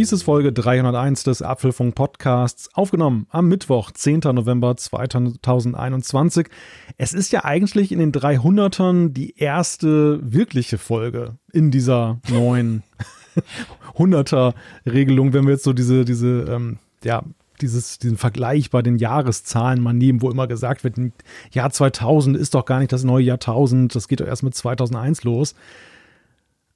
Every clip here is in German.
Dies ist Folge 301 des Apfelfunk Podcasts, aufgenommen am Mittwoch, 10. November 2021. Es ist ja eigentlich in den 300ern die erste wirkliche Folge in dieser neuen 100er-Regelung, wenn wir jetzt so diese, diese, ähm, ja, dieses, diesen Vergleich bei den Jahreszahlen mal nehmen, wo immer gesagt wird, Jahr 2000 ist doch gar nicht das neue Jahrtausend, das geht doch erst mit 2001 los.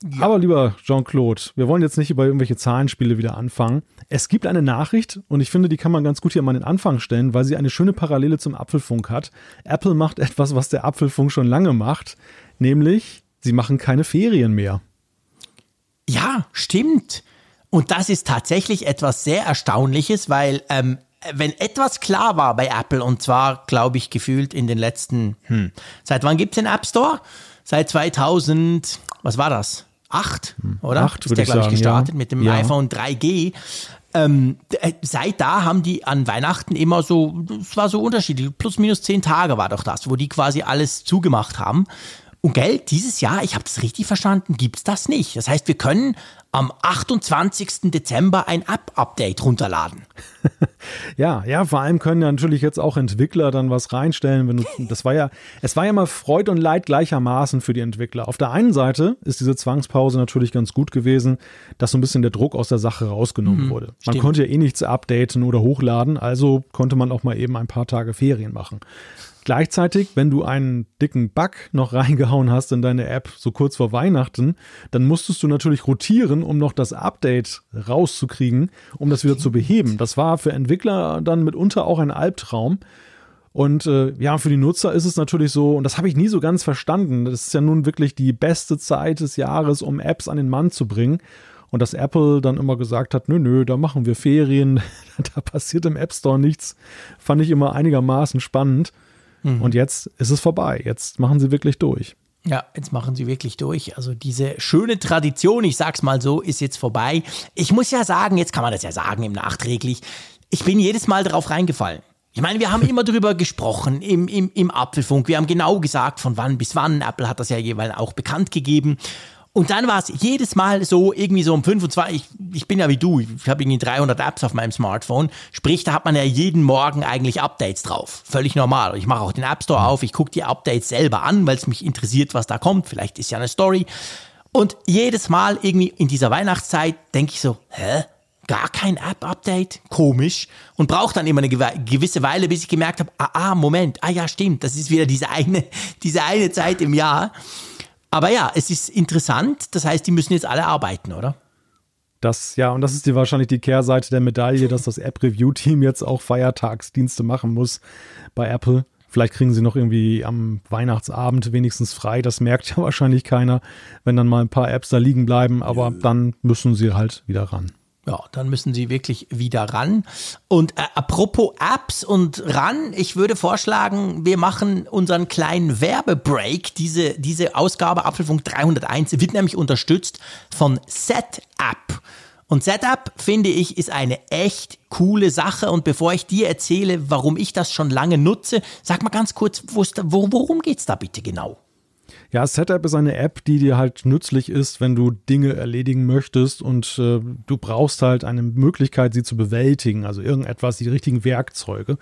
Ja. Aber lieber Jean-Claude, wir wollen jetzt nicht über irgendwelche Zahlenspiele wieder anfangen. Es gibt eine Nachricht und ich finde, die kann man ganz gut hier mal in den Anfang stellen, weil sie eine schöne Parallele zum Apfelfunk hat. Apple macht etwas, was der Apfelfunk schon lange macht, nämlich sie machen keine Ferien mehr. Ja, stimmt. Und das ist tatsächlich etwas sehr Erstaunliches, weil ähm, wenn etwas klar war bei Apple, und zwar, glaube ich, gefühlt in den letzten, hm, seit wann gibt es den App Store? Seit 2000, was war das? acht, oder? Acht, ist der, glaube ich, gestartet ja. mit dem ja. iPhone 3G. Ähm, äh, seit da haben die an Weihnachten immer so, es war so unterschiedlich, plus minus zehn Tage war doch das, wo die quasi alles zugemacht haben. Und Geld, dieses Jahr, ich habe das richtig verstanden, gibt es das nicht. Das heißt, wir können am 28. Dezember ein App-Update runterladen. ja, ja, vor allem können ja natürlich jetzt auch Entwickler dann was reinstellen. Du, das war ja, es war ja mal Freud und Leid gleichermaßen für die Entwickler. Auf der einen Seite ist diese Zwangspause natürlich ganz gut gewesen, dass so ein bisschen der Druck aus der Sache rausgenommen mhm, wurde. Man stimmt. konnte ja eh nichts updaten oder hochladen, also konnte man auch mal eben ein paar Tage Ferien machen. Gleichzeitig, wenn du einen dicken Bug noch reingehauen hast in deine App, so kurz vor Weihnachten, dann musstest du natürlich rotieren, um noch das Update rauszukriegen, um das wieder zu beheben. Das war für Entwickler dann mitunter auch ein Albtraum. Und äh, ja, für die Nutzer ist es natürlich so, und das habe ich nie so ganz verstanden. Das ist ja nun wirklich die beste Zeit des Jahres, um Apps an den Mann zu bringen. Und dass Apple dann immer gesagt hat, nö, nö, da machen wir Ferien, da passiert im App Store nichts, fand ich immer einigermaßen spannend. Mhm. Und jetzt ist es vorbei. Jetzt machen sie wirklich durch. Ja, jetzt machen sie wirklich durch. Also diese schöne Tradition, ich sag's mal so, ist jetzt vorbei. Ich muss ja sagen, jetzt kann man das ja sagen im Nachträglich, ich bin jedes Mal darauf reingefallen. Ich meine, wir haben immer darüber gesprochen im, im, im Apfelfunk. Wir haben genau gesagt, von wann bis wann. Apple hat das ja jeweils auch bekannt gegeben. Und dann war es jedes Mal so, irgendwie so um 25, ich, ich bin ja wie du, ich habe irgendwie 300 Apps auf meinem Smartphone, sprich, da hat man ja jeden Morgen eigentlich Updates drauf. Völlig normal. Ich mache auch den App Store auf, ich gucke die Updates selber an, weil es mich interessiert, was da kommt. Vielleicht ist ja eine Story. Und jedes Mal irgendwie in dieser Weihnachtszeit denke ich so, hä? Gar kein App-Update? Komisch. Und braucht dann immer eine gewisse Weile, bis ich gemerkt habe, ah, ah, Moment, ah ja, stimmt, das ist wieder diese eine, diese eine Zeit im Jahr. Aber ja, es ist interessant. Das heißt, die müssen jetzt alle arbeiten, oder? Das, ja, und das ist die, wahrscheinlich die Kehrseite der Medaille, dass das App-Review-Team jetzt auch Feiertagsdienste machen muss bei Apple. Vielleicht kriegen sie noch irgendwie am Weihnachtsabend wenigstens frei. Das merkt ja wahrscheinlich keiner, wenn dann mal ein paar Apps da liegen bleiben. Aber dann müssen sie halt wieder ran. Ja, dann müssen sie wirklich wieder ran. Und äh, apropos Apps und ran, ich würde vorschlagen, wir machen unseren kleinen Werbebreak. Diese, diese Ausgabe Apfelfunk 301 wird nämlich unterstützt von SetApp. Und Setup, finde ich, ist eine echt coole Sache. Und bevor ich dir erzähle, warum ich das schon lange nutze, sag mal ganz kurz, worum geht es da bitte genau? Ja, Setup ist eine App, die dir halt nützlich ist, wenn du Dinge erledigen möchtest und äh, du brauchst halt eine Möglichkeit, sie zu bewältigen, also irgendetwas, die richtigen Werkzeuge.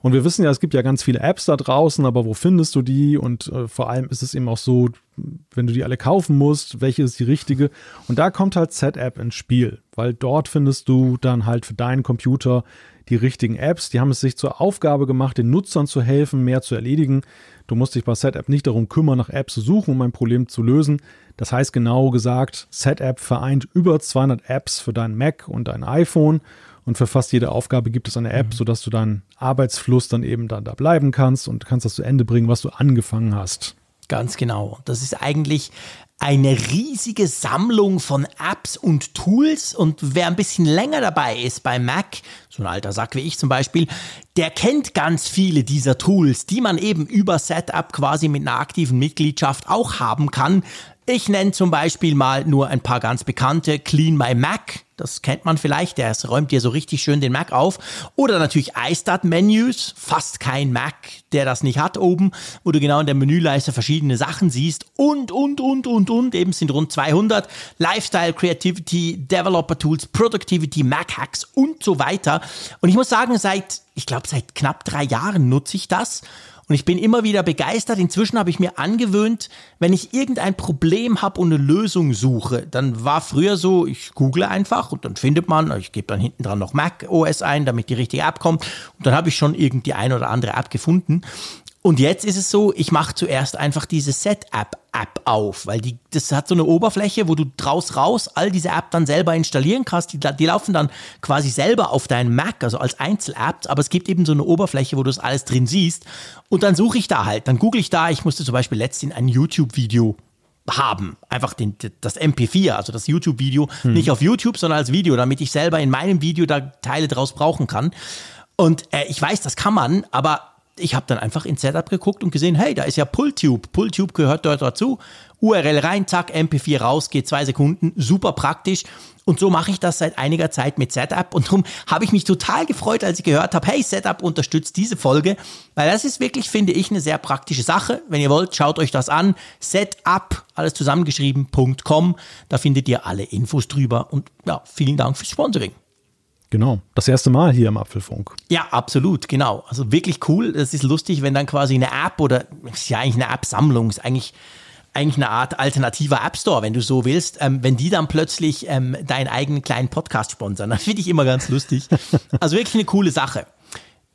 Und wir wissen ja, es gibt ja ganz viele Apps da draußen, aber wo findest du die? Und äh, vor allem ist es eben auch so, wenn du die alle kaufen musst, welche ist die richtige? Und da kommt halt Setup ins Spiel, weil dort findest du dann halt für deinen Computer die richtigen Apps. Die haben es sich zur Aufgabe gemacht, den Nutzern zu helfen, mehr zu erledigen. Du musst dich bei SetApp nicht darum kümmern, nach Apps zu suchen, um ein Problem zu lösen. Das heißt genau gesagt, SetApp vereint über 200 Apps für dein Mac und dein iPhone. Und für fast jede Aufgabe gibt es eine App, mhm. sodass du deinen Arbeitsfluss dann eben dann da bleiben kannst und kannst das zu Ende bringen, was du angefangen hast. Ganz genau. Das ist eigentlich eine riesige Sammlung von Apps und Tools. Und wer ein bisschen länger dabei ist bei Mac, so ein alter Sack wie ich zum Beispiel, der kennt ganz viele dieser Tools, die man eben über Setup quasi mit einer aktiven Mitgliedschaft auch haben kann. Ich nenne zum Beispiel mal nur ein paar ganz bekannte. Clean My Mac, das kennt man vielleicht, der räumt dir so richtig schön den Mac auf. Oder natürlich iStart-Menüs, fast kein Mac, der das nicht hat oben, wo du genau in der Menüleiste verschiedene Sachen siehst. Und, und, und, und, und, eben sind rund 200. Lifestyle, Creativity, Developer Tools, Productivity, Mac Hacks und so weiter. Und ich muss sagen, seit, ich glaube, seit knapp drei Jahren nutze ich das. Und ich bin immer wieder begeistert. Inzwischen habe ich mir angewöhnt, wenn ich irgendein Problem habe und eine Lösung suche, dann war früher so, ich google einfach und dann findet man, ich gebe dann hinten dran noch Mac OS ein, damit die richtige App kommt. Und dann habe ich schon irgendwie ein oder andere App gefunden. Und jetzt ist es so, ich mache zuerst einfach diese Set-App-App auf, weil die, das hat so eine Oberfläche, wo du draus raus all diese App dann selber installieren kannst. Die, die laufen dann quasi selber auf deinen Mac, also als Einzel-Apps, aber es gibt eben so eine Oberfläche, wo du das alles drin siehst. Und dann suche ich da halt, dann google ich da, ich musste zum Beispiel letztens ein YouTube-Video haben. Einfach den, das MP4, also das YouTube-Video, hm. nicht auf YouTube, sondern als Video, damit ich selber in meinem Video da Teile draus brauchen kann. Und äh, ich weiß, das kann man, aber ich habe dann einfach ins Setup geguckt und gesehen, hey, da ist ja Pulltube. Pulltube gehört dort dazu. URL rein, zack, MP4 raus, geht zwei Sekunden, super praktisch. Und so mache ich das seit einiger Zeit mit Setup. Und darum habe ich mich total gefreut, als ich gehört habe, hey, Setup unterstützt diese Folge. Weil das ist wirklich, finde ich, eine sehr praktische Sache. Wenn ihr wollt, schaut euch das an. Setup, alles zusammengeschrieben.com. Da findet ihr alle Infos drüber. Und ja, vielen Dank fürs Sponsoring. Genau, das erste Mal hier im Apfelfunk. Ja, absolut, genau. Also wirklich cool. Es ist lustig, wenn dann quasi eine App oder ist ja eigentlich eine App-Sammlung, ist eigentlich eigentlich eine Art alternativer App Store, wenn du so willst, ähm, wenn die dann plötzlich ähm, deinen eigenen kleinen Podcast sponsern. Das finde ich immer ganz lustig. Also wirklich eine coole Sache.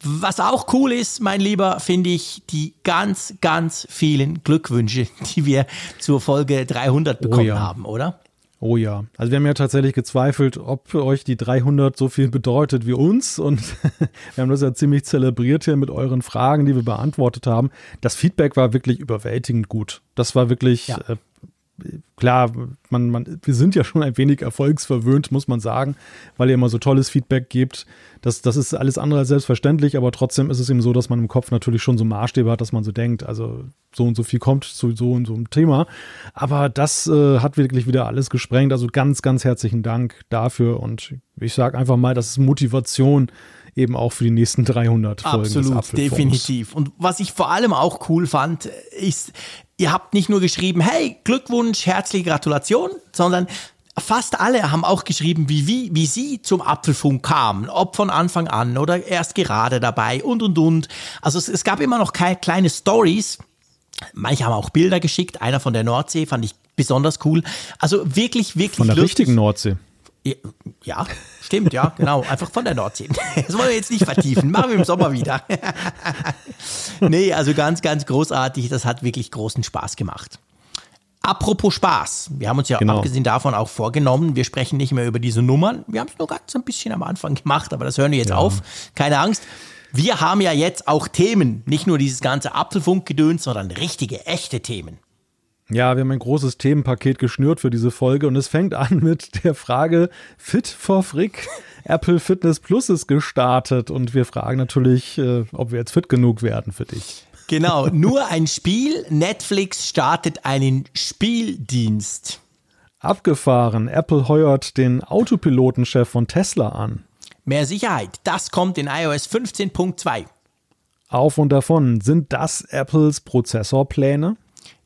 Was auch cool ist, mein Lieber, finde ich die ganz, ganz vielen Glückwünsche, die wir zur Folge 300 bekommen oh ja. haben, oder? Oh ja, also wir haben ja tatsächlich gezweifelt, ob euch die 300 so viel bedeutet wie uns und wir haben das ja ziemlich zelebriert hier mit euren Fragen, die wir beantwortet haben. Das Feedback war wirklich überwältigend gut. Das war wirklich ja. äh, klar, man, man, wir sind ja schon ein wenig erfolgsverwöhnt, muss man sagen, weil ihr immer so tolles Feedback gebt. Das, das ist alles andere als selbstverständlich, aber trotzdem ist es eben so, dass man im Kopf natürlich schon so Maßstäbe hat, dass man so denkt, also so und so viel kommt zu so und so einem Thema. Aber das äh, hat wirklich wieder alles gesprengt. Also ganz, ganz herzlichen Dank dafür und ich sage einfach mal, das ist Motivation eben auch für die nächsten 300 Folgen. Absolut, definitiv. Und was ich vor allem auch cool fand, ist, ihr habt nicht nur geschrieben, hey, Glückwunsch, herzliche Gratulation, sondern fast alle haben auch geschrieben, wie, wie, wie sie zum Apfelfunk kamen, ob von Anfang an oder erst gerade dabei und und und. Also es, es gab immer noch kleine Stories. Manche haben auch Bilder geschickt. Einer von der Nordsee fand ich besonders cool. Also wirklich, wirklich. Von der lustig. richtigen Nordsee. Ja, stimmt, ja, genau. Einfach von der Nordsee. Das wollen wir jetzt nicht vertiefen. Machen wir im Sommer wieder. Nee, also ganz, ganz großartig. Das hat wirklich großen Spaß gemacht. Apropos Spaß. Wir haben uns ja genau. abgesehen davon auch vorgenommen, wir sprechen nicht mehr über diese Nummern. Wir haben es nur ganz ein bisschen am Anfang gemacht, aber das hören wir jetzt ja. auf. Keine Angst. Wir haben ja jetzt auch Themen. Nicht nur dieses ganze Apfelfunkgedöns, sondern richtige, echte Themen. Ja, wir haben ein großes Themenpaket geschnürt für diese Folge und es fängt an mit der Frage Fit for Frick. Apple Fitness Plus ist gestartet und wir fragen natürlich, äh, ob wir jetzt fit genug werden für dich. Genau, nur ein Spiel. Netflix startet einen Spieldienst. Abgefahren. Apple heuert den Autopilotenchef von Tesla an. Mehr Sicherheit. Das kommt in iOS 15.2. Auf und davon. Sind das Apples Prozessorpläne?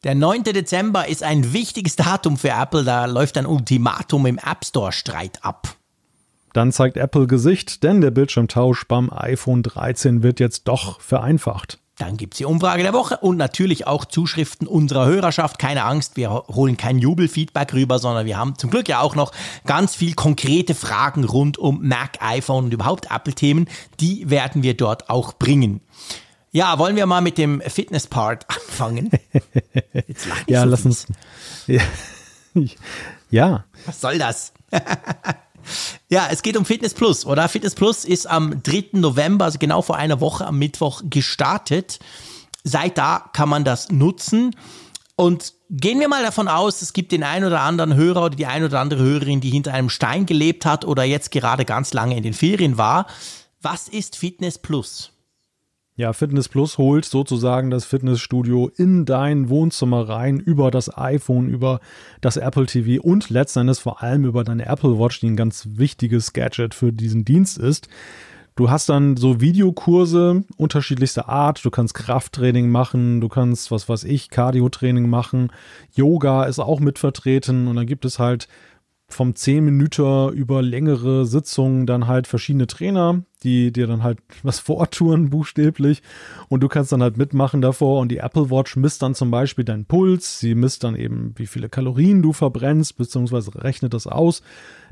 Der 9. Dezember ist ein wichtiges Datum für Apple, da läuft ein Ultimatum im App Store-Streit ab. Dann zeigt Apple Gesicht, denn der Bildschirmtausch beim iPhone 13 wird jetzt doch vereinfacht. Dann gibt es die Umfrage der Woche und natürlich auch Zuschriften unserer Hörerschaft. Keine Angst, wir holen kein Jubelfeedback rüber, sondern wir haben zum Glück ja auch noch ganz viel konkrete Fragen rund um Mac, iPhone und überhaupt Apple-Themen. Die werden wir dort auch bringen. Ja, wollen wir mal mit dem Fitness-Part anfangen? Jetzt lach ja, so lass uns. Ja. ja. Was soll das? ja, es geht um Fitness Plus, oder? Fitness Plus ist am 3. November, also genau vor einer Woche am Mittwoch gestartet. Seit da kann man das nutzen. Und gehen wir mal davon aus, es gibt den einen oder anderen Hörer oder die ein oder andere Hörerin, die hinter einem Stein gelebt hat oder jetzt gerade ganz lange in den Ferien war. Was ist Fitness Plus? Ja, Fitness Plus holt sozusagen das Fitnessstudio in dein Wohnzimmer rein über das iPhone, über das Apple TV und letztendlich vor allem über deine Apple Watch, die ein ganz wichtiges Gadget für diesen Dienst ist. Du hast dann so Videokurse unterschiedlichster Art. Du kannst Krafttraining machen, du kannst, was weiß ich, Cardio-Training machen. Yoga ist auch mit vertreten und dann gibt es halt vom 10 Minuten über längere Sitzungen dann halt verschiedene Trainer, die dir dann halt was vortouren, buchstäblich. Und du kannst dann halt mitmachen davor. Und die Apple Watch misst dann zum Beispiel deinen Puls. Sie misst dann eben, wie viele Kalorien du verbrennst, beziehungsweise rechnet das aus.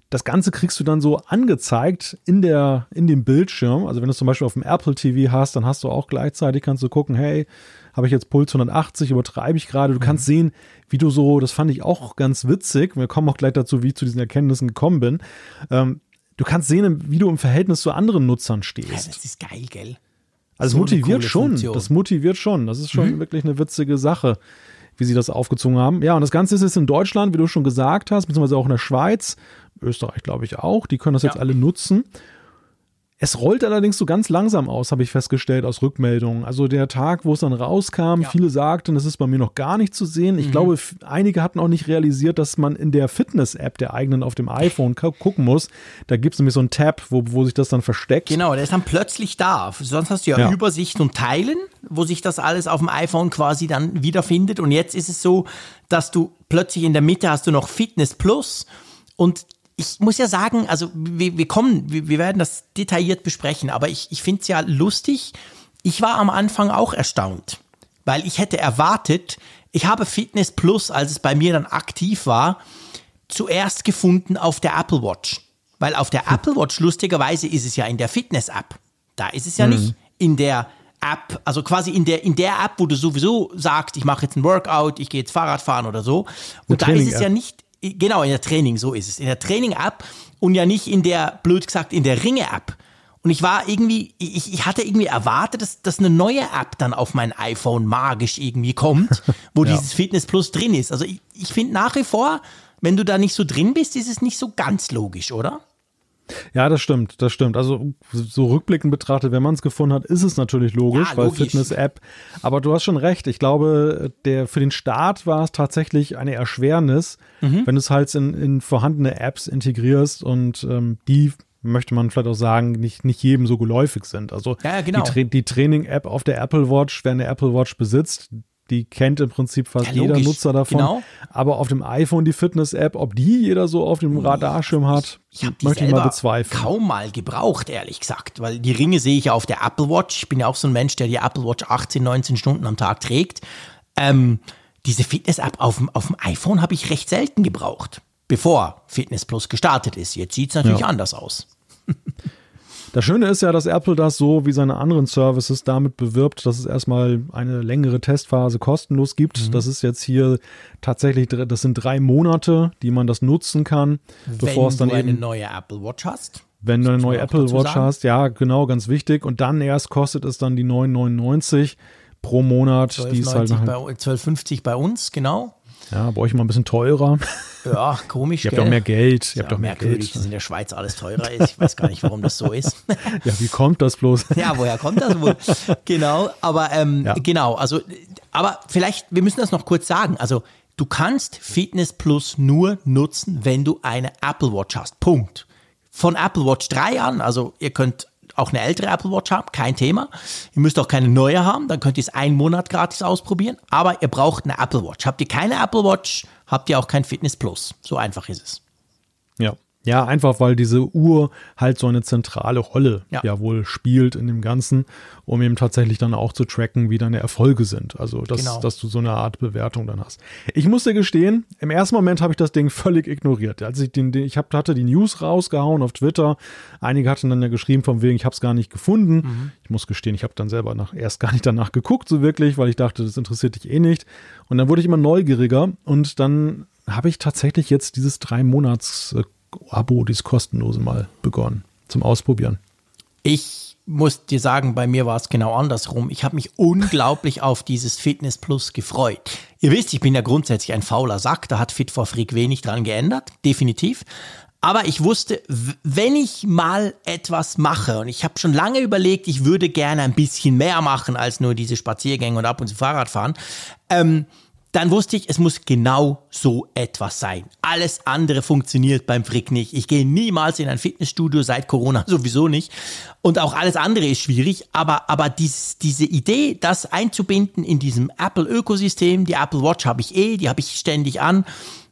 Das Ganze kriegst du dann so angezeigt in, der, in dem Bildschirm. Also wenn du es zum Beispiel auf dem Apple TV hast, dann hast du auch gleichzeitig, kannst du gucken, hey, habe ich jetzt Puls 180, übertreibe ich gerade. Du kannst mhm. sehen, wie du so, das fand ich auch ganz witzig. Wir kommen auch gleich dazu, wie ich zu diesen Erkenntnissen gekommen bin. Ähm, du kannst sehen, wie du im Verhältnis zu anderen Nutzern stehst. Ja, das ist geil, gell? Also so motiviert schon. Funktion. Das motiviert schon. Das ist schon mhm. wirklich eine witzige Sache wie sie das aufgezogen haben. Ja, und das Ganze ist jetzt in Deutschland, wie du schon gesagt hast, beziehungsweise auch in der Schweiz, Österreich glaube ich auch, die können das ja. jetzt alle nutzen. Es rollt allerdings so ganz langsam aus, habe ich festgestellt aus Rückmeldungen. Also der Tag, wo es dann rauskam, ja. viele sagten, es ist bei mir noch gar nicht zu sehen. Ich mhm. glaube, einige hatten auch nicht realisiert, dass man in der Fitness-App der eigenen auf dem iPhone gucken muss. Da gibt es nämlich so einen Tab, wo, wo sich das dann versteckt. Genau, der ist dann plötzlich da. Sonst hast du ja, ja Übersicht und Teilen, wo sich das alles auf dem iPhone quasi dann wiederfindet. Und jetzt ist es so, dass du plötzlich in der Mitte hast du noch Fitness Plus und ich muss ja sagen, also wir, wir kommen, wir, wir werden das detailliert besprechen, aber ich, ich finde es ja lustig. Ich war am Anfang auch erstaunt, weil ich hätte erwartet, ich habe Fitness Plus, als es bei mir dann aktiv war, zuerst gefunden auf der Apple Watch. Weil auf der Apple Watch, lustigerweise, ist es ja in der Fitness-App. Da ist es ja mhm. nicht in der App, also quasi in der, in der App, wo du sowieso sagst, ich mache jetzt ein Workout, ich gehe jetzt Fahrrad fahren oder so. Und da ist es ja nicht Genau, in der Training, so ist es. In der Training-App und ja nicht in der, blöd gesagt, in der Ringe-App. Und ich war irgendwie, ich, ich hatte irgendwie erwartet, dass, dass eine neue App dann auf mein iPhone magisch irgendwie kommt, wo ja. dieses Fitness Plus drin ist. Also ich, ich finde nach wie vor, wenn du da nicht so drin bist, ist es nicht so ganz logisch, oder? Ja, das stimmt, das stimmt. Also so rückblickend betrachtet, wenn man es gefunden hat, ist es natürlich logisch, ja, weil Fitness-App. Aber du hast schon recht. Ich glaube, der für den Start war es tatsächlich eine Erschwernis, mhm. wenn du es halt in, in vorhandene Apps integrierst und ähm, die möchte man vielleicht auch sagen, nicht, nicht jedem so geläufig sind. Also ja, genau. die, Tra die Training-App auf der Apple Watch, wer eine Apple Watch besitzt, die kennt im Prinzip fast ja, jeder Nutzer davon. Genau. Aber auf dem iPhone die Fitness-App, ob die jeder so auf dem Radarschirm hat, ich, ich möchte ich mal bezweifeln. Kaum mal gebraucht, ehrlich gesagt, weil die Ringe sehe ich ja auf der Apple Watch. Ich bin ja auch so ein Mensch, der die Apple Watch 18, 19 Stunden am Tag trägt. Ähm, diese Fitness-App auf dem, auf dem iPhone habe ich recht selten gebraucht, bevor Fitness Plus gestartet ist. Jetzt sieht es natürlich ja. anders aus. Das Schöne ist ja, dass Apple das so wie seine anderen Services damit bewirbt, dass es erstmal eine längere Testphase kostenlos gibt. Mhm. Das ist jetzt hier tatsächlich, das sind drei Monate, die man das nutzen kann, Wenn bevor es dann du eine eben, neue Apple Watch hast. Wenn du eine neue Apple Watch sagen? hast, ja, genau, ganz wichtig. Und dann erst kostet es dann die 9,99 pro Monat. 12, die ist halt bei, 12,50 bei uns, genau. Ja, bei euch immer ein bisschen teurer. Ja, komisch. Ihr habt doch mehr Geld. Ihr habt ja, doch mehr Geld. dass in der Schweiz alles teurer ist. Ich weiß gar nicht, warum das so ist. ja, wie kommt das bloß? ja, woher kommt das wohl? Genau, aber ähm, ja. genau, also, aber vielleicht, wir müssen das noch kurz sagen. Also, du kannst Fitness Plus nur nutzen, wenn du eine Apple Watch hast. Punkt. Von Apple Watch 3 an, also ihr könnt auch eine ältere Apple Watch haben, kein Thema. Ihr müsst auch keine neue haben, dann könnt ihr es einen Monat gratis ausprobieren. Aber ihr braucht eine Apple Watch. Habt ihr keine Apple Watch, habt ihr auch kein Fitness Plus. So einfach ist es. Ja. Ja, einfach weil diese Uhr halt so eine zentrale Rolle ja. ja. wohl spielt in dem Ganzen, um eben tatsächlich dann auch zu tracken, wie deine Erfolge sind. Also, dass, genau. dass du so eine Art Bewertung dann hast. Ich muss dir gestehen, im ersten Moment habe ich das Ding völlig ignoriert. Als ich den, ich hab, hatte die News rausgehauen auf Twitter. Einige hatten dann ja geschrieben, von wegen, ich habe es gar nicht gefunden. Mhm. Ich muss gestehen, ich habe dann selber nach, erst gar nicht danach geguckt, so wirklich, weil ich dachte, das interessiert dich eh nicht. Und dann wurde ich immer neugieriger und dann habe ich tatsächlich jetzt dieses drei Monats äh, Abo, dieses kostenlose mal begonnen zum Ausprobieren. Ich muss dir sagen, bei mir war es genau andersrum. Ich habe mich unglaublich auf dieses Fitness Plus gefreut. Ihr wisst, ich bin ja grundsätzlich ein fauler Sack, da hat Fit for Freak wenig dran geändert, definitiv. Aber ich wusste, wenn ich mal etwas mache, und ich habe schon lange überlegt, ich würde gerne ein bisschen mehr machen als nur diese Spaziergänge und ab und zu Fahrrad fahren, ähm, dann wusste ich, es muss genau so etwas sein. Alles andere funktioniert beim Frick nicht. Ich gehe niemals in ein Fitnessstudio seit Corona sowieso nicht. Und auch alles andere ist schwierig. Aber, aber dies, diese Idee, das einzubinden in diesem Apple-Ökosystem, die Apple Watch habe ich eh, die habe ich ständig an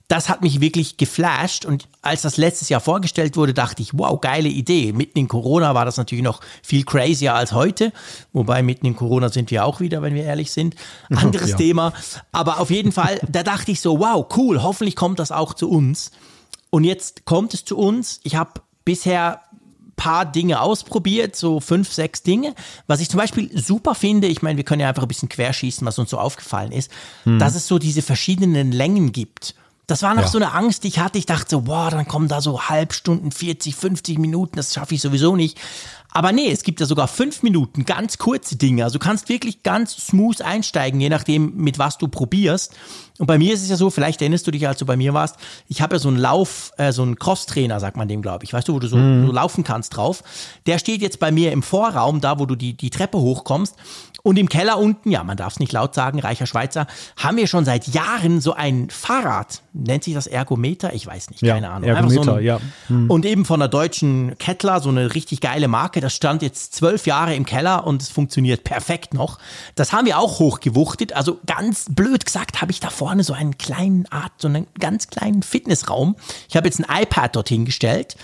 das hat mich wirklich geflasht. Und als das letztes Jahr vorgestellt wurde, dachte ich, wow, geile Idee. Mitten in Corona war das natürlich noch viel crazier als heute. Wobei mitten in Corona sind wir auch wieder, wenn wir ehrlich sind. Anderes ja. Thema. Aber auf jeden Fall, da dachte ich so, wow, cool, hoffentlich kommt das auch zu uns. Und jetzt kommt es zu uns. Ich habe bisher paar Dinge ausprobiert, so fünf, sechs Dinge. Was ich zum Beispiel super finde, ich meine, wir können ja einfach ein bisschen querschießen, was uns so aufgefallen ist, hm. dass es so diese verschiedenen Längen gibt. Das war noch ja. so eine Angst, die ich hatte. Ich dachte so, boah, dann kommen da so Halbstunden, 40, 50 Minuten, das schaffe ich sowieso nicht. Aber nee, es gibt ja sogar fünf Minuten, ganz kurze Dinge. Also du kannst wirklich ganz smooth einsteigen, je nachdem, mit was du probierst. Und bei mir ist es ja so, vielleicht erinnerst du dich, als du bei mir warst, ich habe ja so einen Lauf, äh, so einen Cross-Trainer, sagt man dem, glaube ich. Weißt du, wo du so, mhm. so laufen kannst drauf. Der steht jetzt bei mir im Vorraum, da wo du die, die Treppe hochkommst. Und im Keller unten, ja, man darf es nicht laut sagen, reicher Schweizer, haben wir schon seit Jahren so ein Fahrrad. Nennt sich das Ergometer? Ich weiß nicht, keine ja, Ahnung. Ergometer, so ein, ja. Hm. Und eben von der deutschen Kettler, so eine richtig geile Marke. Das stand jetzt zwölf Jahre im Keller und es funktioniert perfekt noch. Das haben wir auch hochgewuchtet. Also ganz blöd gesagt, habe ich da vorne so einen kleinen Art, so einen ganz kleinen Fitnessraum. Ich habe jetzt ein iPad dorthin gestellt.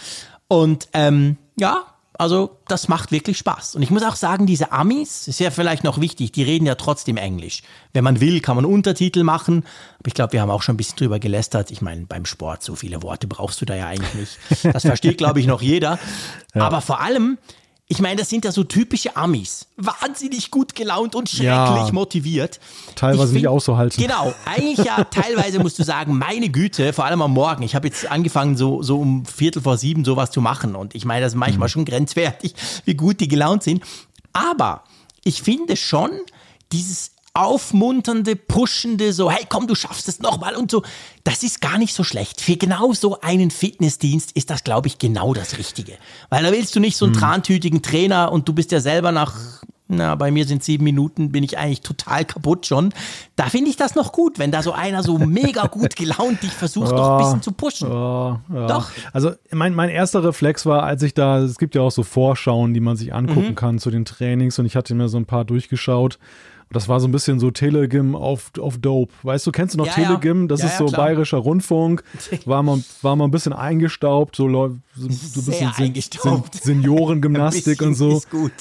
Und ähm, ja, also das macht wirklich Spaß. Und ich muss auch sagen, diese Amis, ist ja vielleicht noch wichtig, die reden ja trotzdem Englisch. Wenn man will, kann man Untertitel machen. Aber ich glaube, wir haben auch schon ein bisschen drüber gelästert. Ich meine, beim Sport, so viele Worte brauchst du da ja eigentlich nicht. Das versteht, glaube ich, noch jeder. Ja. Aber vor allem, ich meine, das sind ja so typische Amis. Wahnsinnig gut gelaunt und schrecklich ja, motiviert. Teilweise find, nicht auszuhalten. Genau. Eigentlich ja, teilweise musst du sagen, meine Güte, vor allem am Morgen. Ich habe jetzt angefangen, so, so um Viertel vor sieben sowas zu machen. Und ich meine, das ist manchmal mhm. schon grenzwertig, wie gut die gelaunt sind. Aber ich finde schon, dieses aufmunternde, pushende, so, hey, komm, du schaffst es nochmal und so. Das ist gar nicht so schlecht. Für genau so einen Fitnessdienst ist das, glaube ich, genau das Richtige. Weil da willst du nicht so einen mhm. trantütigen Trainer und du bist ja selber nach na, bei mir sind sieben Minuten, bin ich eigentlich total kaputt schon. Da finde ich das noch gut, wenn da so einer so mega gut gelaunt dich versucht, doch ein bisschen zu pushen. Oh, ja. Doch. Also mein, mein erster Reflex war, als ich da, es gibt ja auch so Vorschauen, die man sich angucken mhm. kann zu den Trainings und ich hatte mir so ein paar durchgeschaut. Das war so ein bisschen so Telegim auf, auf Dope. Weißt du, kennst du noch ja, Telegim? Das ja, ist so ja, bayerischer Rundfunk. War mal, war mal ein bisschen eingestaubt, so, so, so ein bisschen Sen Seniorengymnastik und so. Ist gut.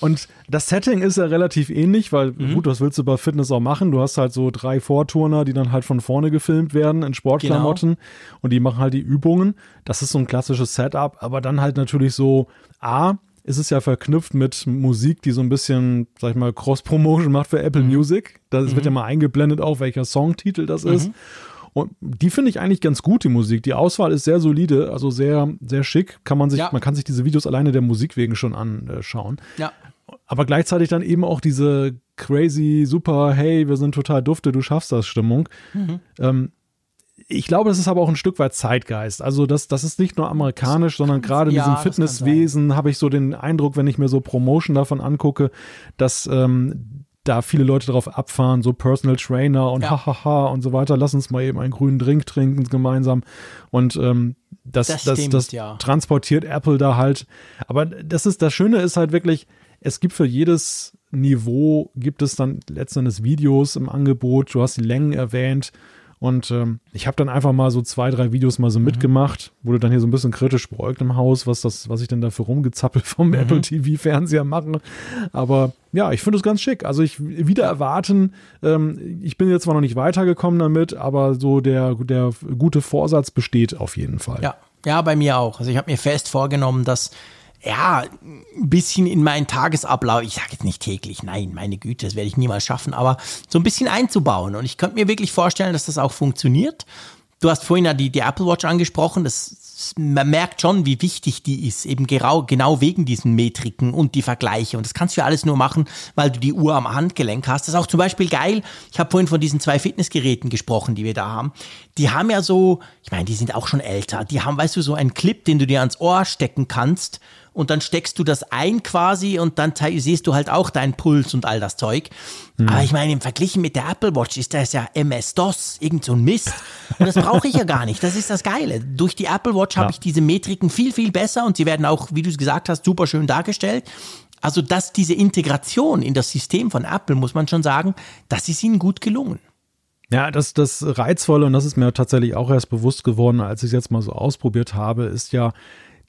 Und das Setting ist ja relativ ähnlich, weil mhm. gut, was willst du bei Fitness auch machen? Du hast halt so drei Vorturner, die dann halt von vorne gefilmt werden in Sportklamotten genau. und die machen halt die Übungen. Das ist so ein klassisches Setup, aber dann halt natürlich so A, ist es ja verknüpft mit Musik, die so ein bisschen, sag ich mal, Cross-Promotion macht für Apple mhm. Music. Da mhm. wird ja mal eingeblendet auf, welcher Songtitel das mhm. ist. Und die finde ich eigentlich ganz gut, die Musik. Die Auswahl ist sehr solide, also sehr, sehr schick. Kann man sich, ja. man kann sich diese Videos alleine der Musik wegen schon anschauen. Ja. Aber gleichzeitig dann eben auch diese crazy, super, hey, wir sind total dufte, du schaffst das Stimmung. Mhm. Ähm, ich glaube, das ist aber auch ein Stück weit Zeitgeist. Also das, das ist nicht nur amerikanisch, sondern gerade in ja, diesem Fitnesswesen habe ich so den Eindruck, wenn ich mir so Promotion davon angucke, dass ähm, da viele Leute drauf abfahren, so Personal Trainer und ja. hahaha und so weiter. Lass uns mal eben einen grünen Drink trinken gemeinsam. Und ähm, das, das, das, stimmt, das ja. transportiert Apple da halt. Aber das ist, das Schöne ist halt wirklich, es gibt für jedes Niveau gibt es dann letztendlich Videos im Angebot. Du hast die Längen erwähnt. Und ähm, ich habe dann einfach mal so zwei, drei Videos mal so mhm. mitgemacht, wurde dann hier so ein bisschen kritisch beäugt im Haus, was das, was ich denn dafür rumgezappelt vom mhm. Apple TV-Fernseher mache. Aber ja, ich finde es ganz schick. Also ich wieder erwarten, ähm, ich bin jetzt zwar noch nicht weitergekommen damit, aber so der, der gute Vorsatz besteht auf jeden Fall. Ja, ja, bei mir auch. Also ich habe mir fest vorgenommen, dass ja, ein bisschen in meinen Tagesablauf, ich sage jetzt nicht täglich, nein, meine Güte, das werde ich niemals schaffen, aber so ein bisschen einzubauen. Und ich könnte mir wirklich vorstellen, dass das auch funktioniert. Du hast vorhin ja die, die Apple Watch angesprochen, das man merkt schon, wie wichtig die ist, eben genau, genau wegen diesen Metriken und die Vergleiche. Und das kannst du ja alles nur machen, weil du die Uhr am Handgelenk hast. Das ist auch zum Beispiel geil. Ich habe vorhin von diesen zwei Fitnessgeräten gesprochen, die wir da haben. Die haben ja so, ich meine, die sind auch schon älter. Die haben, weißt du, so einen Clip, den du dir ans Ohr stecken kannst und dann steckst du das ein quasi und dann siehst du halt auch deinen Puls und all das Zeug. Mhm. Aber ich meine, im Vergleich mit der Apple Watch ist das ja MS-DOS, irgend so ein Mist. Und das brauche ich ja gar nicht. Das ist das Geile. Durch die Apple Watch ja. habe ich diese Metriken viel, viel besser und sie werden auch, wie du es gesagt hast, super schön dargestellt. Also, dass diese Integration in das System von Apple, muss man schon sagen, das ist ihnen gut gelungen. Ja, das, das Reizvolle, und das ist mir tatsächlich auch erst bewusst geworden, als ich es jetzt mal so ausprobiert habe, ist ja,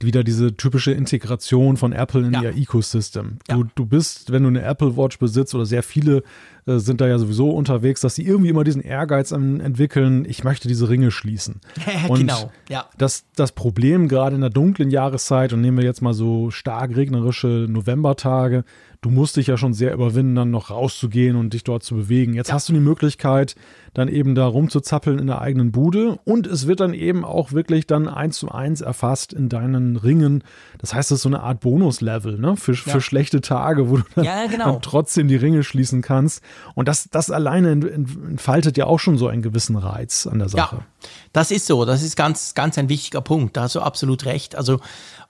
wieder diese typische Integration von Apple in ja. ihr Ecosystem. Du, ja. du bist, wenn du eine Apple Watch besitzt oder sehr viele äh, sind da ja sowieso unterwegs, dass sie irgendwie immer diesen Ehrgeiz entwickeln, ich möchte diese Ringe schließen. und genau, ja. Das, das Problem gerade in der dunklen Jahreszeit, und nehmen wir jetzt mal so stark regnerische Novembertage, du musst dich ja schon sehr überwinden, dann noch rauszugehen und dich dort zu bewegen. Jetzt ja. hast du die Möglichkeit, dann eben da rumzuzappeln in der eigenen Bude und es wird dann eben auch wirklich dann eins zu eins erfasst in deinen Ringen. Das heißt, das ist so eine Art Bonuslevel, ne? Für, ja. für schlechte Tage, wo du dann, ja, genau. dann, trotzdem die Ringe schließen kannst. Und das, das alleine entfaltet ja auch schon so einen gewissen Reiz an der Sache. Ja, das ist so. Das ist ganz, ganz ein wichtiger Punkt. Da hast du absolut recht. Also,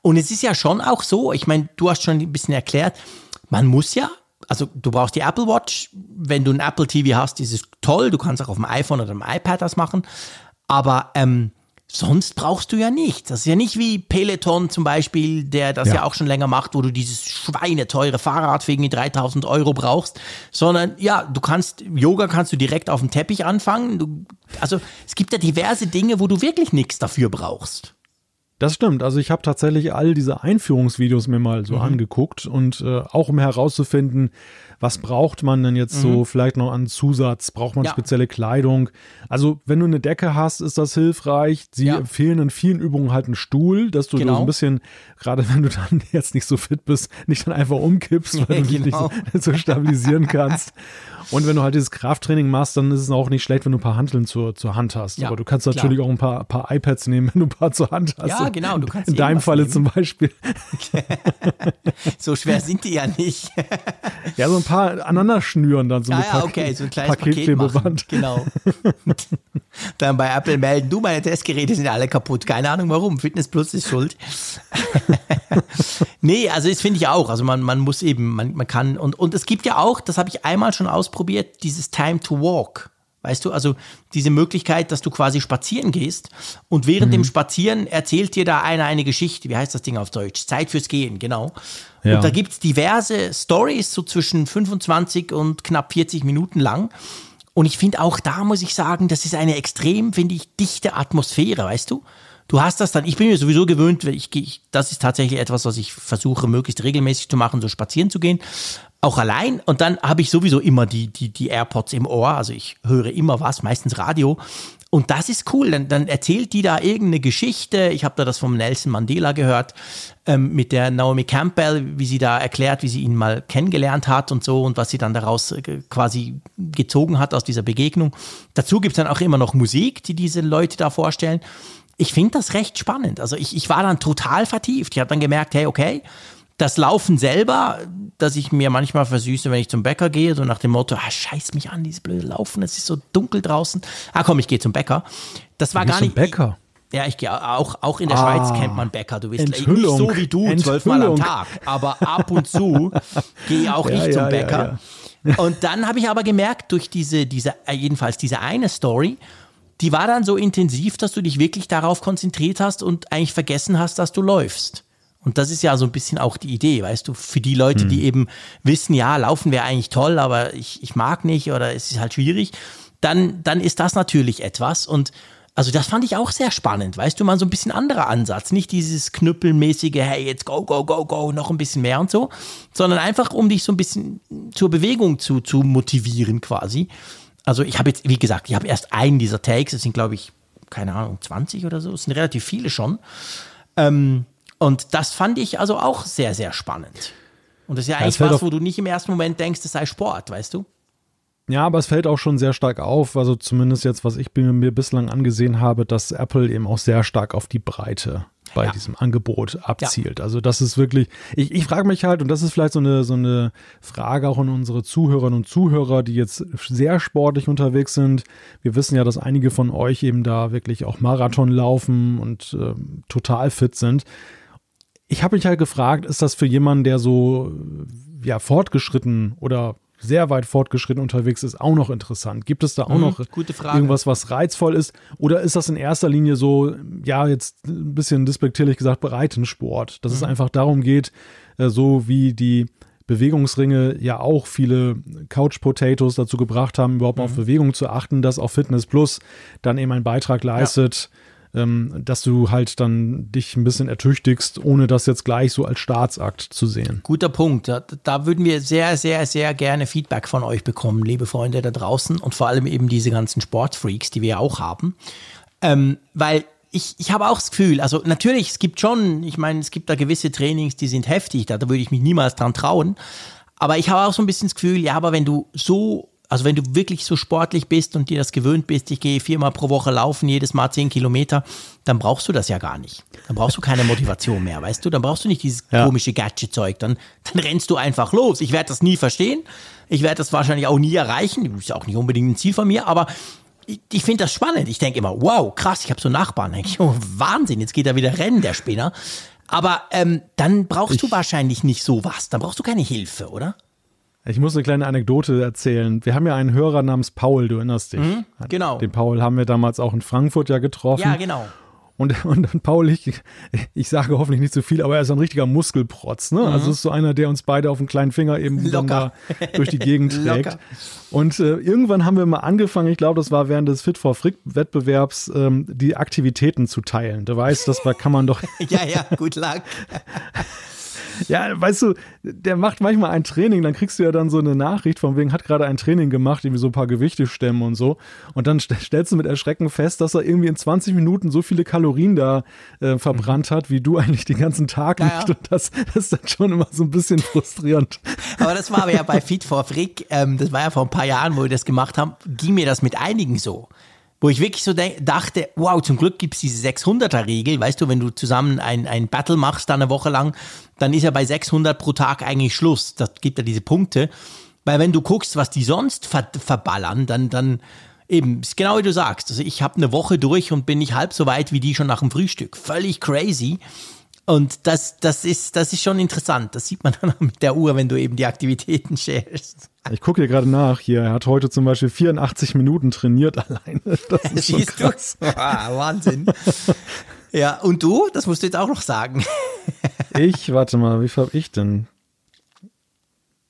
und es ist ja schon auch so, ich meine, du hast schon ein bisschen erklärt, man muss ja, also du brauchst die Apple Watch, wenn du ein Apple TV hast, ist es toll, du kannst auch auf dem iPhone oder dem iPad das machen, aber ähm, sonst brauchst du ja nichts. Das ist ja nicht wie Peloton zum Beispiel, der das ja. ja auch schon länger macht, wo du dieses schweineteure Fahrrad für irgendwie 3000 Euro brauchst, sondern ja, du kannst, Yoga kannst du direkt auf dem Teppich anfangen. Du, also es gibt ja diverse Dinge, wo du wirklich nichts dafür brauchst. Das stimmt. Also ich habe tatsächlich all diese Einführungsvideos mir mal so mhm. angeguckt und äh, auch um herauszufinden, was braucht man denn jetzt mhm. so vielleicht noch an Zusatz? Braucht man ja. spezielle Kleidung? Also wenn du eine Decke hast, ist das hilfreich. Sie ja. empfehlen in vielen Übungen halt einen Stuhl, dass du genau. so ein bisschen, gerade wenn du dann jetzt nicht so fit bist, nicht dann einfach umkippst, weil du dich genau. nicht so, so stabilisieren kannst. Und wenn du halt dieses Krafttraining machst, dann ist es auch nicht schlecht, wenn du ein paar Handeln zur, zur Hand hast. Ja, Aber du kannst natürlich klar. auch ein paar, paar iPads nehmen, wenn du ein paar zur Hand hast. Ja, genau. Du kannst In deinem Falle nehmen. zum Beispiel. so schwer sind die ja nicht. ja, so ein paar aneinander schnüren dann so ja, ja, okay, so ein kleines Paketklebeband. Genau. dann bei Apple melden, du, meine Testgeräte sind alle kaputt. Keine Ahnung warum. Fitness Plus ist schuld. nee, also das finde ich auch. Also man, man muss eben, man, man kann, und, und es gibt ja auch, das habe ich einmal schon ausprobiert, dieses Time to Walk. Weißt du, also diese Möglichkeit, dass du quasi spazieren gehst und während mhm. dem Spazieren erzählt dir da einer eine Geschichte. Wie heißt das Ding auf Deutsch? Zeit fürs Gehen, genau. Ja. Und da gibt es diverse Stories, so zwischen 25 und knapp 40 Minuten lang. Und ich finde auch da muss ich sagen, das ist eine extrem, finde ich, dichte Atmosphäre, weißt du? Du hast das dann, ich bin mir sowieso gewöhnt, ich, ich, das ist tatsächlich etwas, was ich versuche, möglichst regelmäßig zu machen, so spazieren zu gehen. Auch allein. Und dann habe ich sowieso immer die, die, die AirPods im Ohr. Also ich höre immer was, meistens Radio. Und das ist cool. Dann, dann erzählt die da irgendeine Geschichte. Ich habe da das vom Nelson Mandela gehört, ähm, mit der Naomi Campbell, wie sie da erklärt, wie sie ihn mal kennengelernt hat und so und was sie dann daraus äh, quasi gezogen hat aus dieser Begegnung. Dazu gibt es dann auch immer noch Musik, die diese Leute da vorstellen. Ich finde das recht spannend. Also ich, ich war dann total vertieft. Ich habe dann gemerkt, hey, okay, das Laufen selber, dass ich mir manchmal versüße, wenn ich zum Bäcker gehe, so nach dem Motto, ah, scheiß mich an, dieses blöde Laufen, es ist so dunkel draußen. Ah, komm, ich gehe zum Bäcker. Das war gar nicht. Zum Bäcker? Ja, ich gehe auch, auch in der ah, Schweiz kennt man Bäcker. Du bist nicht so wie du zwölfmal am Tag, aber ab und zu gehe auch ja, ich zum ja, Bäcker. Ja, und dann habe ich aber gemerkt, durch diese, diese, äh, jedenfalls diese eine Story, die war dann so intensiv, dass du dich wirklich darauf konzentriert hast und eigentlich vergessen hast, dass du läufst. Und das ist ja so ein bisschen auch die Idee, weißt du, für die Leute, die hm. eben wissen, ja, laufen wäre eigentlich toll, aber ich, ich mag nicht oder es ist halt schwierig, dann, dann ist das natürlich etwas. Und also das fand ich auch sehr spannend, weißt du, mal so ein bisschen anderer Ansatz. Nicht dieses knüppelmäßige, hey, jetzt go, go, go, go, noch ein bisschen mehr und so, sondern einfach, um dich so ein bisschen zur Bewegung zu, zu motivieren quasi. Also ich habe jetzt, wie gesagt, ich habe erst einen dieser Takes, es sind glaube ich, keine Ahnung, 20 oder so, es sind relativ viele schon. Ähm, und das fand ich also auch sehr, sehr spannend. Und das ist ja eigentlich was, wo du nicht im ersten Moment denkst, es sei Sport, weißt du? Ja, aber es fällt auch schon sehr stark auf, also zumindest jetzt, was ich mir bislang angesehen habe, dass Apple eben auch sehr stark auf die Breite bei ja. diesem Angebot abzielt. Ja. Also das ist wirklich, ich, ich frage mich halt, und das ist vielleicht so eine, so eine Frage auch an unsere Zuhörerinnen und Zuhörer, die jetzt sehr sportlich unterwegs sind. Wir wissen ja, dass einige von euch eben da wirklich auch Marathon laufen und äh, total fit sind. Ich habe mich halt gefragt, ist das für jemanden, der so ja fortgeschritten oder sehr weit fortgeschritten unterwegs ist, auch noch interessant? Gibt es da auch mhm, noch irgendwas, was reizvoll ist? Oder ist das in erster Linie so, ja, jetzt ein bisschen despektierlich gesagt, Breitensport, dass mhm. es einfach darum geht, äh, so wie die Bewegungsringe ja auch viele Couch Potatoes dazu gebracht haben, überhaupt mhm. auf Bewegung zu achten, dass auch Fitness Plus dann eben einen Beitrag leistet. Ja ähm, dass du halt dann dich ein bisschen ertüchtigst, ohne das jetzt gleich so als Staatsakt zu sehen. Guter Punkt. Da, da würden wir sehr, sehr, sehr gerne Feedback von euch bekommen, liebe Freunde da draußen und vor allem eben diese ganzen Sportfreaks, die wir ja auch haben. Ähm, weil ich, ich habe auch das Gefühl, also natürlich, es gibt schon, ich meine, es gibt da gewisse Trainings, die sind heftig, da, da würde ich mich niemals dran trauen. Aber ich habe auch so ein bisschen das Gefühl, ja, aber wenn du so also wenn du wirklich so sportlich bist und dir das gewöhnt bist, ich gehe viermal pro Woche laufen, jedes Mal zehn Kilometer, dann brauchst du das ja gar nicht. Dann brauchst du keine Motivation mehr, weißt du? Dann brauchst du nicht dieses ja. komische Gadget-Zeug. Dann, dann rennst du einfach los. Ich werde das nie verstehen. Ich werde das wahrscheinlich auch nie erreichen. Das ist auch nicht unbedingt ein Ziel von mir, aber ich, ich finde das spannend. Ich denke immer, wow, krass, ich habe so Nachbarn. Denke ich, oh, Wahnsinn, jetzt geht er wieder rennen, der Spinner. Aber ähm, dann brauchst ich, du wahrscheinlich nicht sowas. Dann brauchst du keine Hilfe, oder? Ich muss eine kleine Anekdote erzählen. Wir haben ja einen Hörer namens Paul, du erinnerst dich. Mhm, genau. Den Paul haben wir damals auch in Frankfurt ja getroffen. Ja, genau. Und, und, und Paul, ich, ich sage hoffentlich nicht zu so viel, aber er ist ein richtiger Muskelprotz. Ne? Also mhm. Also ist so einer, der uns beide auf den kleinen Finger eben dann da durch die Gegend trägt. Und äh, irgendwann haben wir mal angefangen, ich glaube, das war während des Fit for Frick Wettbewerbs, ähm, die Aktivitäten zu teilen. Du weißt, das kann man doch. ja, ja, gut Luck. Ja, weißt du, der macht manchmal ein Training, dann kriegst du ja dann so eine Nachricht von wegen, hat gerade ein Training gemacht, irgendwie so ein paar Gewichte stemmen und so. Und dann stellst du mit Erschrecken fest, dass er irgendwie in 20 Minuten so viele Kalorien da äh, verbrannt hat, wie du eigentlich den ganzen Tag naja. nicht. Und das, das, ist dann schon immer so ein bisschen frustrierend. Aber das war aber ja bei Feed for Frick, ähm, das war ja vor ein paar Jahren, wo wir das gemacht haben, ging mir das mit einigen so wo ich wirklich so dachte, wow, zum Glück gibt es diese 600er-Regel. Weißt du, wenn du zusammen ein, ein Battle machst, dann eine Woche lang, dann ist ja bei 600 pro Tag eigentlich Schluss. Das gibt ja diese Punkte. Weil wenn du guckst, was die sonst ver verballern, dann, dann eben, ist genau wie du sagst. Also ich habe eine Woche durch und bin nicht halb so weit wie die schon nach dem Frühstück. Völlig crazy. Und das, das, ist, das ist schon interessant. Das sieht man dann mit der Uhr, wenn du eben die Aktivitäten sharest. Ich gucke hier gerade nach. Hier, er hat heute zum Beispiel 84 Minuten trainiert alleine. Das ist schon krass. Du? Ah, Wahnsinn. ja, und du? Das musst du jetzt auch noch sagen. ich, warte mal, wie viel habe ich denn?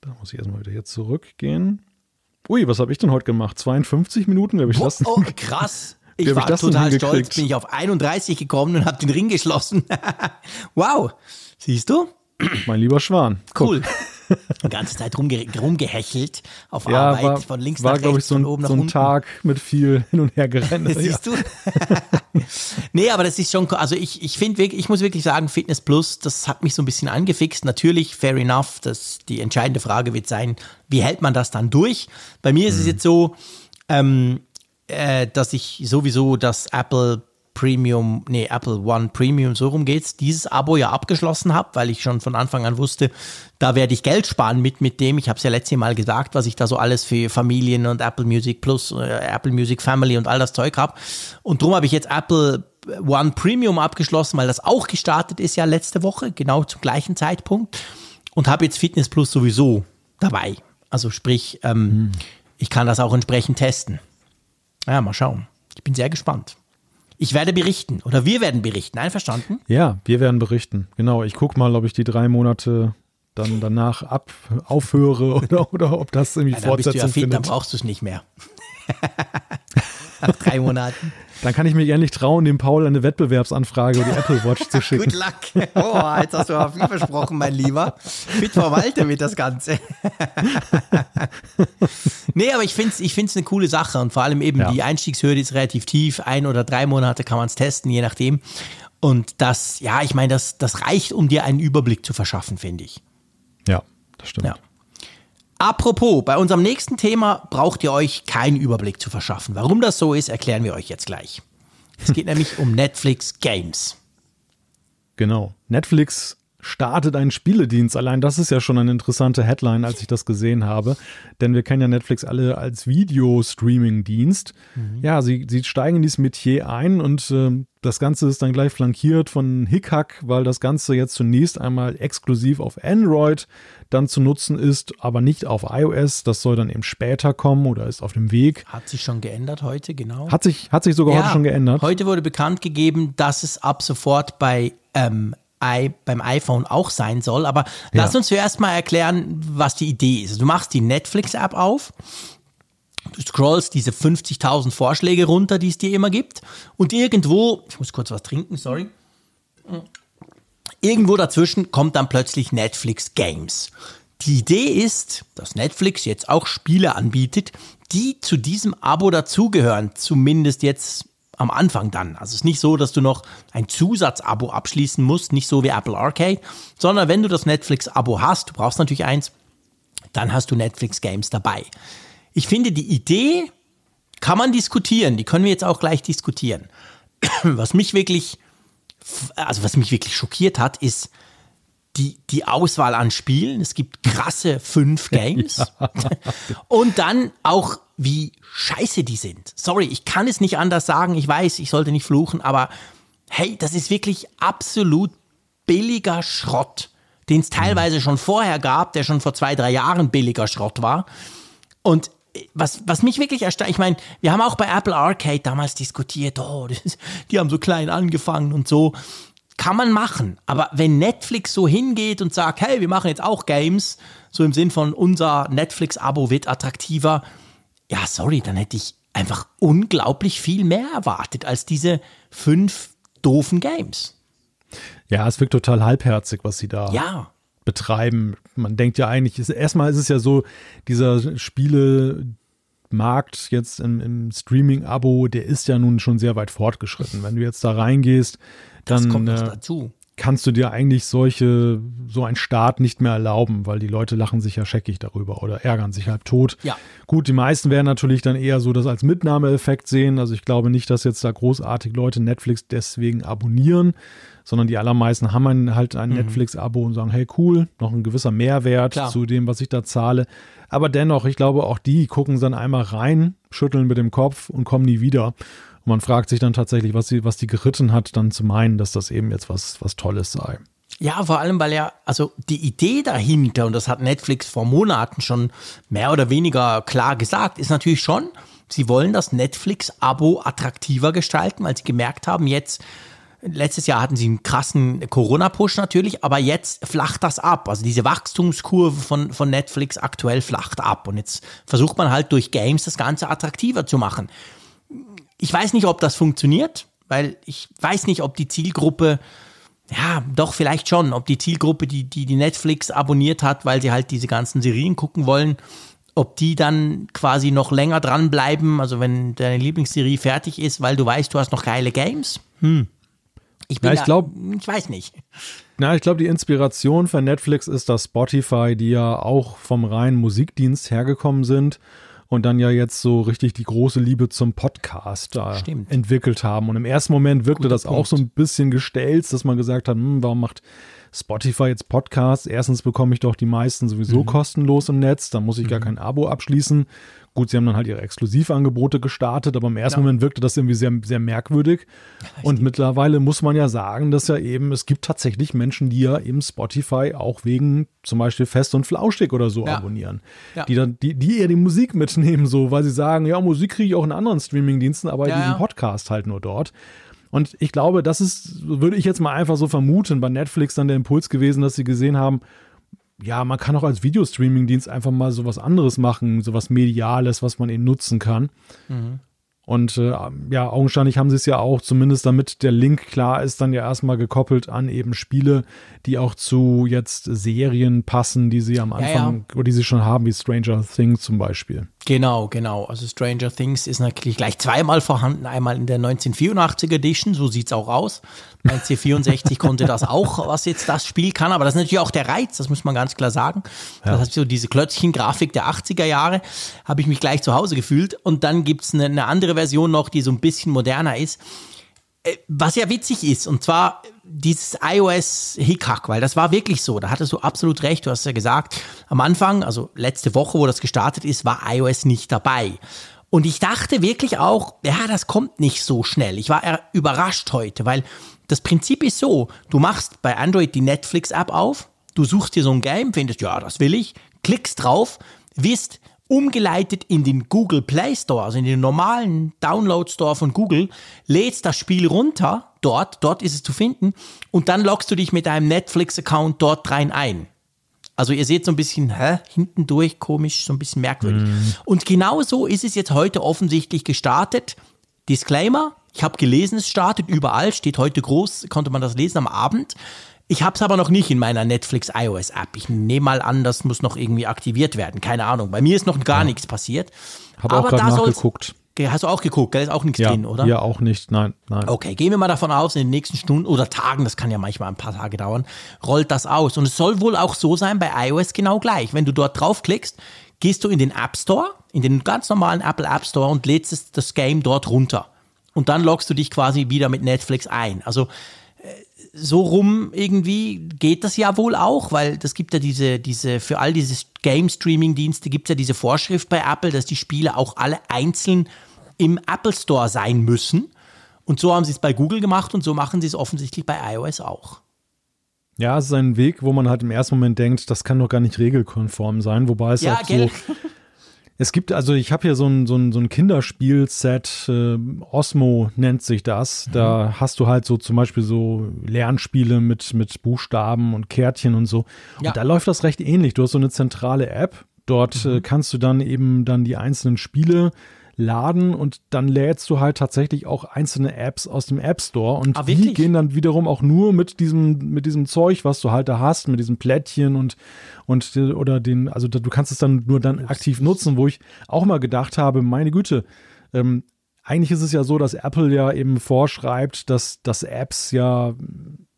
Da muss ich erstmal wieder hier zurückgehen. Ui, was habe ich denn heute gemacht? 52 Minuten? Habe ich das? Oh, krass. Ich war total stolz, bin ich auf 31 gekommen und habe den Ring geschlossen. wow. Siehst du? Mein lieber Schwan. Cool. Die ganze Zeit rumge rumgehechelt auf ja, Arbeit, war, von links war, nach rechts, ich, so ein, von oben nach so ein unten. Tag mit viel hin und her gerannt. Siehst du? nee, aber das ist schon, also ich, ich finde wirklich, ich muss wirklich sagen, Fitness Plus, das hat mich so ein bisschen angefixt. Natürlich, fair enough, das, die entscheidende Frage wird sein, wie hält man das dann durch? Bei mir ist es mhm. jetzt so, ähm, äh, dass ich sowieso das Apple Premium, nee, Apple One Premium, so rum geht's, dieses Abo ja abgeschlossen habe, weil ich schon von Anfang an wusste, da werde ich Geld sparen mit, mit dem. Ich habe es ja letztes Mal gesagt, was ich da so alles für Familien und Apple Music Plus, äh, Apple Music Family und all das Zeug habe. Und darum habe ich jetzt Apple One Premium abgeschlossen, weil das auch gestartet ist ja letzte Woche, genau zum gleichen Zeitpunkt. Und habe jetzt Fitness Plus sowieso dabei. Also sprich, ähm, mhm. ich kann das auch entsprechend testen. Ja, mal schauen. Ich bin sehr gespannt. Ich werde berichten oder wir werden berichten. Einverstanden? Ja, wir werden berichten. Genau. Ich gucke mal, ob ich die drei Monate dann danach ab aufhöre oder, oder ob das irgendwie ja, Fortsetzung bist du ja fit, findet. Dann brauchst du es nicht mehr. Nach drei Monaten. Dann kann ich mich endlich trauen, dem Paul eine Wettbewerbsanfrage über die Apple Watch zu schicken. Good luck. Oh, jetzt hast du aber viel versprochen, mein Lieber. Fit verwalte mit das Ganze. nee, aber ich finde es ich find's eine coole Sache und vor allem eben ja. die Einstiegshürde ist relativ tief. Ein oder drei Monate kann man es testen, je nachdem. Und das, ja, ich meine, das, das reicht, um dir einen Überblick zu verschaffen, finde ich. Ja, das stimmt. Ja. Apropos, bei unserem nächsten Thema braucht ihr euch keinen Überblick zu verschaffen. Warum das so ist, erklären wir euch jetzt gleich. Es geht nämlich um Netflix Games. Genau. Netflix startet einen Spieledienst. Allein das ist ja schon eine interessante Headline, als ich das gesehen habe. Denn wir kennen ja Netflix alle als Video-Streaming-Dienst. Mhm. Ja, sie, sie steigen in dieses Metier ein und äh, das Ganze ist dann gleich flankiert von Hickhack, weil das Ganze jetzt zunächst einmal exklusiv auf Android dann zu nutzen ist, aber nicht auf iOS. Das soll dann eben später kommen oder ist auf dem Weg. Hat sich schon geändert heute, genau. Hat sich, hat sich sogar ja, heute schon geändert. Heute wurde bekannt gegeben, dass es ab sofort bei ähm, I, beim iPhone auch sein soll. Aber ja. lass uns zuerst mal erklären, was die Idee ist. Du machst die Netflix-App auf. Du scrollst diese 50.000 Vorschläge runter, die es dir immer gibt. Und irgendwo, ich muss kurz was trinken, sorry. Irgendwo dazwischen kommt dann plötzlich Netflix Games. Die Idee ist, dass Netflix jetzt auch Spiele anbietet, die zu diesem Abo dazugehören. Zumindest jetzt am Anfang dann. Also es ist nicht so, dass du noch ein Zusatzabo abschließen musst, nicht so wie Apple Arcade, sondern wenn du das Netflix-Abo hast, du brauchst natürlich eins, dann hast du Netflix Games dabei. Ich finde, die Idee kann man diskutieren, die können wir jetzt auch gleich diskutieren. Was mich wirklich, also was mich wirklich schockiert hat, ist, die, die Auswahl an Spielen. Es gibt krasse fünf Games. Ja. Und dann auch, wie scheiße die sind. Sorry, ich kann es nicht anders sagen. Ich weiß, ich sollte nicht fluchen, aber hey, das ist wirklich absolut billiger Schrott, den es teilweise schon vorher gab, der schon vor zwei, drei Jahren billiger Schrott war. Und was, was mich wirklich erstaunt, ich meine, wir haben auch bei Apple Arcade damals diskutiert, oh, das, die haben so klein angefangen und so kann man machen. Aber wenn Netflix so hingeht und sagt, hey, wir machen jetzt auch Games, so im Sinn von unser Netflix-Abo wird attraktiver, ja, sorry, dann hätte ich einfach unglaublich viel mehr erwartet als diese fünf doofen Games. Ja, es wirkt total halbherzig, was sie da ja. Betreiben. Man denkt ja eigentlich, erstmal ist es ja so, dieser Spiele, Markt jetzt im, im Streaming-Abo, der ist ja nun schon sehr weit fortgeschritten. Wenn du jetzt da reingehst, dann äh, dazu. kannst du dir eigentlich solche, so einen Start nicht mehr erlauben, weil die Leute lachen sich ja scheckig darüber oder ärgern sich halb tot. Ja. Gut, die meisten werden natürlich dann eher so das als Mitnahmeeffekt sehen. Also ich glaube nicht, dass jetzt da großartig Leute Netflix deswegen abonnieren, sondern die allermeisten haben ein, halt ein mhm. Netflix-Abo und sagen, hey cool, noch ein gewisser Mehrwert Klar. zu dem, was ich da zahle. Aber dennoch, ich glaube, auch die gucken dann einmal rein, schütteln mit dem Kopf und kommen nie wieder. Und man fragt sich dann tatsächlich, was, sie, was die geritten hat, dann zu meinen, dass das eben jetzt was, was Tolles sei. Ja, vor allem, weil ja, also die Idee dahinter, und das hat Netflix vor Monaten schon mehr oder weniger klar gesagt, ist natürlich schon, sie wollen das Netflix-Abo attraktiver gestalten, weil sie gemerkt haben, jetzt, letztes Jahr hatten sie einen krassen Corona-Push natürlich, aber jetzt flacht das ab. Also diese Wachstumskurve von, von Netflix aktuell flacht ab. Und jetzt versucht man halt durch Games das Ganze attraktiver zu machen. Ich weiß nicht, ob das funktioniert, weil ich weiß nicht, ob die Zielgruppe, ja, doch vielleicht schon, ob die Zielgruppe, die, die, die Netflix abonniert hat, weil sie halt diese ganzen Serien gucken wollen, ob die dann quasi noch länger dranbleiben, also wenn deine Lieblingsserie fertig ist, weil du weißt, du hast noch geile Games. Hm. Ich bin ja, ich glaube, ich weiß nicht. Na, ich glaube, die Inspiration für Netflix ist das Spotify, die ja auch vom reinen Musikdienst hergekommen sind und dann ja jetzt so richtig die große Liebe zum Podcast äh, entwickelt haben. Und im ersten Moment wirkte Guter das Punkt. auch so ein bisschen gestelzt, dass man gesagt hat, hm, warum macht Spotify jetzt Podcasts? Erstens bekomme ich doch die meisten sowieso mhm. kostenlos im Netz, dann muss ich mhm. gar kein Abo abschließen. Gut, sie haben dann halt ihre Exklusivangebote gestartet, aber im ersten ja. Moment wirkte das irgendwie sehr, sehr merkwürdig. Und mittlerweile muss man ja sagen, dass ja eben, es gibt tatsächlich Menschen, die ja eben Spotify auch wegen zum Beispiel Fest und Flauschig oder so ja. abonnieren. Ja. Die dann, die, die eher die Musik mitnehmen, so, weil sie sagen, ja, Musik kriege ich auch in anderen Streamingdiensten, aber ja, diesen Podcast halt nur dort. Und ich glaube, das ist, würde ich jetzt mal einfach so vermuten, bei Netflix dann der Impuls gewesen, dass sie gesehen haben, ja, man kann auch als Videostreaming-Dienst einfach mal sowas anderes machen, sowas Mediales, was man eben nutzen kann. Mhm. Und äh, ja, augenscheinlich haben sie es ja auch, zumindest damit der Link klar ist, dann ja erstmal gekoppelt an eben Spiele, die auch zu jetzt Serien passen, die sie am Anfang ja, ja. oder die sie schon haben, wie Stranger Things zum Beispiel. Genau, genau. Also Stranger Things ist natürlich gleich zweimal vorhanden. Einmal in der 1984 Edition, so sieht es auch aus. Mein C64 konnte das auch, was jetzt das Spiel kann. Aber das ist natürlich auch der Reiz, das muss man ganz klar sagen. Ja. Das hat so diese Klötzchen-Grafik der 80er Jahre, habe ich mich gleich zu Hause gefühlt. Und dann gibt es eine, eine andere Version noch, die so ein bisschen moderner ist. Äh, was ja witzig ist, und zwar dieses iOS Hickhack, weil das war wirklich so, da hattest du absolut recht, du hast ja gesagt, am Anfang, also letzte Woche, wo das gestartet ist, war iOS nicht dabei. Und ich dachte wirklich auch, ja, das kommt nicht so schnell. Ich war überrascht heute, weil das Prinzip ist so, du machst bei Android die Netflix-App auf, du suchst dir so ein Game, findest, ja, das will ich, klickst drauf, wirst umgeleitet in den Google Play Store, also in den normalen Download Store von Google, lädst das Spiel runter, dort, dort ist es zu finden, und dann loggst du dich mit deinem Netflix-Account dort rein ein. Also ihr seht so ein bisschen, hä, hinten durch, komisch, so ein bisschen merkwürdig. Mm. Und genau so ist es jetzt heute offensichtlich gestartet. Disclaimer, ich habe gelesen, es startet überall, steht heute groß, konnte man das lesen am Abend. Ich habe es aber noch nicht in meiner Netflix iOS App. Ich nehme mal an, das muss noch irgendwie aktiviert werden. Keine Ahnung. Bei mir ist noch gar ja. nichts passiert. Habe auch gerade nachgeguckt. Hast du auch geguckt, gell? Ist auch nichts ja, drin, oder? Ja, auch nicht, nein, nein. Okay, gehen wir mal davon aus, in den nächsten Stunden oder Tagen, das kann ja manchmal ein paar Tage dauern, rollt das aus. Und es soll wohl auch so sein bei iOS genau gleich. Wenn du dort draufklickst, gehst du in den App Store, in den ganz normalen Apple App Store und lädst das Game dort runter. Und dann loggst du dich quasi wieder mit Netflix ein. Also so rum irgendwie geht das ja wohl auch, weil das gibt ja diese, diese, für all diese Game-Streaming-Dienste gibt es ja diese Vorschrift bei Apple, dass die Spiele auch alle einzeln im Apple Store sein müssen. Und so haben sie es bei Google gemacht und so machen sie es offensichtlich bei iOS auch. Ja, es ist ein Weg, wo man halt im ersten Moment denkt, das kann doch gar nicht regelkonform sein, wobei es ja, auch gell? so Es gibt, also ich habe hier so ein, so ein, so ein Kinderspielset, äh, Osmo nennt sich das. Da mhm. hast du halt so zum Beispiel so Lernspiele mit, mit Buchstaben und Kärtchen und so. Ja. Und da läuft das recht ähnlich. Du hast so eine zentrale App. Dort mhm. äh, kannst du dann eben dann die einzelnen Spiele laden und dann lädst du halt tatsächlich auch einzelne Apps aus dem App Store und ah, die gehen dann wiederum auch nur mit diesem mit diesem Zeug, was du halt da hast, mit diesem Plättchen und und oder den also du kannst es dann nur dann aktiv nutzen, wo ich auch mal gedacht habe, meine Güte, ähm, eigentlich ist es ja so, dass Apple ja eben vorschreibt, dass, dass Apps ja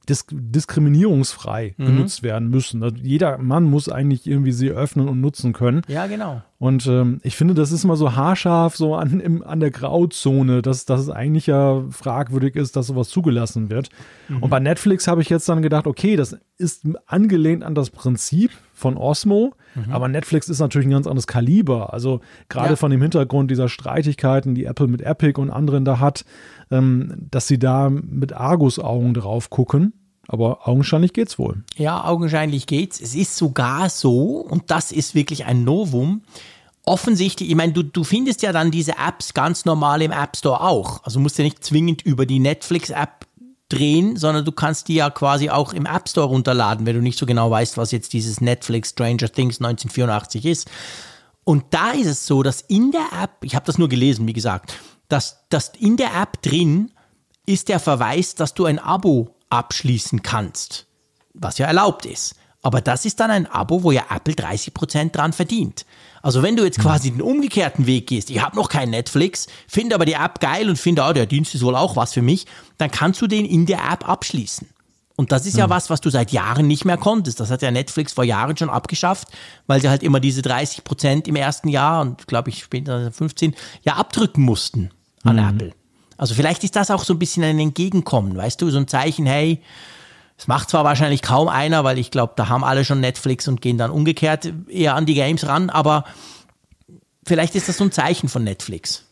disk diskriminierungsfrei mhm. genutzt werden müssen. Also jeder Mann muss eigentlich irgendwie sie öffnen und nutzen können. Ja, genau. Und ähm, ich finde, das ist immer so haarscharf so an, im, an der Grauzone, dass, dass es eigentlich ja fragwürdig ist, dass sowas zugelassen wird. Mhm. Und bei Netflix habe ich jetzt dann gedacht, okay, das ist angelehnt an das Prinzip von Osmo, mhm. aber Netflix ist natürlich ein ganz anderes Kaliber. Also gerade ja. von dem Hintergrund dieser Streitigkeiten, die Apple mit Epic und anderen da hat, ähm, dass sie da mit Argus-Augen drauf gucken. Aber augenscheinlich geht's wohl. Ja, augenscheinlich geht's. Es ist sogar so, und das ist wirklich ein Novum, offensichtlich, ich meine, du, du findest ja dann diese Apps ganz normal im App Store auch. Also musst du nicht zwingend über die Netflix-App drehen, sondern du kannst die ja quasi auch im App Store runterladen, wenn du nicht so genau weißt, was jetzt dieses Netflix Stranger Things 1984 ist. Und da ist es so, dass in der App, ich habe das nur gelesen, wie gesagt, dass, dass in der App drin ist der Verweis, dass du ein Abo abschließen kannst, was ja erlaubt ist. Aber das ist dann ein Abo, wo ja Apple 30% dran verdient. Also wenn du jetzt quasi den umgekehrten Weg gehst, ich habe noch kein Netflix, finde aber die App geil und finde, oh, der Dienst ist wohl auch was für mich, dann kannst du den in der App abschließen. Und das ist ja mhm. was, was du seit Jahren nicht mehr konntest. Das hat ja Netflix vor Jahren schon abgeschafft, weil sie halt immer diese 30 Prozent im ersten Jahr und glaube ich später 15 ja abdrücken mussten an mhm. Apple. Also vielleicht ist das auch so ein bisschen ein Entgegenkommen, weißt du, so ein Zeichen, hey, es macht zwar wahrscheinlich kaum einer, weil ich glaube, da haben alle schon Netflix und gehen dann umgekehrt eher an die Games ran, aber vielleicht ist das so ein Zeichen von Netflix.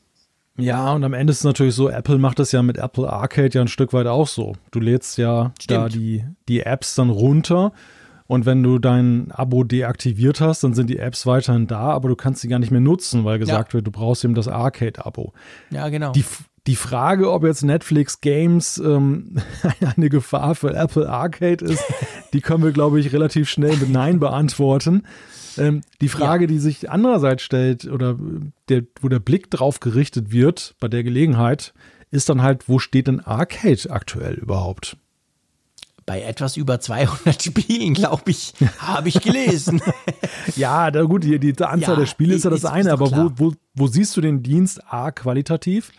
Ja, und am Ende ist es natürlich so, Apple macht das ja mit Apple Arcade ja ein Stück weit auch so. Du lädst ja Stimmt. da die, die Apps dann runter und wenn du dein Abo deaktiviert hast, dann sind die Apps weiterhin da, aber du kannst sie gar nicht mehr nutzen, weil gesagt ja. wird, du brauchst eben das Arcade-Abo. Ja, genau. Die, Die Frage, ob jetzt Netflix Games ähm, eine Gefahr für Apple Arcade ist, die können wir, glaube ich, relativ schnell mit Nein beantworten. Ähm, die Frage, ja. die sich andererseits stellt oder der, wo der Blick drauf gerichtet wird bei der Gelegenheit, ist dann halt, wo steht denn Arcade aktuell überhaupt? Bei etwas über 200 Spielen, glaube ich, habe ich gelesen. ja, da gut, die, die Anzahl ja, der Spiele ist ja das ist, eine, aber wo, wo, wo siehst du den Dienst A qualitativ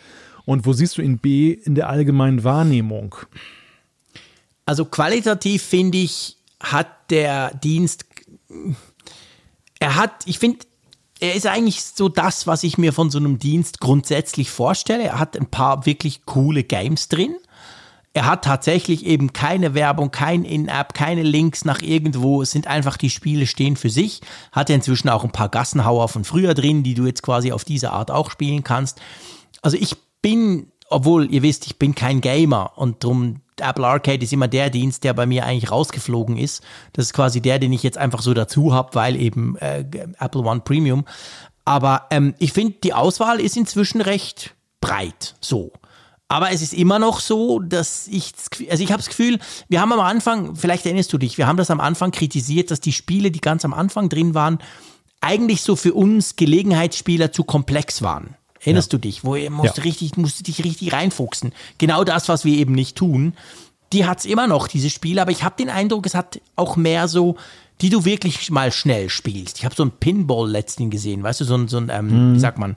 und wo siehst du ihn B in der allgemeinen Wahrnehmung? Also qualitativ finde ich, hat der Dienst, er hat, ich finde, er ist eigentlich so das, was ich mir von so einem Dienst grundsätzlich vorstelle. Er hat ein paar wirklich coole Games drin. Er hat tatsächlich eben keine Werbung, kein In-App, keine Links nach irgendwo. Es sind einfach die Spiele stehen für sich. Hat er inzwischen auch ein paar Gassenhauer von früher drin, die du jetzt quasi auf diese Art auch spielen kannst. Also ich bin, obwohl ihr wisst, ich bin kein Gamer und drum Apple Arcade ist immer der Dienst, der bei mir eigentlich rausgeflogen ist. Das ist quasi der, den ich jetzt einfach so dazu habe, weil eben äh, Apple One Premium. Aber ähm, ich finde, die Auswahl ist inzwischen recht breit. So. Aber es ist immer noch so, dass ich, also ich habe das Gefühl, wir haben am Anfang, vielleicht erinnerst du dich, wir haben das am Anfang kritisiert, dass die Spiele, die ganz am Anfang drin waren, eigentlich so für uns Gelegenheitsspieler zu komplex waren. Erinnerst ja. du dich? Wo musst ja. richtig, musst dich richtig reinfuchsen. Genau das, was wir eben nicht tun. Die hat es immer noch, diese Spiele, aber ich habe den Eindruck, es hat auch mehr so, die du wirklich mal schnell spielst. Ich habe so ein Pinball letztens gesehen, weißt du, so ein, so ein ähm, mhm. wie sagt man,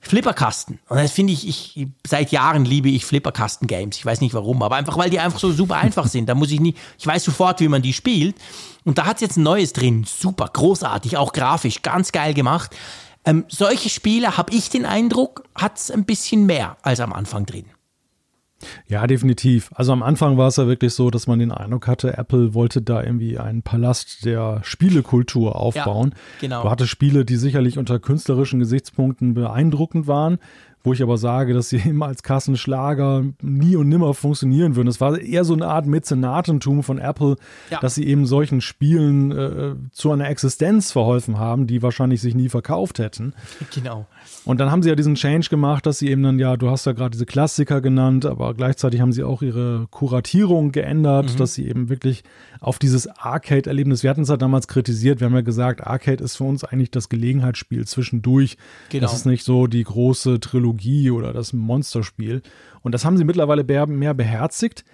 Flipperkasten. Und das finde ich, ich, seit Jahren liebe ich Flipperkasten-Games. Ich weiß nicht warum, aber einfach, weil die einfach so super einfach sind. Da muss ich nie, ich weiß sofort, wie man die spielt. Und da hat es jetzt ein neues drin. Super, großartig, auch grafisch, ganz geil gemacht. Ähm, solche Spiele, habe ich den Eindruck, hat es ein bisschen mehr als am Anfang drin. Ja, definitiv. Also am Anfang war es ja wirklich so, dass man den Eindruck hatte, Apple wollte da irgendwie einen Palast der Spielekultur aufbauen. Ja, genau. Du hattest Spiele, die sicherlich unter künstlerischen Gesichtspunkten beeindruckend waren, wo ich aber sage, dass sie eben als Kassenschlager nie und nimmer funktionieren würden. Es war eher so eine Art Mäzenatentum von Apple, ja. dass sie eben solchen Spielen äh, zu einer Existenz verholfen haben, die wahrscheinlich sich nie verkauft hätten. Genau. Und dann haben sie ja diesen Change gemacht, dass sie eben dann, ja, du hast ja gerade diese Klassiker genannt, aber gleichzeitig haben sie auch ihre Kuratierung geändert, mhm. dass sie eben wirklich auf dieses Arcade-Erlebnis, wir hatten es ja damals kritisiert, wir haben ja gesagt, Arcade ist für uns eigentlich das Gelegenheitsspiel zwischendurch. Genau. Das ist nicht so die große Trilogie oder das Monsterspiel. Und das haben sie mittlerweile mehr beherzigt.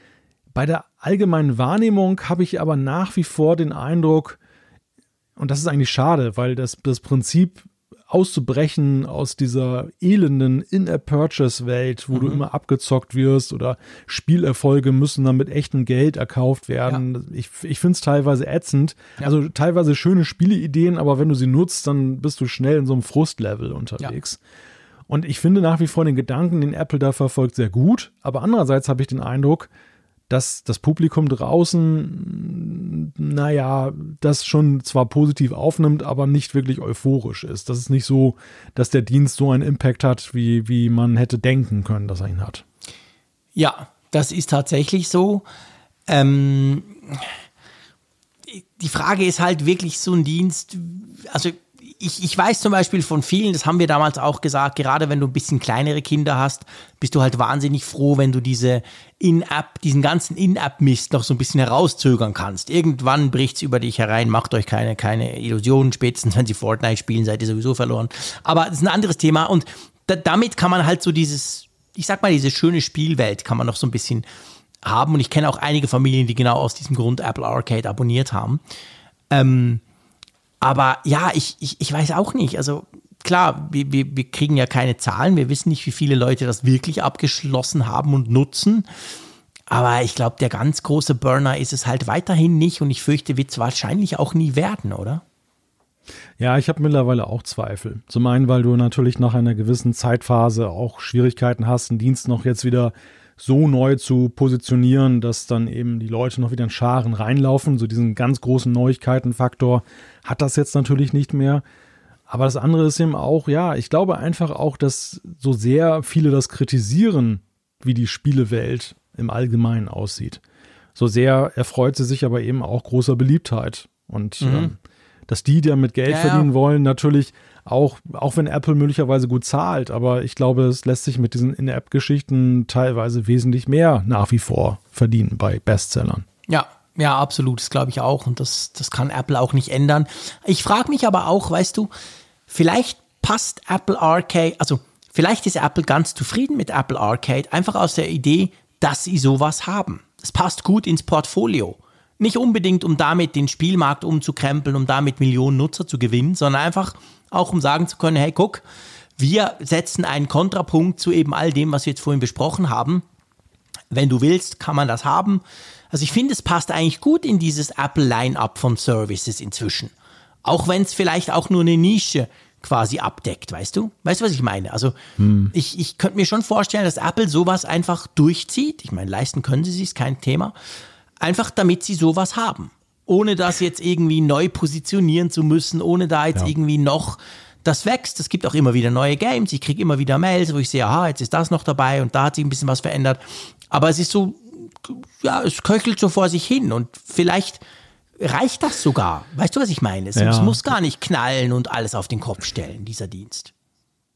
Bei der allgemeinen Wahrnehmung habe ich aber nach wie vor den Eindruck, und das ist eigentlich schade, weil das, das Prinzip auszubrechen aus dieser elenden In-App-Purchase-Welt, wo mhm. du immer abgezockt wirst oder Spielerfolge müssen dann mit echtem Geld erkauft werden. Ja. Ich, ich finde es teilweise ätzend. Ja. Also teilweise schöne Spieleideen, aber wenn du sie nutzt, dann bist du schnell in so einem Frustlevel unterwegs. Ja. Und ich finde nach wie vor den Gedanken, den Apple da verfolgt, sehr gut. Aber andererseits habe ich den Eindruck, dass das Publikum draußen, naja, das schon zwar positiv aufnimmt, aber nicht wirklich euphorisch ist. Das ist nicht so, dass der Dienst so einen Impact hat, wie, wie man hätte denken können, dass er ihn hat. Ja, das ist tatsächlich so. Ähm, die Frage ist halt wirklich so ein Dienst, also ich, ich weiß zum Beispiel von vielen, das haben wir damals auch gesagt, gerade wenn du ein bisschen kleinere Kinder hast, bist du halt wahnsinnig froh, wenn du diese In-App, diesen ganzen In-App-Mist noch so ein bisschen herauszögern kannst. Irgendwann bricht es über dich herein, macht euch keine, keine Illusionen, spätestens wenn sie Fortnite spielen, seid ihr sowieso verloren. Aber das ist ein anderes Thema und da, damit kann man halt so dieses, ich sag mal, diese schöne Spielwelt kann man noch so ein bisschen haben und ich kenne auch einige Familien, die genau aus diesem Grund Apple Arcade abonniert haben. Ähm, aber ja, ich, ich, ich weiß auch nicht. Also klar, wir, wir, wir kriegen ja keine Zahlen. Wir wissen nicht, wie viele Leute das wirklich abgeschlossen haben und nutzen. Aber ich glaube, der ganz große Burner ist es halt weiterhin nicht und ich fürchte, wird es wahrscheinlich auch nie werden, oder? Ja, ich habe mittlerweile auch Zweifel. Zum einen, weil du natürlich nach einer gewissen Zeitphase auch Schwierigkeiten hast, einen Dienst noch jetzt wieder so neu zu positionieren, dass dann eben die Leute noch wieder in Scharen reinlaufen. So diesen ganz großen Neuigkeitenfaktor hat das jetzt natürlich nicht mehr. Aber das andere ist eben auch, ja, ich glaube einfach auch, dass so sehr viele das kritisieren, wie die Spielewelt im Allgemeinen aussieht. So sehr erfreut sie sich aber eben auch großer Beliebtheit. Und mhm. ähm, dass die, die damit Geld Ja, ja. verdienen wollen, natürlich auch, auch wenn Apple möglicherweise gut zahlt, aber ich glaube, es lässt sich mit diesen In-App-Geschichten teilweise wesentlich mehr nach wie vor verdienen bei Bestsellern. Ja, ja, absolut. Das glaube ich auch. Und das, das kann Apple auch nicht ändern. Ich frage mich aber auch, weißt du, vielleicht passt Apple Arcade, also vielleicht ist Apple ganz zufrieden mit Apple Arcade, einfach aus der Idee, dass sie sowas haben. Es passt gut ins Portfolio. Nicht unbedingt, um damit den Spielmarkt umzukrempeln, um damit Millionen Nutzer zu gewinnen, sondern einfach auch, um sagen zu können, hey, guck, wir setzen einen Kontrapunkt zu eben all dem, was wir jetzt vorhin besprochen haben. Wenn du willst, kann man das haben. Also ich finde, es passt eigentlich gut in dieses Apple-Line-up von Services inzwischen. Auch wenn es vielleicht auch nur eine Nische quasi abdeckt, weißt du? Weißt du, was ich meine? Also ich, ich könnte mir schon vorstellen, dass Apple sowas einfach durchzieht. Ich meine, leisten können sie sich, ist kein Thema. Einfach damit sie sowas haben. Ohne das jetzt irgendwie neu positionieren zu müssen, ohne da jetzt Ja. irgendwie noch das wächst. Es gibt auch immer wieder neue Games. Ich kriege immer wieder Mails, wo ich sehe, aha, jetzt ist das noch dabei und da hat sich ein bisschen was verändert. Aber es ist so, ja, es köchelt so vor sich hin und vielleicht reicht das sogar. Weißt du, was ich meine? Es, Ja. es muss gar nicht knallen und alles auf den Kopf stellen, dieser Dienst.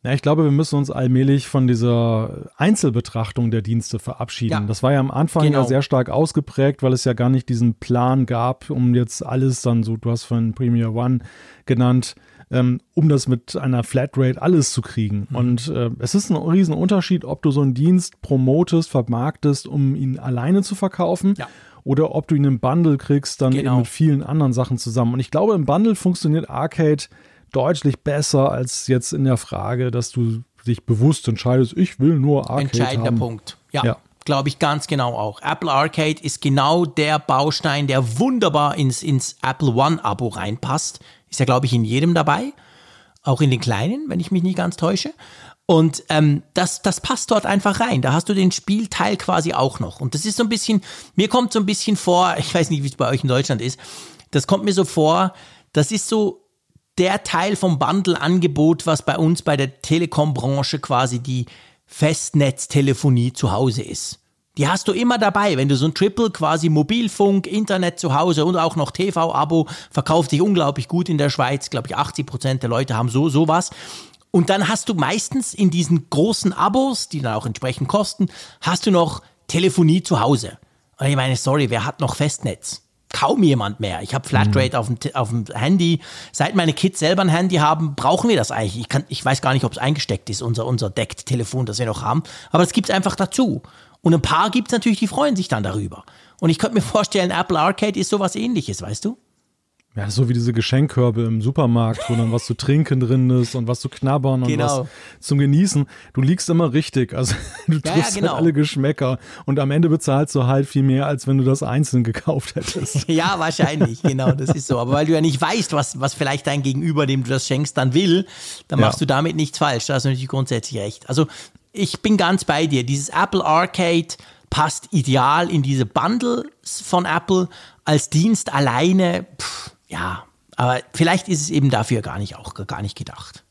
Ja, ich glaube, wir müssen uns allmählich von dieser Einzelbetrachtung der Dienste verabschieden. Ja. Das war ja am Anfang Genau. ja sehr stark ausgeprägt, weil es ja gar nicht diesen Plan gab, um jetzt alles dann so, du hast von Premier One genannt, ähm, um das mit einer Flatrate alles zu kriegen. Mhm. Und äh, es ist ein riesen Unterschied, ob du so einen Dienst promotest, vermarktest, um ihn alleine zu verkaufen. Ja. Oder ob du ihn im Bundle kriegst, dann Genau. eben mit vielen anderen Sachen zusammen. Und ich glaube, im Bundle funktioniert Arcade deutlich besser als jetzt in der Frage, dass du dich bewusst entscheidest, ich will nur Arcade Entscheidender haben. Punkt. Ja, Ja. glaube ich ganz genau auch. Apple Arcade ist genau der Baustein, der wunderbar ins, ins Apple One-Abo reinpasst. Ist ja, glaube ich, in jedem dabei. Auch in den kleinen, wenn ich mich nicht ganz täusche. Und ähm, das, das passt dort einfach rein. Da hast du den Spielteil quasi auch noch. Und das ist so ein bisschen, mir kommt so ein bisschen vor, ich weiß nicht, wie es bei euch in Deutschland ist, das kommt mir so vor, das ist so der Teil vom Bundle-Angebot, was bei uns bei der Telekom-Branche quasi die Festnetztelefonie zu Hause ist. Die hast du immer dabei, wenn du so ein Triple quasi Mobilfunk, Internet zu Hause und auch noch TV-Abo verkauft sich unglaublich gut in der Schweiz. Glaube ich, 80 Prozent der Leute haben so sowas. Und dann hast du meistens in diesen großen Abos, die dann auch entsprechend kosten, hast du noch Telefonie zu Hause. Und ich meine, sorry, wer hat noch Festnetz? Kaum jemand mehr. Ich habe Flatrate auf, dem, auf dem Handy. Seit meine Kids selber ein Handy haben, brauchen wir das eigentlich. Ich, kann, ich weiß gar nicht, ob es eingesteckt ist, unser, unser Deckt-Telefon, das wir noch haben. Aber es gibt es einfach dazu. Und ein paar gibt es natürlich, die freuen sich dann darüber. Und ich könnte mir vorstellen, Apple Arcade ist sowas ähnliches, weißt du? Ja, so wie diese Geschenkkörbe im Supermarkt, wo dann was zu trinken drin ist und was zu knabbern und Genau. was zum Genießen. Du liegst immer richtig. Also du Ja, triffst ja, genau. halt alle Geschmäcker und am Ende bezahlst du halt viel mehr, als wenn du das einzeln gekauft hättest. Ja, wahrscheinlich, genau, das ist so. Aber weil du ja nicht weißt, was, was vielleicht dein Gegenüber, dem du das schenkst, dann will, dann Ja. machst du damit nichts falsch. Da hast du natürlich grundsätzlich recht. Also ich bin ganz bei dir. Dieses Apple Arcade passt ideal in diese Bundles von Apple. Als Dienst alleine, pff, ja, aber vielleicht ist es eben dafür gar nicht auch gar nicht gedacht.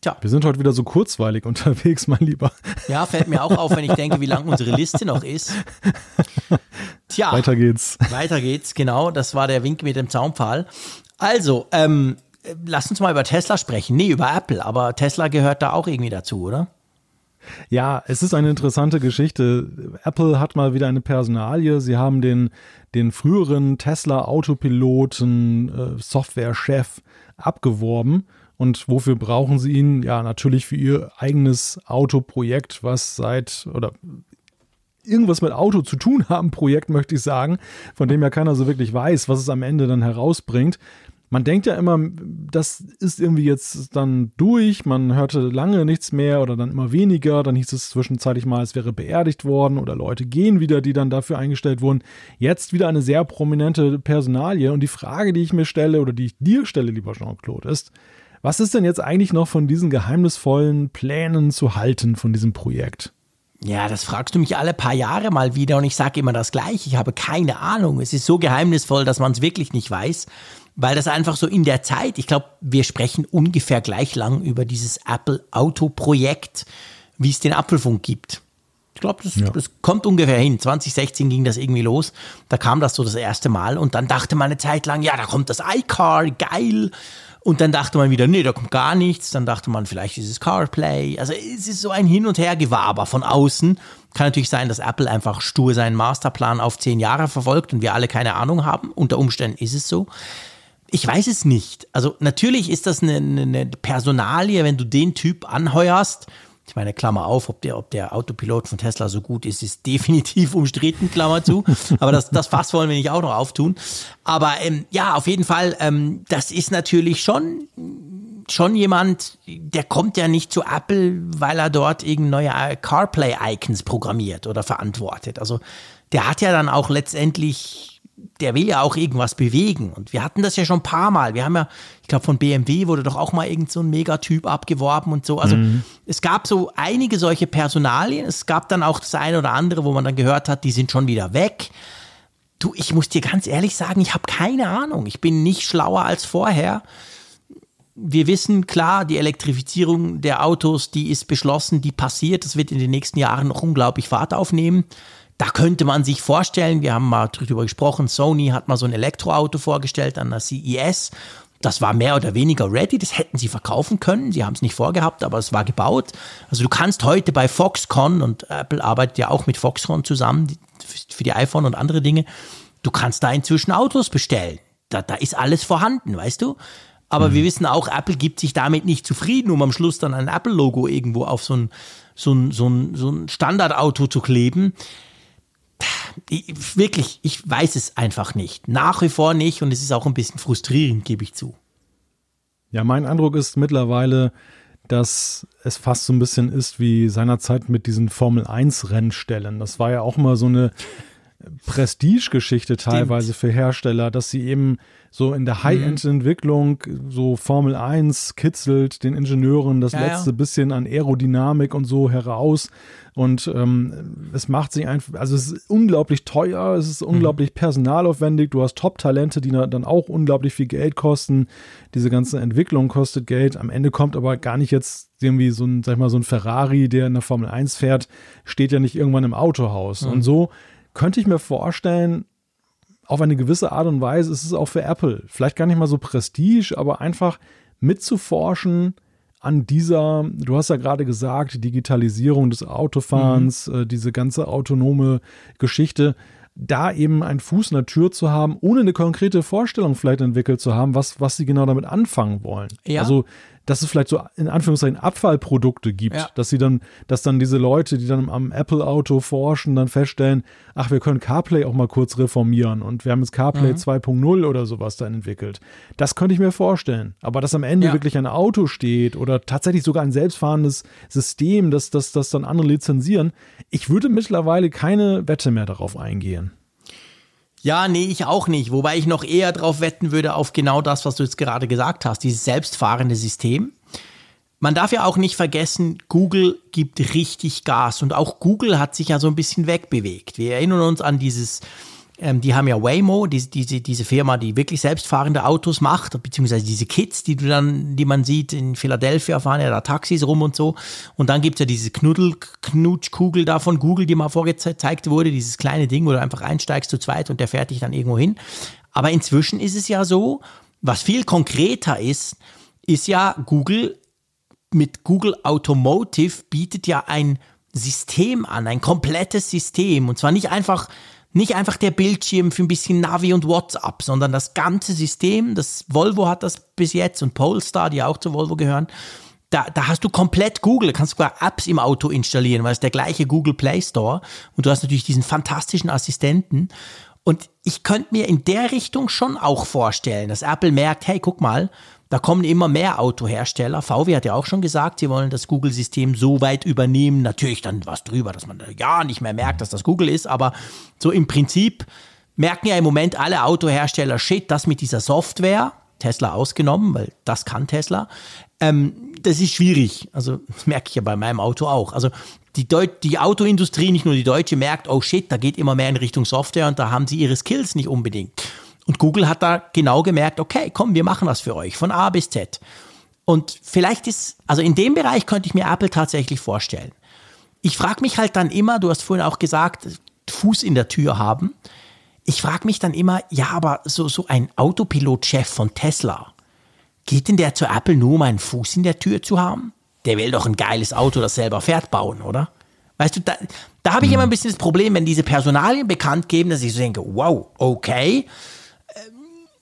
Tja, Wir sind heute wieder so kurzweilig unterwegs, mein Lieber. ja, fällt mir auch auf, wenn ich denke, wie lang unsere Liste noch ist. Tja. Weiter geht's. Weiter geht's, genau. Das war der Wink mit dem Zaunpfahl. Also, ähm, äh, lass uns mal über Tesla sprechen. Nee, über Apple, aber Tesla gehört da auch irgendwie dazu, oder? Ja, es ist eine interessante Geschichte. Apple hat mal wieder eine Personalie. Sie haben den, den früheren Tesla-Autopiloten, äh, Softwarechef abgeworben. Und wofür brauchen sie ihn? Ja, natürlich für ihr eigenes Autoprojekt, was seit oder irgendwas mit Auto zu tun haben, Projekt möchte ich sagen, von dem ja keiner so wirklich weiß, was es am Ende dann herausbringt. Man denkt ja immer, das ist irgendwie jetzt dann durch, man hörte lange nichts mehr oder dann immer weniger, dann hieß es zwischenzeitlich mal, es wäre beerdigt worden oder Leute gehen wieder, die dann dafür eingestellt wurden. Jetzt wieder eine sehr prominente Personalie und die Frage, die ich mir stelle oder die ich dir stelle, lieber Jean-Claude, ist, was ist denn jetzt eigentlich noch von diesen geheimnisvollen Plänen zu halten von diesem Projekt? Ja, das fragst du mich alle paar Jahre mal wieder und ich sage immer das Gleiche. Ich habe keine Ahnung. Es ist so geheimnisvoll, dass man es wirklich nicht weiß, weil das einfach so in der Zeit, ich glaube, wir sprechen ungefähr gleich lang über dieses Apple-Auto-Projekt, wie es den Apfelfunk gibt. Ich glaube, das, ja. das, kommt ungefähr hin. 2016 ging das irgendwie los. Da kam das so das erste Mal und dann dachte man eine Zeit lang, ja, da kommt das iCar, geil. Und dann dachte man wieder, nee, da kommt gar nichts. Dann dachte man, vielleicht ist es CarPlay. Also es ist so ein Hin- und Hergewaber von außen. Kann natürlich sein, dass Apple einfach stur seinen Masterplan auf zehn Jahre verfolgt und wir alle keine Ahnung haben. Unter Umständen ist es so. Ich weiß es nicht. Also natürlich ist das eine, eine Personalie, wenn du den Typ anheuerst. Ich meine, Klammer auf, ob der, ob der Autopilot von Tesla so gut ist, ist definitiv umstritten, Klammer zu. Aber das, das Fass wollen wir nicht auch noch auftun. Aber ähm, ja, auf jeden Fall, ähm, das ist natürlich schon, schon jemand, der kommt ja nicht zu Apple, weil er dort irgendeine neue CarPlay-Icons programmiert oder verantwortet. Also der hat ja dann auch letztendlich der will ja auch irgendwas bewegen. Und wir hatten das ja schon ein paar Mal. Wir haben ja, ich glaube, von BMW wurde doch auch mal irgend so ein Megatyp abgeworben und so. Also mhm. es gab so einige solche Personalien. Es gab dann auch das eine oder andere, wo man dann gehört hat, die sind schon wieder weg. Du, ich muss dir ganz ehrlich sagen, ich habe keine Ahnung. Ich bin nicht schlauer als vorher. Wir wissen klar, die Elektrifizierung der Autos, die ist beschlossen, die passiert. Das wird in den nächsten Jahren noch unglaublich Fahrt aufnehmen. Da könnte man sich vorstellen, wir haben mal drüber gesprochen, Sony hat mal so ein Elektroauto vorgestellt an der CES. Das war mehr oder weniger ready, das hätten sie verkaufen können. Sie haben es nicht vorgehabt, aber es war gebaut. Also du kannst heute bei Foxconn, und Apple arbeitet ja auch mit Foxconn zusammen für die iPhone und andere Dinge, du kannst da inzwischen Autos bestellen. Da, da ist alles vorhanden, weißt du? Aber mhm. wir wissen auch, Apple gibt sich damit nicht zufrieden, um am Schluss dann ein Apple-Logo irgendwo auf so ein, so ein, so ein, so ein Standardauto zu kleben ich, wirklich, ich weiß es einfach nicht. Nach wie vor nicht und es ist auch ein bisschen frustrierend, gebe ich zu. Ja, mein Eindruck ist mittlerweile, dass es fast so ein bisschen ist wie seinerzeit mit diesen Formel 1 Rennstellen. Das war ja auch immer so eine Prestigegeschichte teilweise für Hersteller, dass sie eben so in der mhm. High-End-Entwicklung so Formel 1 kitzelt den Ingenieuren das ja, letzte ja. bisschen an Aerodynamik und so heraus. Und ähm, es macht sich einfach, also es ist unglaublich teuer, es ist mhm. unglaublich personalaufwendig, du hast Top-Talente, die dann auch unglaublich viel Geld kosten. Diese ganze Entwicklung kostet Geld. Am Ende kommt aber gar nicht jetzt irgendwie so ein, sag ich mal, so ein Ferrari, der in der Formel 1 fährt, steht ja nicht irgendwann im Autohaus. Mhm. Und so könnte ich mir vorstellen, auf eine gewisse Art und Weise ist es auch für Apple. Vielleicht gar nicht mal so Prestige, aber einfach mitzuforschen an dieser, du hast ja gerade gesagt, Digitalisierung des Autofahrens, mhm. äh, diese ganze autonome Geschichte, da eben einen Fuß in der Tür zu haben, ohne eine konkrete Vorstellung vielleicht entwickelt zu haben, was, was sie genau damit anfangen wollen. Ja. Also dass es vielleicht so in Anführungszeichen Abfallprodukte gibt, ja. dass sie dann, dass dann diese Leute, die dann am Apple-Auto forschen, dann feststellen, ach, wir können CarPlay auch mal kurz reformieren und wir haben jetzt CarPlay mhm. 2.0 oder sowas dann entwickelt. Das könnte ich mir vorstellen. Aber dass am Ende ja. wirklich ein Auto steht oder tatsächlich sogar ein selbstfahrendes System, dass das, das dann andere lizenzieren, ich würde mittlerweile keine Wette mehr darauf eingehen. Ja, nee, ich auch nicht. Wobei ich noch eher darauf wetten würde, auf genau das, was du jetzt gerade gesagt hast, dieses selbstfahrende System. Man darf ja auch nicht vergessen, Google gibt richtig Gas und auch Google hat sich ja so ein bisschen wegbewegt. Wir erinnern uns an dieses ähm, die haben ja Waymo, diese, diese, diese Firma, die wirklich selbstfahrende Autos macht, beziehungsweise diese Kids, die du dann, die man sieht in Philadelphia, fahren ja da Taxis rum und so. Und dann gibt es ja diese Knuddel-Knutschkugel da von Google, die mal vorgezeigt wurde, dieses kleine Ding, wo du einfach einsteigst zu zweit und der fährt dich dann irgendwo hin. Aber inzwischen ist es ja so, was viel konkreter ist, ist ja Google mit Google Automotive bietet ja ein System an, ein komplettes System. Und zwar nicht einfach nicht einfach der Bildschirm für ein bisschen Navi und WhatsApp, sondern das ganze System. Das Volvo hat das bis jetzt und Polestar, die auch zu Volvo gehören. Da, da hast du komplett Google, da kannst du sogar Apps im Auto installieren, weil es der gleiche Google Play Store und du hast natürlich diesen fantastischen Assistenten. Und ich könnte mir in der Richtung schon auch vorstellen, dass Apple merkt, hey, guck mal, da kommen immer mehr Autohersteller. VW hat ja auch schon gesagt, sie wollen das Google-System so weit übernehmen. Natürlich dann was drüber, dass man ja nicht mehr merkt, dass das Google ist, aber so im Prinzip merken ja im Moment alle Autohersteller, shit, das mit dieser Software, Tesla ausgenommen, weil das kann Tesla, ähm, das ist schwierig. Also das merke ich ja bei meinem Auto auch. Also die, die Autoindustrie, nicht nur die deutsche, merkt, oh shit, da geht immer mehr in Richtung Software und da haben sie ihre Skills nicht unbedingt. Und Google hat da genau gemerkt, okay, komm, wir machen das für euch, von A bis Z. Und vielleicht ist, also in dem Bereich könnte ich mir Apple tatsächlich vorstellen. ich frage mich halt dann immer, du hast vorhin auch gesagt, Fuß in der Tür haben. Ich frage mich dann immer, ja, aber so, so ein Autopilot-Chef von Tesla, geht denn der zu Apple nur, um einen Fuß in der Tür zu haben? Der will doch ein geiles Auto, das selber fährt, bauen, oder? Weißt du, da, da habe ich immer ein bisschen das Problem, wenn diese Personalien bekannt geben, dass ich so denke, wow, okay.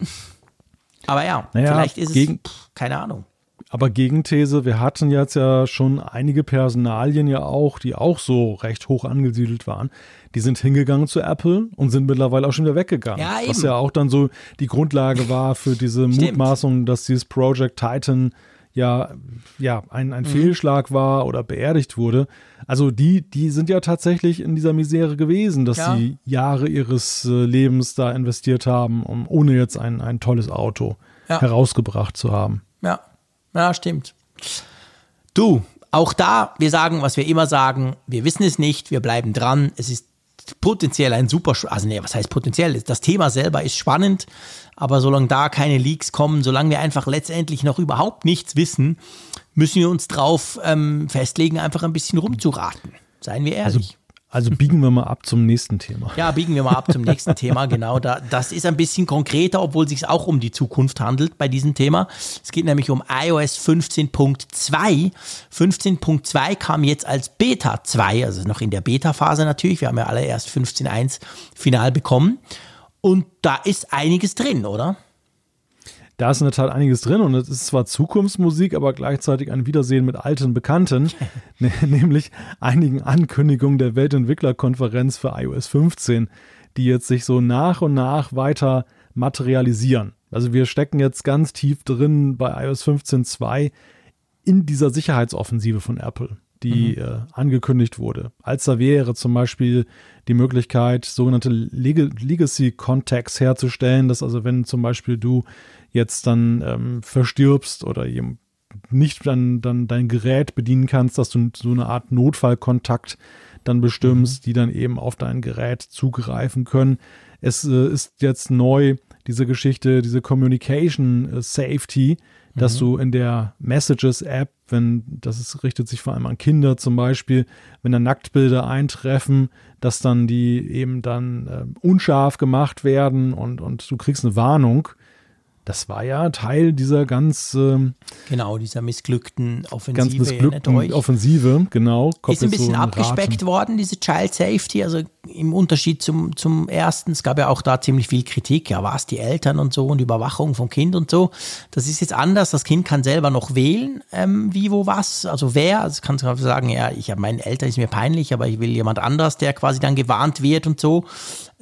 Aber ja, Naja, vielleicht ist gegen- es, pff, keine Ahnung. Aber Gegenthese, wir hatten jetzt ja schon einige Personalien ja auch, die auch so recht hoch angesiedelt waren. Die sind hingegangen zu Apple und sind mittlerweile auch schon wieder weggegangen. Ja, was eben. ja auch dann so die Grundlage war für diese. Mutmaßung, dass dieses Project Titan ja, ja ein, Mhm. ein Fehlschlag war oder beerdigt wurde. Also die, die sind ja tatsächlich in dieser Misere gewesen, dass Ja. sie Jahre ihres äh, Lebens da investiert haben, um ohne jetzt ein, ein tolles Auto Ja. herausgebracht zu haben. Ja, ja, stimmt. Du, auch da, wir sagen, was wir immer sagen, wir wissen es nicht, wir bleiben dran. Es ist potenziell ein super, also nee, was heißt potenziell? Das Thema selber ist spannend, aber solange da keine Leaks kommen, solange wir einfach letztendlich noch überhaupt nichts wissen, müssen wir uns drauf ähm, festlegen, einfach ein bisschen rumzuraten. Seien wir ehrlich. Also biegen wir mal ab zum nächsten Thema. Ja, biegen wir mal ab zum nächsten Thema. Genau, da, das ist ein bisschen konkreter, obwohl es sich auch um die Zukunft handelt bei diesem Thema. Es geht nämlich um iOS 15.2. 15.2 kam jetzt als Beta 2, also noch in der Beta-Phase natürlich. Wir haben ja alle erst 15.1 final bekommen. Und da ist einiges drin, oder? Da ist in der Tat einiges drin und es ist zwar Zukunftsmusik, aber gleichzeitig ein Wiedersehen mit alten Bekannten, ne- nämlich einigen Ankündigungen der Weltentwicklerkonferenz für iOS 15, die jetzt sich so nach und nach weiter materialisieren. Also wir stecken jetzt ganz tief drin bei iOS 15.2 in dieser Sicherheitsoffensive von Apple, die äh, angekündigt wurde. Als da wäre zum Beispiel die Möglichkeit, sogenannte Leg Legacy Contacts herzustellen, dass also wenn zum Beispiel du jetzt dann ähm, verstirbst oder nicht dann, dann dein Gerät bedienen kannst, dass du so eine Art Notfallkontakt dann bestimmst, die dann eben auf dein Gerät zugreifen können. Es äh, ist jetzt neu, diese Geschichte, diese Communication äh, Safety, dass du in der Messages-App, wenn, das ist, richtet sich vor allem an Kinder zum Beispiel, wenn da Nacktbilder eintreffen, dass dann die eben dann äh, unscharf gemacht werden und, und du kriegst eine Warnung. Das war ja Teil dieser ganz, ähm, Genau, dieser missglückten ganz Offensive. erinnert missglückten? Offensive, genau. Ist ein so bisschen ein abgespeckt Raten. worden, diese Child Safety, also im Unterschied zum, zum ersten. Es gab ja auch da ziemlich viel Kritik, ja, was die Eltern und so und Überwachung vom Kind und so. Das ist jetzt anders. Das Kind kann selber noch wählen, ähm, wie, wo, was, also wer. Also kann sagen, ja, ich habe meinen Eltern ist mir peinlich, aber ich will jemand anders, der quasi dann gewarnt wird und so.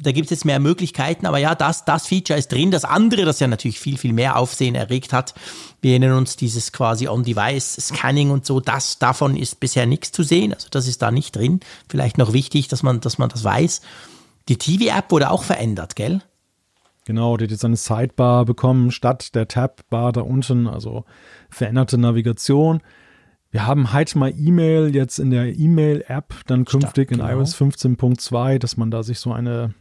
Da gibt es jetzt mehr Möglichkeiten, aber ja, das, das Feature ist drin. Das andere, das ja natürlich viel, viel mehr Aufsehen erregt hat, wir erinnern uns dieses quasi On-Device-Scanning und so, das, davon ist bisher nichts zu sehen. Also das ist da nicht drin. Vielleicht noch wichtig, dass man, dass man das weiß. Die TV-App wurde auch verändert, gell? Genau, die hat jetzt eine Sidebar bekommen, statt der Tab-Bar da unten, also veränderte Navigation. Wir haben halt mal E-Mail jetzt in der E-Mail-App dann künftig in genau. iOS 15.2, dass man da sich so eine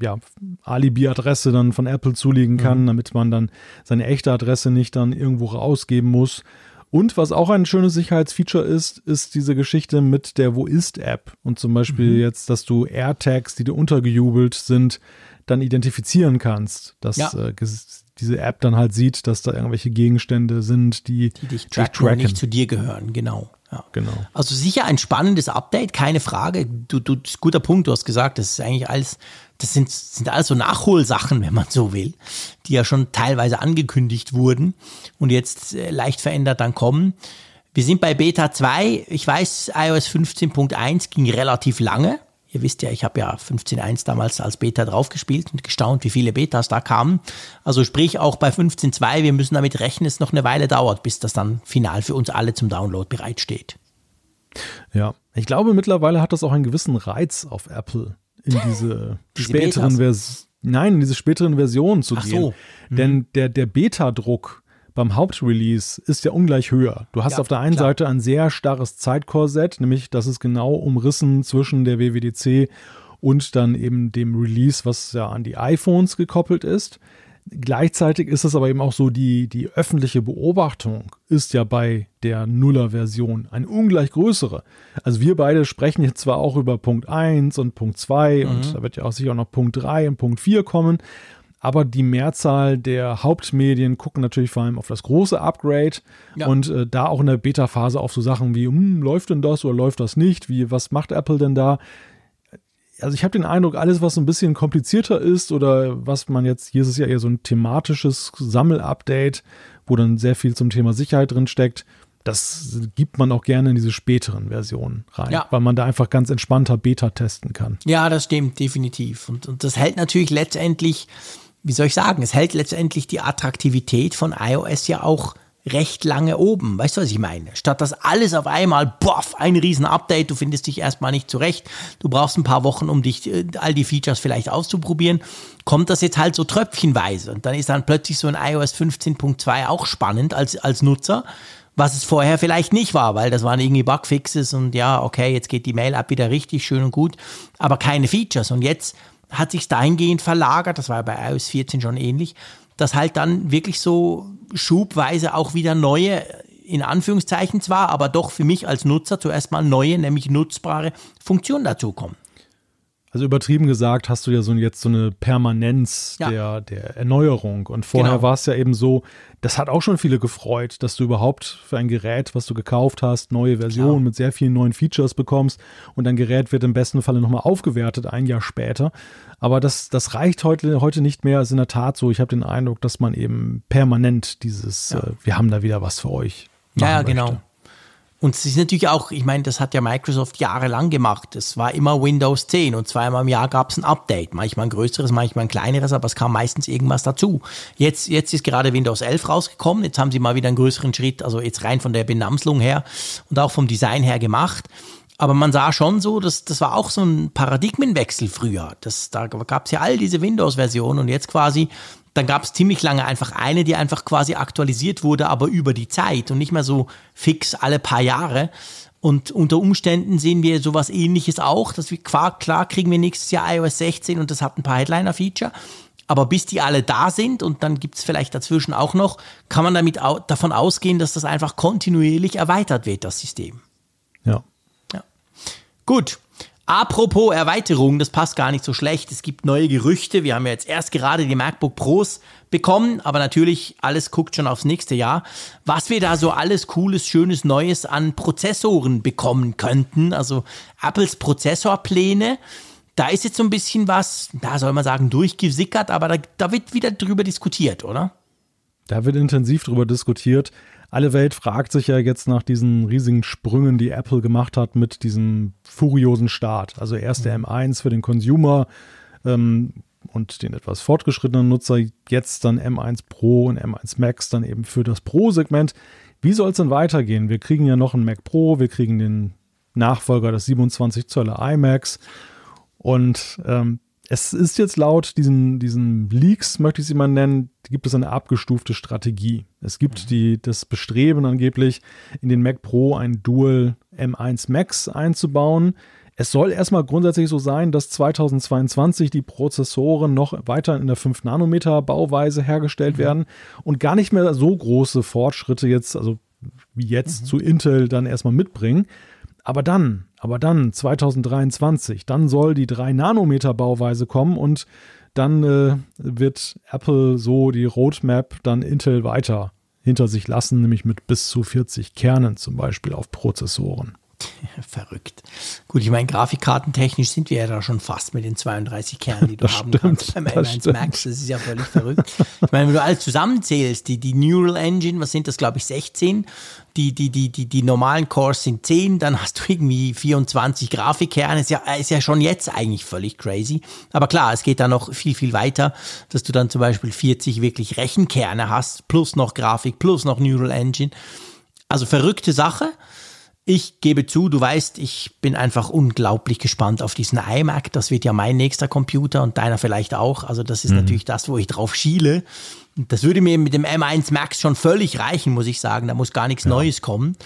ja, Alibi-Adresse dann von Apple zulegen kann, Mhm. damit man dann seine echte Adresse nicht dann irgendwo rausgeben muss. Und was auch ein schönes Sicherheitsfeature ist, ist diese Geschichte mit der Wo ist-App. Und zum Beispiel Mhm. jetzt, dass du AirTags, die dir untergejubelt sind, dann identifizieren kannst. Dass Ja. äh, diese App dann halt sieht, dass da irgendwelche Gegenstände sind, die, Die dich tracken, und nicht zu dir gehören, genau. Ja. Genau. Also sicher ein spannendes Update, keine Frage. Du, du, guter Punkt, du hast gesagt, das ist eigentlich alles, das sind, sind alles so Nachholsachen, wenn man so will, die ja schon teilweise angekündigt wurden und jetzt äh, leicht verändert dann kommen. Wir sind bei Beta 2. Ich weiß, iOS 15.1 ging relativ lange. Ihr wisst ja, ich habe ja 15.1 damals als Beta draufgespielt und gestaunt, wie viele Betas da kamen. Also sprich auch bei 15.2, wir müssen damit rechnen, es noch eine Weile dauert, bis das dann final für uns alle zum Download bereitsteht. Ja, ich glaube, mittlerweile hat das auch einen gewissen Reiz auf Apple, in diese, Diese späteren Betas? Vers Nein, in diese späteren Versionen zu Ach gehen. so. Mhm. Denn der, der Beta-Druck beim Hauptrelease ist ja ungleich höher. Du hast Ja, auf der einen klar. Seite ein sehr starres Zeitkorsett, nämlich das ist genau umrissen zwischen der WWDC und dann eben dem Release, was ja an die iPhones gekoppelt ist. Gleichzeitig ist es aber eben auch so, die, die öffentliche Beobachtung ist ja bei der Nuller-Version eine ungleich größere. Also wir beide sprechen jetzt zwar auch über Punkt 1 und Punkt 2 mhm. und da wird ja auch sicher auch noch Punkt 3 und Punkt 4 kommen, aber die Mehrzahl der Hauptmedien gucken natürlich vor allem auf das große Upgrade ja. und äh, da auch in der Beta-Phase auf so Sachen wie, hm, läuft denn das oder läuft das nicht? Wie, was macht Apple denn da? Also ich habe den Eindruck, alles, was so ein bisschen komplizierter ist oder was man jetzt, hier ist es ja eher so ein thematisches Sammelupdate, wo dann sehr viel zum Thema Sicherheit drin steckt, das gibt man auch gerne in diese späteren Versionen rein, ja. weil man da einfach ganz entspannter Beta testen kann. Ja, das stimmt, definitiv. Und, und das hält natürlich letztendlich, wie soll ich sagen, es hält letztendlich die Attraktivität von iOS ja auch recht lange oben. Weißt du, was ich meine? Statt dass alles auf einmal, boff, ein riesen Update, du findest dich erstmal nicht zurecht, du brauchst ein paar Wochen, um dich äh, all die Features vielleicht auszuprobieren, kommt das jetzt halt so tröpfchenweise. Und dann ist dann plötzlich so ein iOS 15.2 auch spannend als, als Nutzer, was es vorher vielleicht nicht war, weil das waren irgendwie Bugfixes und ja, okay, jetzt geht die Mail-App wieder richtig schön und gut, aber keine Features. Und jetzt hat sich dahingehend verlagert, das war bei iOS 14 schon ähnlich, dass halt dann wirklich so schubweise auch wieder neue, in Anführungszeichen zwar, aber doch für mich als Nutzer zuerst mal neue, nämlich nutzbare Funktionen dazukommen. Also übertrieben gesagt hast du ja so jetzt so eine Permanenz ja. der, der Erneuerung. Und vorher genau. war es ja eben so, das hat auch schon viele gefreut, dass du überhaupt für ein Gerät, was du gekauft hast, neue Versionen mit sehr vielen neuen Features bekommst und dein Gerät wird im besten Falle nochmal aufgewertet, ein Jahr später. Aber das, das reicht heute, heute nicht mehr. Es ist in der Tat so, ich habe den Eindruck, dass man eben permanent dieses, ja. äh, wir haben da wieder was für euch. Ja, ja, genau. Und es ist natürlich auch, ich meine, das hat ja Microsoft jahrelang gemacht. Es war immer Windows 10 und zweimal im Jahr gab es ein Update. Manchmal ein größeres, manchmal ein kleineres, aber es kam meistens irgendwas dazu. Jetzt, jetzt ist gerade Windows 11 rausgekommen. Jetzt haben sie mal wieder einen größeren Schritt, also jetzt rein von der Benamslung her und auch vom Design her gemacht. Aber man sah schon so, dass das war auch so ein Paradigmenwechsel früher. Das, da gab es ja all diese Windows-Versionen und jetzt quasi dann gab es ziemlich lange einfach eine, die einfach quasi aktualisiert wurde, aber über die Zeit und nicht mehr so fix alle paar Jahre. Und unter Umständen sehen wir sowas ähnliches auch, dass wir klar, klar kriegen wir nächstes Jahr iOS 16 und das hat ein paar Headliner-Feature. Aber bis die alle da sind und dann gibt es vielleicht dazwischen auch noch, kann man damit au davon ausgehen, dass das einfach kontinuierlich erweitert wird, das System. Ja. ja. Gut, Apropos Erweiterung, das passt gar nicht so schlecht. Es gibt neue Gerüchte. Wir haben ja jetzt erst gerade die MacBook Pros bekommen, aber natürlich alles guckt schon aufs nächste Jahr. Was wir da so alles cooles, schönes, neues an Prozessoren bekommen könnten, also Apples Prozessorpläne. Da ist jetzt so ein bisschen was, da soll man sagen, durchgesickert, aber da, da wird wieder drüber diskutiert, oder? Da wird intensiv drüber diskutiert. Alle Welt fragt sich ja jetzt nach diesen riesigen Sprüngen, die Apple gemacht hat mit diesem furiosen Start. Also erst der M1 mhm. für den Consumer ähm, und den etwas fortgeschrittenen Nutzer, jetzt dann M1 Pro und M1 Max dann eben für das Pro-Segment. Wie soll es denn weitergehen? Wir kriegen ja noch einen Mac Pro, wir kriegen den Nachfolger des 27 Zöller iMacs und ähm, es ist jetzt laut diesen, diesen Leaks, möchte ich sie mal nennen, gibt es eine abgestufte Strategie. Es gibt mhm. die, das Bestreben angeblich, in den Mac Pro ein Dual M1 Max einzubauen. Es soll erstmal grundsätzlich so sein, dass 2022 die Prozessoren noch weiter in der 5 Nanometer Bauweise hergestellt mhm. werden und gar nicht mehr so große Fortschritte jetzt, also wie jetzt mhm. zu Intel dann erstmal mitbringen. Aber dann, aber dann 2023, dann soll die 3 Nanometer Bauweise kommen und dann äh, wird Apple so die Roadmap dann Intel weiter hinter sich lassen, nämlich mit bis zu 40 Kernen zum Beispiel auf Prozessoren. Verrückt. Gut, ich meine, grafikkartentechnisch sind wir ja da schon fast mit den 32 Kernen, die du das haben stimmt, kannst beim M1 Max. Das ist ja völlig verrückt. Ich meine, wenn du alles zusammenzählst, die, die Neural Engine, was sind das, glaube ich, 16? Die, die, die, die, die normalen Cores sind 10, dann hast du irgendwie 24 Grafikkerne. Ist ja, ist ja schon jetzt eigentlich völlig crazy. Aber klar, es geht da noch viel, viel weiter, dass du dann zum Beispiel 40 wirklich Rechenkerne hast, plus noch Grafik, plus noch Neural Engine. Also verrückte Sache. Ich gebe zu, du weißt, ich bin einfach unglaublich gespannt auf diesen iMac. Das wird ja mein nächster Computer und deiner vielleicht auch. Also das ist mhm. natürlich das, wo ich drauf schiele. Das würde mir mit dem M1 Max schon völlig reichen, muss ich sagen. Da muss gar nichts ja. Neues kommen.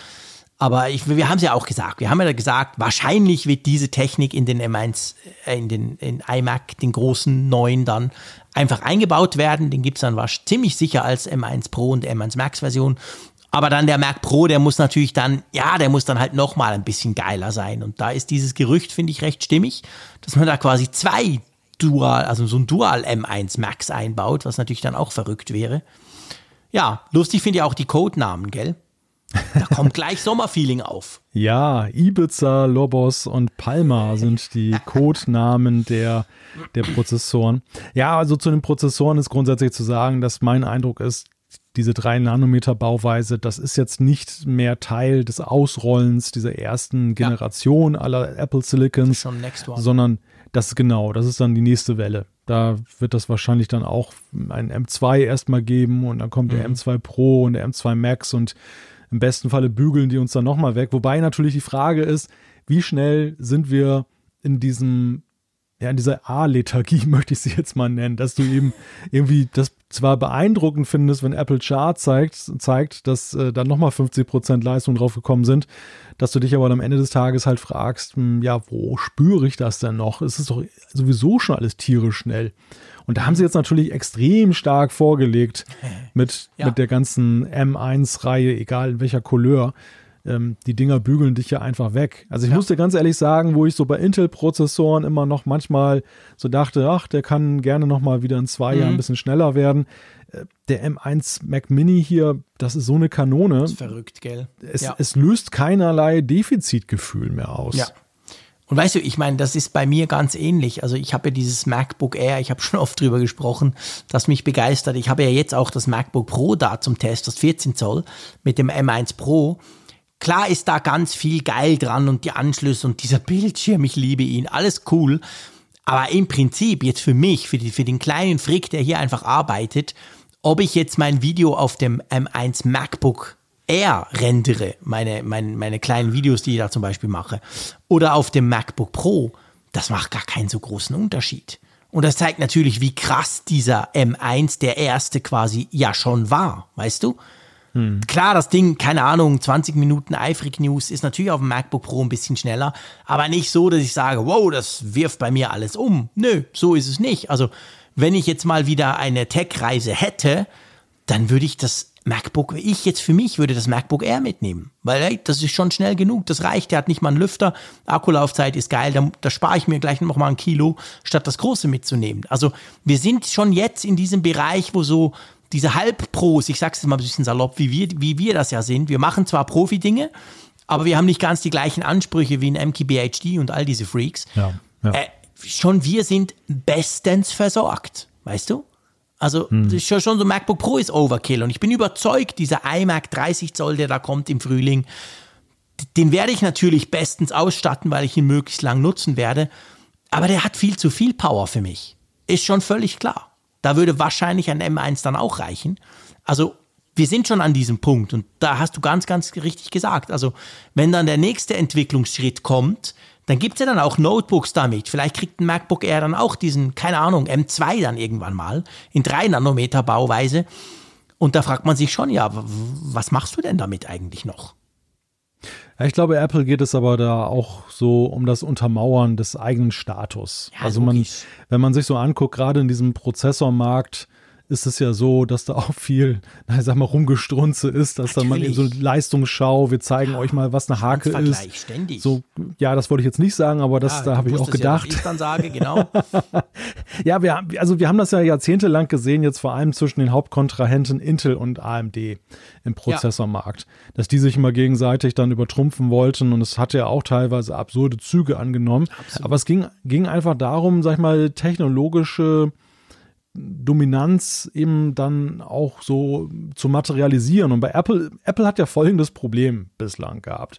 Aber ich, wir haben es ja auch gesagt. Wir haben ja gesagt, wahrscheinlich wird diese Technik in den M1, äh, in den in iMac, den großen neuen dann einfach eingebaut werden. Den gibt es dann wahrscheinlich ziemlich sicher als M1 Pro und M1 Max Version. Aber dann der Mac Pro, der muss natürlich dann, ja, der muss dann halt nochmal ein bisschen geiler sein. Und da ist dieses Gerücht, finde ich, recht stimmig, dass man da quasi zwei Dual, also so ein Dual M1 Max einbaut, was natürlich dann auch verrückt wäre. Ja, lustig finde ich auch die Codenamen, gell? Da kommt gleich Sommerfeeling auf. Ja, Ibiza, Lobos und Palma sind die Codenamen der, der Prozessoren. Ja, also zu den Prozessoren ist grundsätzlich zu sagen, dass mein Eindruck ist, diese 3 Nanometer Bauweise, das ist jetzt nicht mehr Teil des Ausrollens dieser ersten Generation ja. aller Apple Silicons, sondern das ist genau, das ist dann die nächste Welle. Da wird das wahrscheinlich dann auch ein M2 erstmal geben und dann kommt mhm. der M2 Pro und der M2 Max und im besten Falle bügeln die uns dann nochmal weg. Wobei natürlich die Frage ist, wie schnell sind wir in diesem ja, in dieser A-Lethargie möchte ich sie jetzt mal nennen, dass du eben irgendwie das zwar beeindruckend findest, wenn Apple Chart zeigt, zeigt dass äh, da nochmal 50% Leistung draufgekommen sind, dass du dich aber am Ende des Tages halt fragst, hm, ja, wo spüre ich das denn noch? Es ist doch sowieso schon alles tierisch schnell. Und da haben sie jetzt natürlich extrem stark vorgelegt mit, ja. mit der ganzen M1-Reihe, egal in welcher Couleur ähm, die Dinger bügeln dich ja einfach weg. Also ich ja. muss dir ganz ehrlich sagen, wo ich so bei Intel-Prozessoren immer noch manchmal so dachte, ach, der kann gerne noch mal wieder in zwei mhm. Jahren ein bisschen schneller werden. Äh, der M1 Mac Mini hier, das ist so eine Kanone. Das ist verrückt, gell? Es, ja. es löst keinerlei Defizitgefühl mehr aus. Ja. Und weißt du, ich meine, das ist bei mir ganz ähnlich. Also ich habe ja dieses MacBook Air, ich habe schon oft drüber gesprochen, das mich begeistert. Ich habe ja jetzt auch das MacBook Pro da zum Test, das 14 Zoll mit dem M1 Pro. Klar ist da ganz viel geil dran und die Anschlüsse und dieser Bildschirm, ich liebe ihn, alles cool. Aber im Prinzip jetzt für mich, für, die, für den kleinen Frick, der hier einfach arbeitet, ob ich jetzt mein Video auf dem M1 MacBook Air rendere, meine, meine, meine kleinen Videos, die ich da zum Beispiel mache, oder auf dem MacBook Pro, das macht gar keinen so großen Unterschied. Und das zeigt natürlich, wie krass dieser M1, der erste quasi, ja schon war, weißt du? Hm. Klar, das Ding, keine Ahnung, 20 Minuten eifrig News ist natürlich auf dem MacBook Pro ein bisschen schneller, aber nicht so, dass ich sage, wow, das wirft bei mir alles um. Nö, so ist es nicht. Also, wenn ich jetzt mal wieder eine Tech-Reise hätte, dann würde ich das MacBook, ich jetzt für mich würde das MacBook Air mitnehmen, weil ey, das ist schon schnell genug, das reicht, der hat nicht mal einen Lüfter, Akkulaufzeit ist geil, da, da spare ich mir gleich noch mal ein Kilo, statt das große mitzunehmen. Also wir sind schon jetzt in diesem Bereich, wo so diese Halbpros, ich sag's jetzt mal ein bisschen salopp, wie wir, wie wir das ja sind. Wir machen zwar Profi-Dinge, aber wir haben nicht ganz die gleichen Ansprüche wie ein MKBHD und all diese Freaks. Ja, ja. Äh, schon wir sind bestens versorgt, weißt du? Also hm. das ist schon, schon so, MacBook Pro ist Overkill und ich bin überzeugt, dieser iMac 30 Zoll, der da kommt im Frühling, den werde ich natürlich bestens ausstatten, weil ich ihn möglichst lang nutzen werde. Aber der hat viel zu viel Power für mich. Ist schon völlig klar. Da würde wahrscheinlich ein M1 dann auch reichen. Also wir sind schon an diesem Punkt und da hast du ganz, ganz richtig gesagt. Also wenn dann der nächste Entwicklungsschritt kommt, dann gibt es ja dann auch Notebooks damit. Vielleicht kriegt ein MacBook Air dann auch diesen, keine Ahnung, M2 dann irgendwann mal in 3 Nanometer Bauweise. Und da fragt man sich schon, ja, was machst du denn damit eigentlich noch? Ja, ich glaube, Apple geht es aber da auch so um das Untermauern des eigenen Status. Ja, also man, wenn man sich so anguckt, gerade in diesem Prozessormarkt, ist es ja so, dass da auch viel, na, ich sag mal, rumgestrunze ist, dass Natürlich. dann man in so Leistungsschau, wir zeigen ja, euch mal, was eine Hake ist. Ständig. So, ja, das wollte ich jetzt nicht sagen, aber das, ja, da habe ich auch gedacht. Ja, ich dann sage, genau. ja, wir, also wir haben das ja jahrzehntelang gesehen, jetzt vor allem zwischen den Hauptkontrahenten Intel und AMD im Prozessormarkt, ja. dass die sich immer gegenseitig dann übertrumpfen wollten und es hatte ja auch teilweise absurde Züge angenommen. Absolut. Aber es ging, ging einfach darum, sag ich mal, technologische Dominanz eben dann auch so zu materialisieren. Und bei Apple, Apple hat ja folgendes Problem bislang gehabt.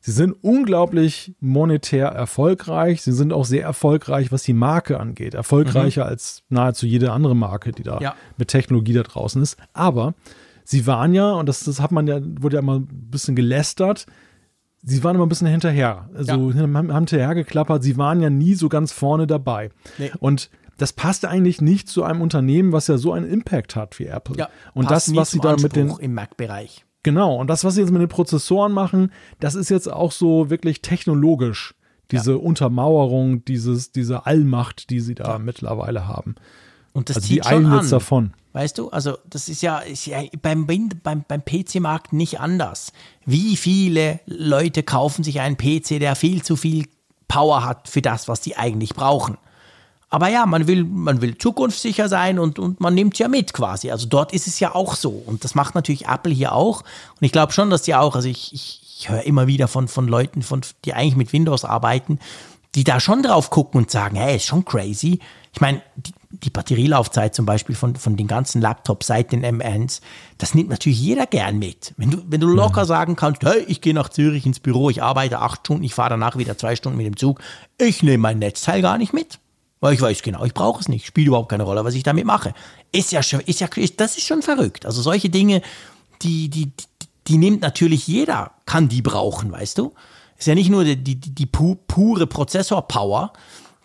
Sie sind unglaublich monetär erfolgreich. Sie sind auch sehr erfolgreich, was die Marke angeht. Erfolgreicher mhm. als nahezu jede andere Marke, die da ja. mit Technologie da draußen ist. Aber sie waren ja, und das, das hat man ja, wurde ja immer ein bisschen gelästert, sie waren immer ein bisschen hinterher. Also ja. haben hinterher geklappert. Sie waren ja nie so ganz vorne dabei. Nee. Und das passt eigentlich nicht zu einem Unternehmen, was ja so einen Impact hat wie Apple. Ja, und das, was sie da mit den im Mac-Bereich. Genau, und das, was sie jetzt mit den Prozessoren machen, das ist jetzt auch so wirklich technologisch. Diese ja. Untermauerung, dieses, diese Allmacht, die sie da ja. mittlerweile haben. Und das also zieht die schon an. davon. Weißt du, also das ist ja, ist ja beim, beim, beim PC-Markt nicht anders. Wie viele Leute kaufen sich einen PC, der viel zu viel Power hat für das, was die eigentlich brauchen? Aber ja, man will, man will zukunftssicher sein und, und man nimmt ja mit quasi. Also dort ist es ja auch so. Und das macht natürlich Apple hier auch. Und ich glaube schon, dass die auch, also ich, ich, ich höre immer wieder von, von Leuten, von, die eigentlich mit Windows arbeiten, die da schon drauf gucken und sagen, hey, ist schon crazy. Ich meine, die, die Batterielaufzeit zum Beispiel von, von den ganzen Laptops seit den M1, das nimmt natürlich jeder gern mit. Wenn du, wenn du locker sagen kannst, hey, ich gehe nach Zürich ins Büro, ich arbeite acht Stunden, ich fahre danach wieder zwei Stunden mit dem Zug, ich nehme mein Netzteil gar nicht mit. Weil ich weiß genau, ich brauche es nicht, spielt überhaupt keine Rolle, was ich damit mache. Ist ja schon, ist ja, das ist schon verrückt. Also solche Dinge, die, die, die, nimmt natürlich jeder, kann die brauchen, weißt du? Ist ja nicht nur die, die, die pure Prozessor-Power,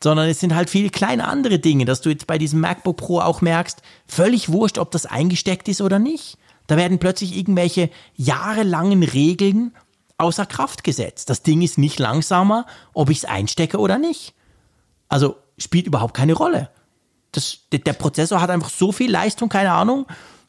sondern es sind halt viele kleine andere Dinge, dass du jetzt bei diesem MacBook Pro auch merkst, völlig wurscht, ob das eingesteckt ist oder nicht. Da werden plötzlich irgendwelche jahrelangen Regeln außer Kraft gesetzt. Das Ding ist nicht langsamer, ob ich es einstecke oder nicht. Also spielt überhaupt keine Rolle. Das, der Prozessor hat einfach so viel Leistung, keine Ahnung.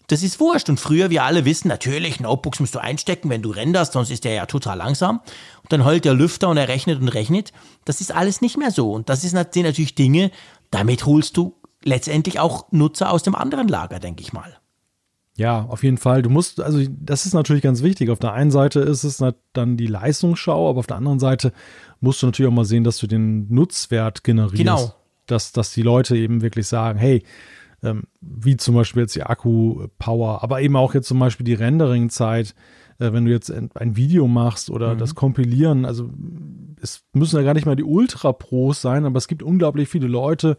Das ist wurscht. Und früher, wir alle wissen, natürlich, Notebooks musst du einstecken, wenn du renderst, sonst ist der ja total langsam. Und dann heult der Lüfter und er rechnet und rechnet. Das ist alles nicht mehr so. Und das sind natürlich Dinge, damit holst du letztendlich auch Nutzer aus dem anderen Lager, denke ich mal. Ja, auf jeden Fall. Du musst, also das ist natürlich ganz wichtig. Auf der einen Seite ist es dann die Leistungsschau, aber auf der anderen Seite musst du natürlich auch mal sehen, dass du den Nutzwert generierst. Genau. Dass, dass die Leute eben wirklich sagen, hey, ähm, wie zum Beispiel jetzt die Akku-Power, aber eben auch jetzt zum Beispiel die Rendering-Zeit, äh, wenn du jetzt ein Video machst oder mhm. das Kompilieren, also es müssen ja gar nicht mal die Ultra-Pros sein, aber es gibt unglaublich viele Leute,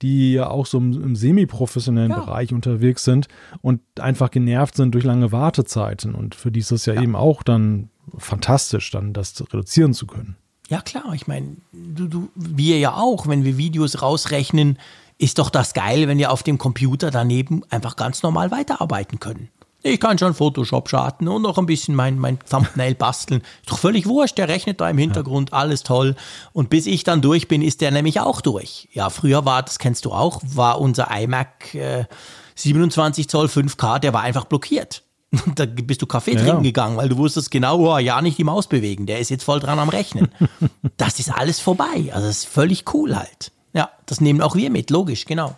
die ja auch so im, im semi-professionellen ja. Bereich unterwegs sind und einfach genervt sind durch lange Wartezeiten. Und für die ist es ja, ja. eben auch dann fantastisch, dann das reduzieren zu können. Ja, klar, ich meine, du, du, wir ja auch, wenn wir Videos rausrechnen, ist doch das geil, wenn wir auf dem Computer daneben einfach ganz normal weiterarbeiten können. Ich kann schon Photoshop starten und noch ein bisschen mein, mein Thumbnail basteln. Ist doch völlig wurscht, der rechnet da im Hintergrund, alles toll. Und bis ich dann durch bin, ist der nämlich auch durch. Ja, früher war, das kennst du auch, war unser iMac äh, 27 Zoll 5K, der war einfach blockiert. Da bist du Kaffee ja. trinken gegangen, weil du wusstest genau, oh, ja, nicht die Maus bewegen, der ist jetzt voll dran am Rechnen. das ist alles vorbei. Also das ist völlig cool halt. Ja, das nehmen auch wir mit, logisch, genau.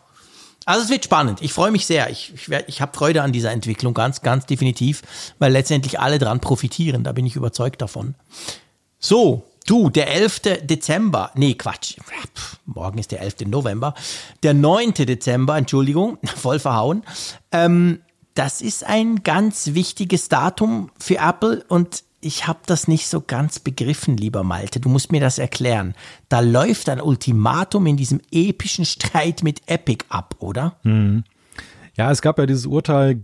Also es wird spannend. Ich freue mich sehr. Ich, ich, ich habe Freude an dieser Entwicklung, ganz, ganz definitiv, weil letztendlich alle dran profitieren. Da bin ich überzeugt davon. So, du, der 11. Dezember, nee, Quatsch, morgen ist der 11. November, der 9. Dezember, Entschuldigung, voll verhauen. Ähm, das ist ein ganz wichtiges Datum für Apple und ich habe das nicht so ganz begriffen, lieber Malte. Du musst mir das erklären. Da läuft ein Ultimatum in diesem epischen Streit mit Epic ab, oder? Mhm. Ja, es gab ja dieses Urteil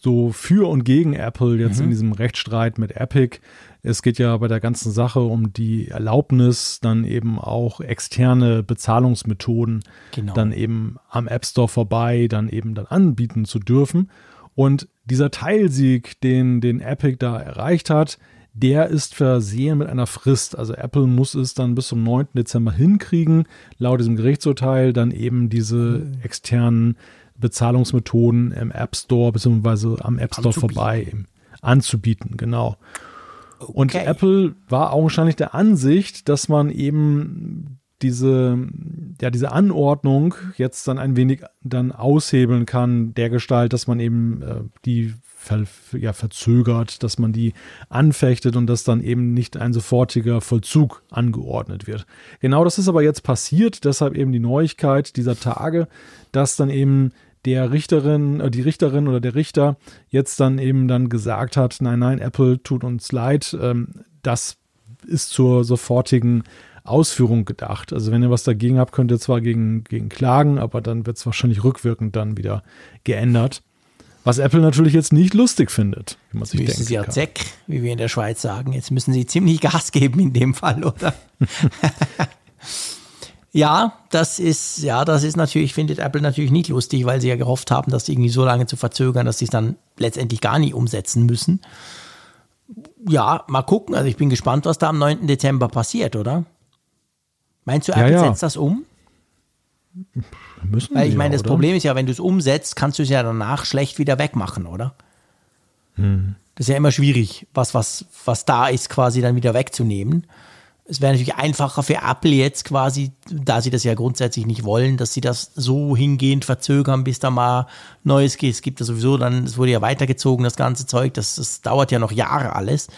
so für und gegen Apple jetzt mhm. in diesem Rechtsstreit mit Epic. Es geht ja bei der ganzen Sache um die Erlaubnis, dann eben auch externe Bezahlungsmethoden genau. dann eben am App Store vorbei dann eben dann anbieten zu dürfen. Und dieser Teilsieg, den, den Epic da erreicht hat, der ist versehen mit einer Frist. Also Apple muss es dann bis zum 9. Dezember hinkriegen, laut diesem Gerichtsurteil dann eben diese externen Bezahlungsmethoden im App Store bzw. am App Store anzubieten. vorbei anzubieten, genau. Okay. Und Apple war augenscheinlich der Ansicht, dass man eben diese, ja, diese Anordnung jetzt dann ein wenig dann aushebeln kann, der Gestalt, dass man eben äh, die ver, ja, verzögert, dass man die anfechtet und dass dann eben nicht ein sofortiger Vollzug angeordnet wird. Genau das ist aber jetzt passiert, deshalb eben die Neuigkeit dieser Tage, dass dann eben der Richterin, äh, die Richterin oder der Richter jetzt dann eben dann gesagt hat, nein, nein, Apple tut uns leid, ähm, das ist zur sofortigen Ausführung gedacht. Also wenn ihr was dagegen habt, könnt ihr zwar gegen, gegen klagen, aber dann wird es wahrscheinlich rückwirkend dann wieder geändert. Was Apple natürlich jetzt nicht lustig findet, wie man sich denkt. Sie ja Zeck, wie wir in der Schweiz sagen. Jetzt müssen sie ziemlich Gas geben in dem Fall, oder? Ja, das ist, ja, das ist natürlich, findet Apple natürlich nicht lustig, weil sie ja gehofft haben, das irgendwie so lange zu verzögern, dass sie es dann letztendlich gar nicht umsetzen müssen. Ja, mal gucken. Also ich bin gespannt, was da am 9. Dezember passiert, oder? Meinst du, Apple ja. setzt das um? Müssen Weil ich meine, ja, das oder? Problem ist ja, wenn du es umsetzt, kannst du es ja danach schlecht wieder wegmachen, oder? Hm. Das ist ja immer schwierig, was, was, was da ist, quasi dann wieder wegzunehmen. Es wäre natürlich einfacher für Apple jetzt quasi, da sie das ja grundsätzlich nicht wollen, dass sie das so hingehend verzögern, bis da mal Neues geht. Es gibt ja sowieso dann, es wurde ja weitergezogen, das ganze Zeug, das, das dauert ja noch Jahre alles.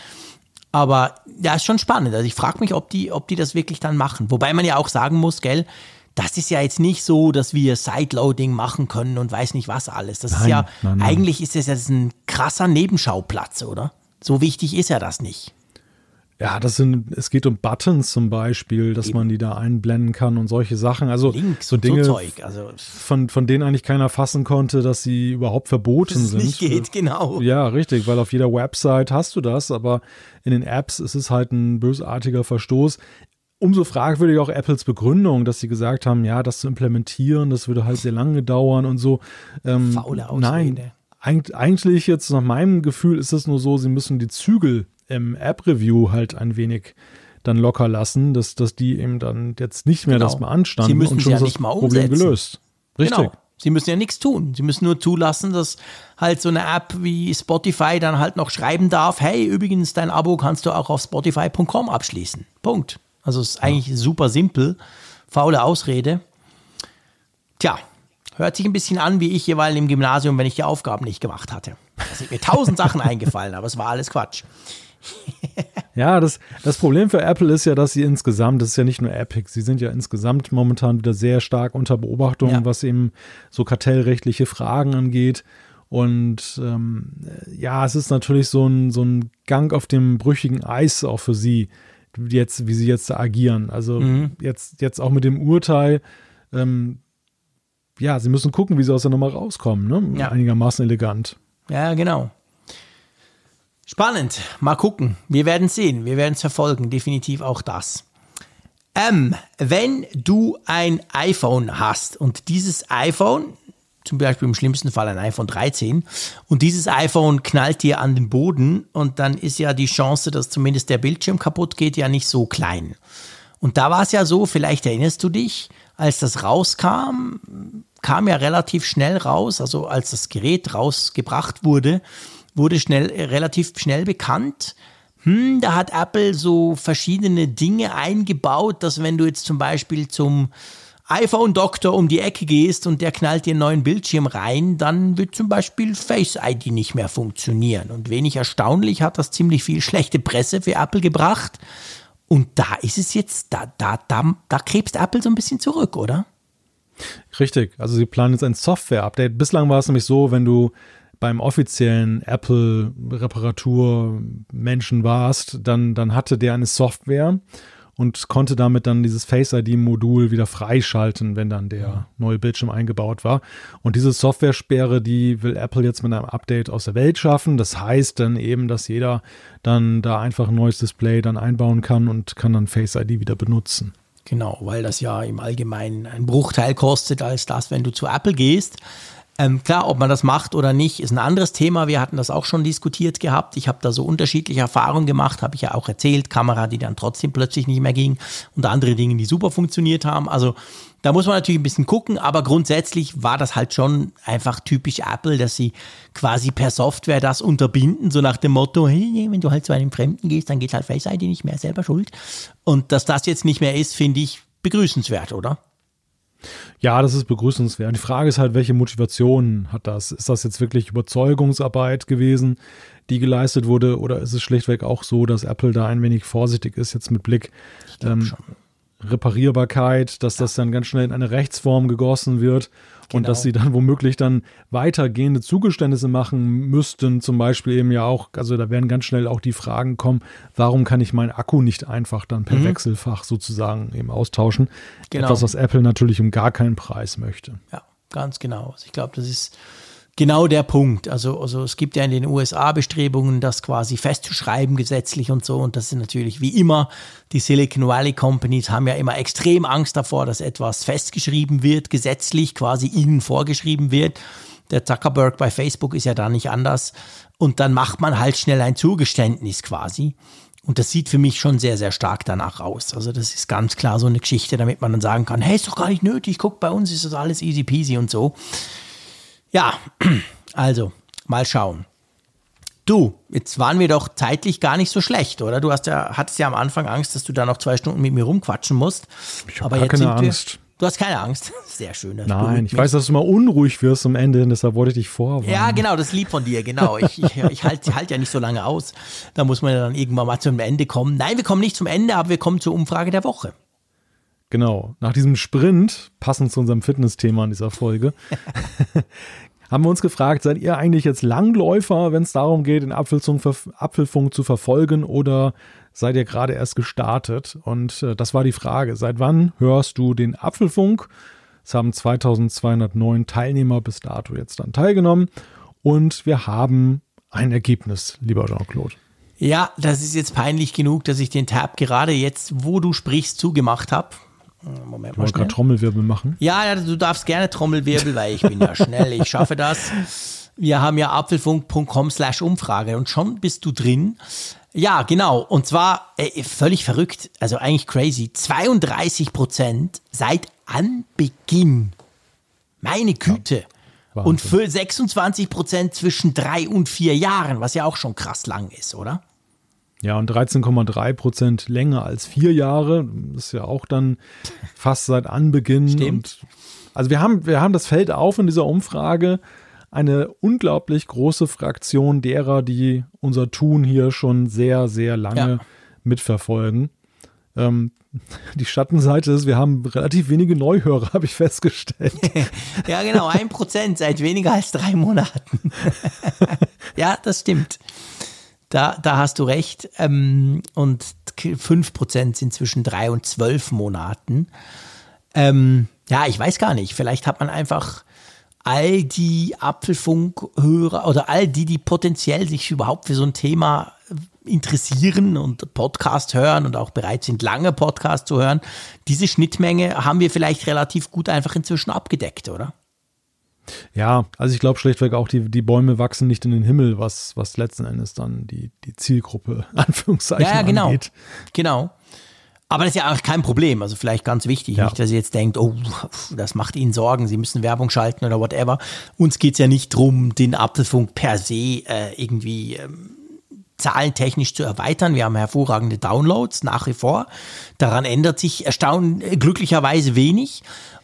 Aber ja, ist schon spannend. Also ich frage mich, ob die, ob die das wirklich dann machen. Wobei man ja auch sagen muss, gell, das ist ja jetzt nicht so, dass wir Sideloading machen können und weiß nicht was alles. Das ist Nein, ja, nein, nein. eigentlich ist das jetzt ein krasser Nebenschauplatz, oder? So wichtig ist ja das nicht. Ja, das sind, es geht um Buttons zum Beispiel, dass man die da einblenden kann und solche Sachen. Also Links so Dinge, so Zeug. Also, von, von denen eigentlich keiner fassen konnte, dass sie überhaupt verboten dass es sind. nicht geht, genau. Ja, richtig, weil auf jeder Website hast du das, aber in den Apps ist es halt ein bösartiger Verstoß. Umso fragwürdig auch Apples Begründung, dass sie gesagt haben, ja, das zu implementieren, das würde halt sehr lange dauern und so. Ähm, Faule Ausrede. Nein, eig eigentlich jetzt nach meinem Gefühl ist es nur so, sie müssen die Zügel im App-Review halt ein wenig dann locker lassen, dass, dass die eben dann jetzt nicht mehr Genau. das beanstanden Sie müssen und sie schon ja das nicht mal Problem gelöst. Richtig. Genau. Sie müssen ja nichts tun. Sie müssen nur zulassen, dass halt so eine App wie Spotify dann halt noch schreiben darf, hey, übrigens, dein Abo kannst du auch auf spotify.com abschließen. Punkt. Also es ist eigentlich super simpel. Faule Ausrede. Tja, hört sich ein bisschen an wie ich jeweils im Gymnasium, wenn ich die Aufgaben nicht gemacht hatte. Da sind mir tausend Sachen eingefallen, aber es war alles Quatsch. Ja, das, das Problem für Apple ist ja, dass sie insgesamt, das ist ja nicht nur Epic, sie sind ja insgesamt momentan wieder sehr stark unter Beobachtung, Ja. was eben so kartellrechtliche Fragen angeht. Und ähm, ja, es ist natürlich so ein, so ein Gang auf dem brüchigen Eis auch für sie, jetzt, wie sie jetzt da agieren. Also jetzt, jetzt auch mit dem Urteil, ähm, ja, sie müssen gucken, wie sie aus der Nummer rauskommen, ne? Ja. Einigermaßen elegant. Ja, genau. Spannend. Mal gucken. Wir werden sehen. Wir werden es verfolgen. Definitiv auch das. Ähm, wenn du ein iPhone hast und dieses iPhone, zum Beispiel im schlimmsten Fall ein iPhone 13, und dieses iPhone knallt dir an den Boden und dann ist ja die Chance, dass zumindest der Bildschirm kaputt geht, ja nicht so klein. Und da war es ja so, vielleicht erinnerst du dich, als das rauskam, kam ja relativ schnell raus, also als das Gerät rausgebracht wurde, wurde schnell, relativ schnell bekannt, hm, da hat Apple so verschiedene Dinge eingebaut, dass wenn du jetzt zum Beispiel zum iPhone-Doktor um die Ecke gehst und der knallt dir einen neuen Bildschirm rein, dann wird zum Beispiel Face ID nicht mehr funktionieren. Und wenig erstaunlich hat das ziemlich viel schlechte Presse für Apple gebracht. Und da ist es jetzt, da, da, da, da krebst Apple so ein bisschen zurück, oder? Richtig, also sie planen jetzt ein Software-Update. Bislang war es nämlich so, wenn du beim offiziellen Apple-Reparatur-Menschen warst, dann, dann hatte der eine Software und konnte damit dann dieses Face-ID-Modul wieder freischalten, wenn dann der neue Bildschirm eingebaut war. Und diese Software-Sperre, die will Apple jetzt mit einem Update aus der Welt schaffen. Das heißt dann eben, dass jeder dann da einfach ein neues Display dann einbauen kann und kann dann Face-ID wieder benutzen. Genau, weil das ja im Allgemeinen ein Bruchteil kostet als das, wenn du zu Apple gehst. Ähm, klar, ob man das macht oder nicht, ist ein anderes Thema. Wir hatten das auch schon diskutiert gehabt. Ich habe da so unterschiedliche Erfahrungen gemacht, habe ich ja auch erzählt. Kamera, die dann trotzdem plötzlich nicht mehr ging und andere Dinge, die super funktioniert haben. Also da muss man natürlich ein bisschen gucken, aber grundsätzlich war das halt schon einfach typisch Apple, dass sie quasi per Software das unterbinden, so nach dem Motto, hey, wenn du halt zu einem Fremden gehst, dann geht halt Face ID nicht mehr, selber schuld. Und dass das jetzt nicht mehr ist, finde ich begrüßenswert, oder? Ja, das ist begrüßenswert. Die Frage ist halt, welche Motivation hat das? Ist das jetzt wirklich Überzeugungsarbeit gewesen, die geleistet wurde, oder ist es schlichtweg auch so, dass Apple da ein wenig vorsichtig ist, jetzt mit Blick ähm, Reparierbarkeit, dass das dann ganz schnell in eine Rechtsform gegossen wird und dass sie dann womöglich dann weitergehende Zugeständnisse machen müssten, zum Beispiel eben ja auch, also da werden ganz schnell auch die Fragen kommen, warum kann ich meinen Akku nicht einfach dann per Wechselfach sozusagen eben austauschen? Genau. Etwas, was Apple natürlich um gar keinen Preis möchte. Ja, ganz genau. Also ich glaube, das ist Genau der Punkt. Also, also es gibt ja in den USA Bestrebungen, das quasi festzuschreiben gesetzlich und so. Und das sind natürlich wie immer, die Silicon Valley Companies haben ja immer extrem Angst davor, dass etwas festgeschrieben wird, gesetzlich quasi ihnen vorgeschrieben wird. Der Zuckerberg bei Facebook ist ja da nicht anders. Und dann macht man halt schnell ein Zugeständnis quasi. Und das sieht für mich schon sehr, sehr stark danach aus. Also das ist ganz klar so eine Geschichte, damit man dann sagen kann, hey, ist doch gar nicht nötig, guck, bei uns ist das alles easy peasy und so. Ja, also, mal schauen. Du, jetzt waren wir doch zeitlich gar nicht so schlecht, oder? Du hast ja, hattest ja am Anfang Angst, dass du da noch zwei Stunden mit mir rumquatschen musst. Ich habe keine Angst. Wir, du hast keine Angst. Sehr schön. Nein, ich weiß, dass du mal unruhig wirst am Ende, deshalb wollte ich dich vorwarnen. Ja, genau, das ist lieb von dir, genau. Ich, ich, ich halte halt ja nicht so lange aus. Da muss man ja dann irgendwann mal zum Ende kommen. Nein, wir kommen nicht zum Ende, aber wir kommen zur Umfrage der Woche. Genau, nach diesem Sprint, passend zu unserem Fitnessthema in dieser Folge, haben wir uns gefragt, seid ihr eigentlich jetzt Langläufer, wenn es darum geht, den Apfelfunk zu verfolgen oder seid ihr gerade erst gestartet? Und äh, das war die Frage, seit wann hörst du den Apfelfunk? Es haben 2209 Teilnehmer bis dato jetzt dann teilgenommen und wir haben ein Ergebnis, lieber Jean-Claude. Ja, das ist jetzt peinlich genug, dass ich den Tab gerade jetzt, wo du sprichst, zugemacht habe. Moment mal. gerade Trommelwirbel machen? Ja, ja, du darfst gerne Trommelwirbel, weil ich bin ja schnell, ich schaffe das. Wir haben ja apfelfunk.com slash Umfrage und schon bist du drin. Ja, genau. Und zwar äh, völlig verrückt, also eigentlich crazy. 32 Prozent seit Anbeginn. Meine Güte. Ja, und für 26 Prozent zwischen drei und vier Jahren, was ja auch schon krass lang ist, oder? Ja, und 13,3 Prozent länger als vier Jahre. Das ist ja auch dann fast seit Anbeginn. Stimmt. Und also wir haben, wir haben das Feld auf in dieser Umfrage. Eine unglaublich große Fraktion derer, die unser Tun hier schon sehr, sehr lange ja. mitverfolgen. Ähm, die Schattenseite ist, wir haben relativ wenige Neuhörer, habe ich festgestellt. ja, genau, ein Prozent seit weniger als drei Monaten. ja, das stimmt. Da, da hast du recht. Ähm, und 5% sind zwischen drei und zwölf Monaten. Ähm, ja, ich weiß gar nicht. Vielleicht hat man einfach all die Apfelfunkhörer oder all die, die potenziell sich überhaupt für so ein Thema interessieren und Podcast hören und auch bereit sind, lange Podcast zu hören, diese Schnittmenge haben wir vielleicht relativ gut einfach inzwischen abgedeckt, oder? Ja, also ich glaube schlichtweg auch, die, die Bäume wachsen nicht in den Himmel, was, was letzten Endes dann die, die Zielgruppe, Anführungszeichen, ja, ja, genau. angeht. Genau. Aber das ist ja auch kein Problem. Also vielleicht ganz wichtig, ja. nicht, dass ihr jetzt denkt, oh, das macht Ihnen Sorgen, Sie müssen Werbung schalten oder whatever. Uns geht es ja nicht darum, den Apfelfunk per se äh, irgendwie ähm, zahlentechnisch zu erweitern. Wir haben hervorragende Downloads nach wie vor. Daran ändert sich erstaunlich glücklicherweise wenig.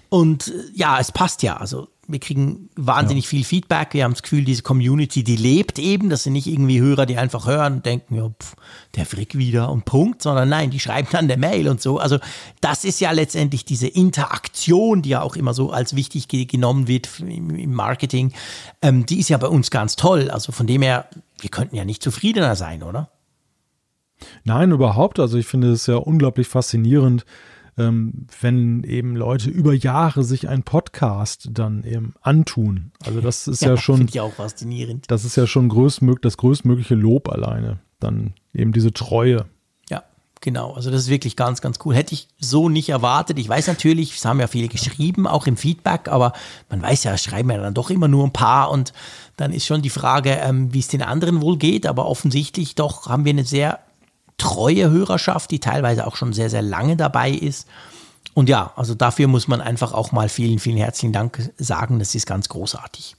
Und äh, ja, es passt ja. Also wir kriegen wahnsinnig ja. viel Feedback. Wir haben das Gefühl, diese Community, die lebt eben. Das sind nicht irgendwie Hörer, die einfach hören und denken, ja, pff, der Frick wieder und Punkt, sondern nein, die schreiben dann der Mail und so. Also das ist ja letztendlich diese Interaktion, die ja auch immer so als wichtig genommen wird im Marketing. Ähm, die ist ja bei uns ganz toll. Also von dem her, wir könnten ja nicht zufriedener sein, oder? Nein, überhaupt. Also ich finde es ja unglaublich faszinierend, ähm, wenn eben Leute über Jahre sich einen Podcast dann eben antun. Also das ist ja, ja schon. Finde ich auch faszinierend. Das ist ja schon größtmög das größtmögliche Lob alleine. Dann eben diese Treue. Ja, genau. Also das ist wirklich ganz, ganz cool. Hätte ich so nicht erwartet. Ich weiß natürlich, es haben ja viele geschrieben, auch im Feedback, aber man weiß ja, schreiben ja dann doch immer nur ein paar und dann ist schon die Frage, ähm, wie es den anderen wohl geht. Aber offensichtlich doch haben wir eine sehr treue Hörerschaft, die teilweise auch schon sehr, sehr lange dabei ist. Und ja, also dafür muss man einfach auch mal vielen, vielen herzlichen Dank sagen. Das ist ganz großartig.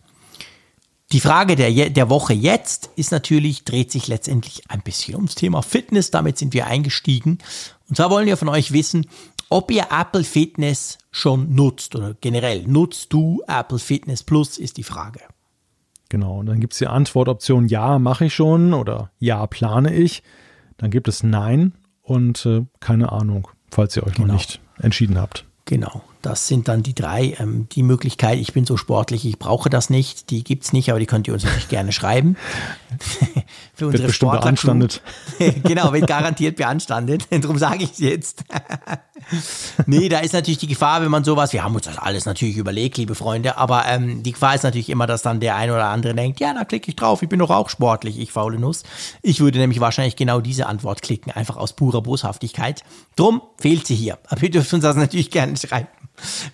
Die Frage der, der Woche jetzt ist natürlich, dreht sich letztendlich ein bisschen ums Thema Fitness. Damit sind wir eingestiegen. Und zwar wollen wir von euch wissen, ob ihr Apple Fitness schon nutzt oder generell nutzt du Apple Fitness Plus, ist die Frage. Genau, und dann gibt es die Antwortoption Ja, mache ich schon oder Ja, plane ich. Dann gibt es Nein und äh, keine Ahnung, falls ihr euch genau. noch nicht entschieden habt. Genau, das sind dann die drei. Ähm, die Möglichkeit, ich bin so sportlich, ich brauche das nicht, die gibt es nicht, aber die könnt ihr uns natürlich gerne schreiben. für unsere wird bestimmt beanstandet. genau, wird garantiert beanstandet. Darum sage ich es jetzt. nee, da ist natürlich die Gefahr, wenn man sowas, wir haben uns das alles natürlich überlegt, liebe Freunde, aber ähm, die Gefahr ist natürlich immer, dass dann der eine oder andere denkt, ja, da klicke ich drauf, ich bin doch auch sportlich, ich faule Nuss. Ich würde nämlich wahrscheinlich genau diese Antwort klicken, einfach aus purer Boshaftigkeit. Drum fehlt sie hier. Aber ihr dürft uns das natürlich gerne schreiben.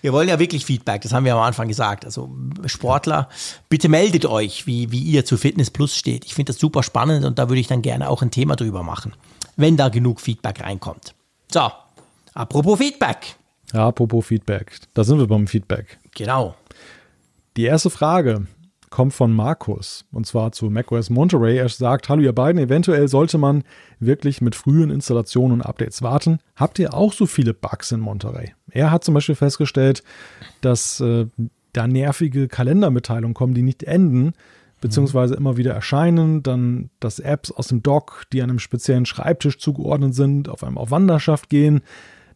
Wir wollen ja wirklich Feedback, das haben wir am Anfang gesagt. Also Sportler, bitte meldet euch, wie, wie ihr zu Fitness Plus steht. Ich finde das super spannend und da würde ich dann gerne auch ein Thema drüber machen, wenn da genug Feedback reinkommt. So, apropos Feedback. Ja, apropos Feedback. Da sind wir beim Feedback. Genau. Die erste Frage kommt von Markus und zwar zu macOS Monterey. Er sagt: Hallo, ihr beiden. Eventuell sollte man wirklich mit frühen Installationen und Updates warten. Habt ihr auch so viele Bugs in Monterey? Er hat zum Beispiel festgestellt, dass äh, da nervige Kalendermitteilungen kommen, die nicht enden, beziehungsweise immer wieder erscheinen, dann dass Apps aus dem Dock, die einem speziellen Schreibtisch zugeordnet sind, auf einmal auf Wanderschaft gehen,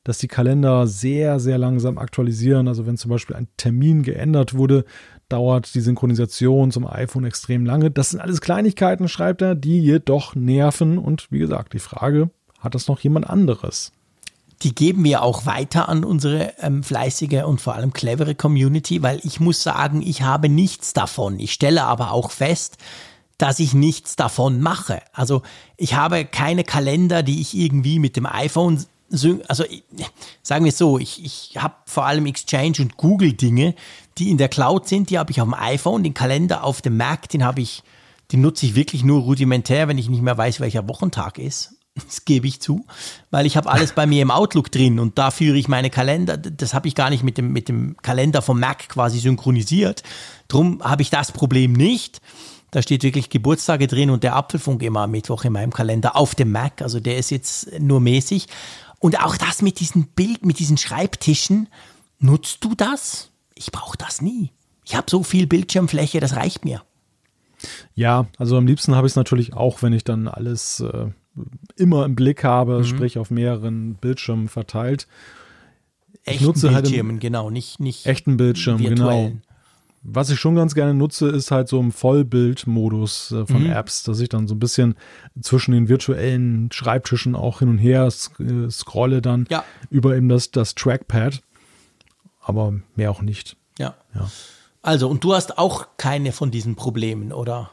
dass die Kalender sehr, sehr langsam aktualisieren. Also wenn zum Beispiel ein Termin geändert wurde, dauert die Synchronisation zum iPhone extrem lange. Das sind alles Kleinigkeiten, schreibt er, die jedoch nerven. Und wie gesagt, die Frage, hat das noch jemand anderes? die geben wir auch weiter an unsere ähm, fleißige und vor allem clevere Community, weil ich muss sagen, ich habe nichts davon. Ich stelle aber auch fest, dass ich nichts davon mache. Also ich habe keine Kalender, die ich irgendwie mit dem iPhone, also sagen wir es so, ich, ich habe vor allem Exchange und Google Dinge, die in der Cloud sind, die habe ich auf dem iPhone, den Kalender auf dem Mac, den habe ich, den nutze ich wirklich nur rudimentär, wenn ich nicht mehr weiß, welcher Wochentag ist. Das gebe ich zu, weil ich habe alles bei mir im Outlook drin und da führe ich meine Kalender. Das habe ich gar nicht mit dem, mit dem Kalender vom Mac quasi synchronisiert. Drum habe ich das Problem nicht. Da steht wirklich Geburtstage drin und der Apfelfunk immer am Mittwoch in meinem Kalender auf dem Mac. Also der ist jetzt nur mäßig. Und auch das mit diesen Bild, mit diesen Schreibtischen. Nutzt du das? Ich brauche das nie. Ich habe so viel Bildschirmfläche, das reicht mir. Ja, also am liebsten habe ich es natürlich auch, wenn ich dann alles äh, immer im Blick habe, mhm. sprich auf mehreren Bildschirmen verteilt. Echten ich nutze halt Bildschirmen, halt genau, nicht, nicht echten Bildschirm, genau. Was ich schon ganz gerne nutze, ist halt so im Vollbildmodus äh, von mhm. Apps, dass ich dann so ein bisschen zwischen den virtuellen Schreibtischen auch hin und her äh, scrolle dann ja. über eben das, das Trackpad. Aber mehr auch nicht. Ja. ja. Also, und du hast auch keine von diesen Problemen, oder?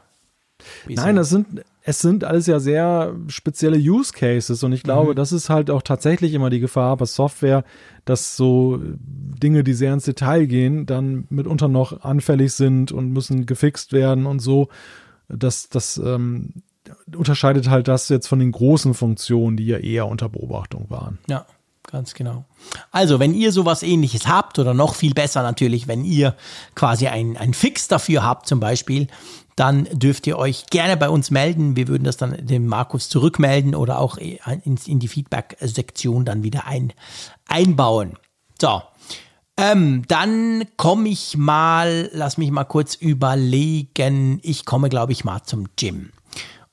Wieso? Nein, das sind, es sind alles ja sehr spezielle Use Cases und ich glaube, mhm. das ist halt auch tatsächlich immer die Gefahr bei Software, dass so Dinge, die sehr ins Detail gehen, dann mitunter noch anfällig sind und müssen gefixt werden und so. Das, das ähm, unterscheidet halt das jetzt von den großen Funktionen, die ja eher unter Beobachtung waren. Ja. Ganz genau. Also, wenn ihr sowas ähnliches habt oder noch viel besser natürlich, wenn ihr quasi ein, ein Fix dafür habt zum Beispiel, dann dürft ihr euch gerne bei uns melden. Wir würden das dann dem Markus zurückmelden oder auch in, in die Feedback-Sektion dann wieder ein, einbauen. So, ähm, dann komme ich mal, lass mich mal kurz überlegen. Ich komme, glaube ich, mal zum Gym.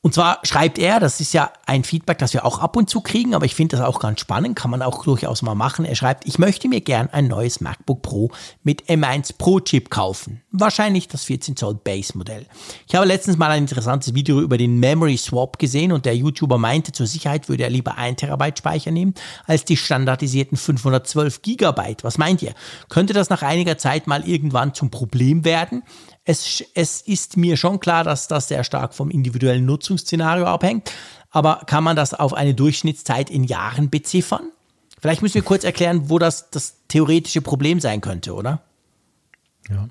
Und zwar schreibt er, das ist ja ein Feedback, das wir auch ab und zu kriegen, aber ich finde das auch ganz spannend, kann man auch durchaus mal machen. Er schreibt, ich möchte mir gern ein neues MacBook Pro mit M1 Pro Chip kaufen. Wahrscheinlich das 14 Zoll Base Modell. Ich habe letztens mal ein interessantes Video über den Memory Swap gesehen und der YouTuber meinte, zur Sicherheit würde er lieber 1 Terabyte Speicher nehmen als die standardisierten 512 Gigabyte. Was meint ihr? Könnte das nach einiger Zeit mal irgendwann zum Problem werden? Es, es ist mir schon klar, dass das sehr stark vom individuellen Nutzungsszenario abhängt, aber kann man das auf eine Durchschnittszeit in Jahren beziffern? Vielleicht müssen wir kurz erklären, wo das das theoretische Problem sein könnte, oder? Ja.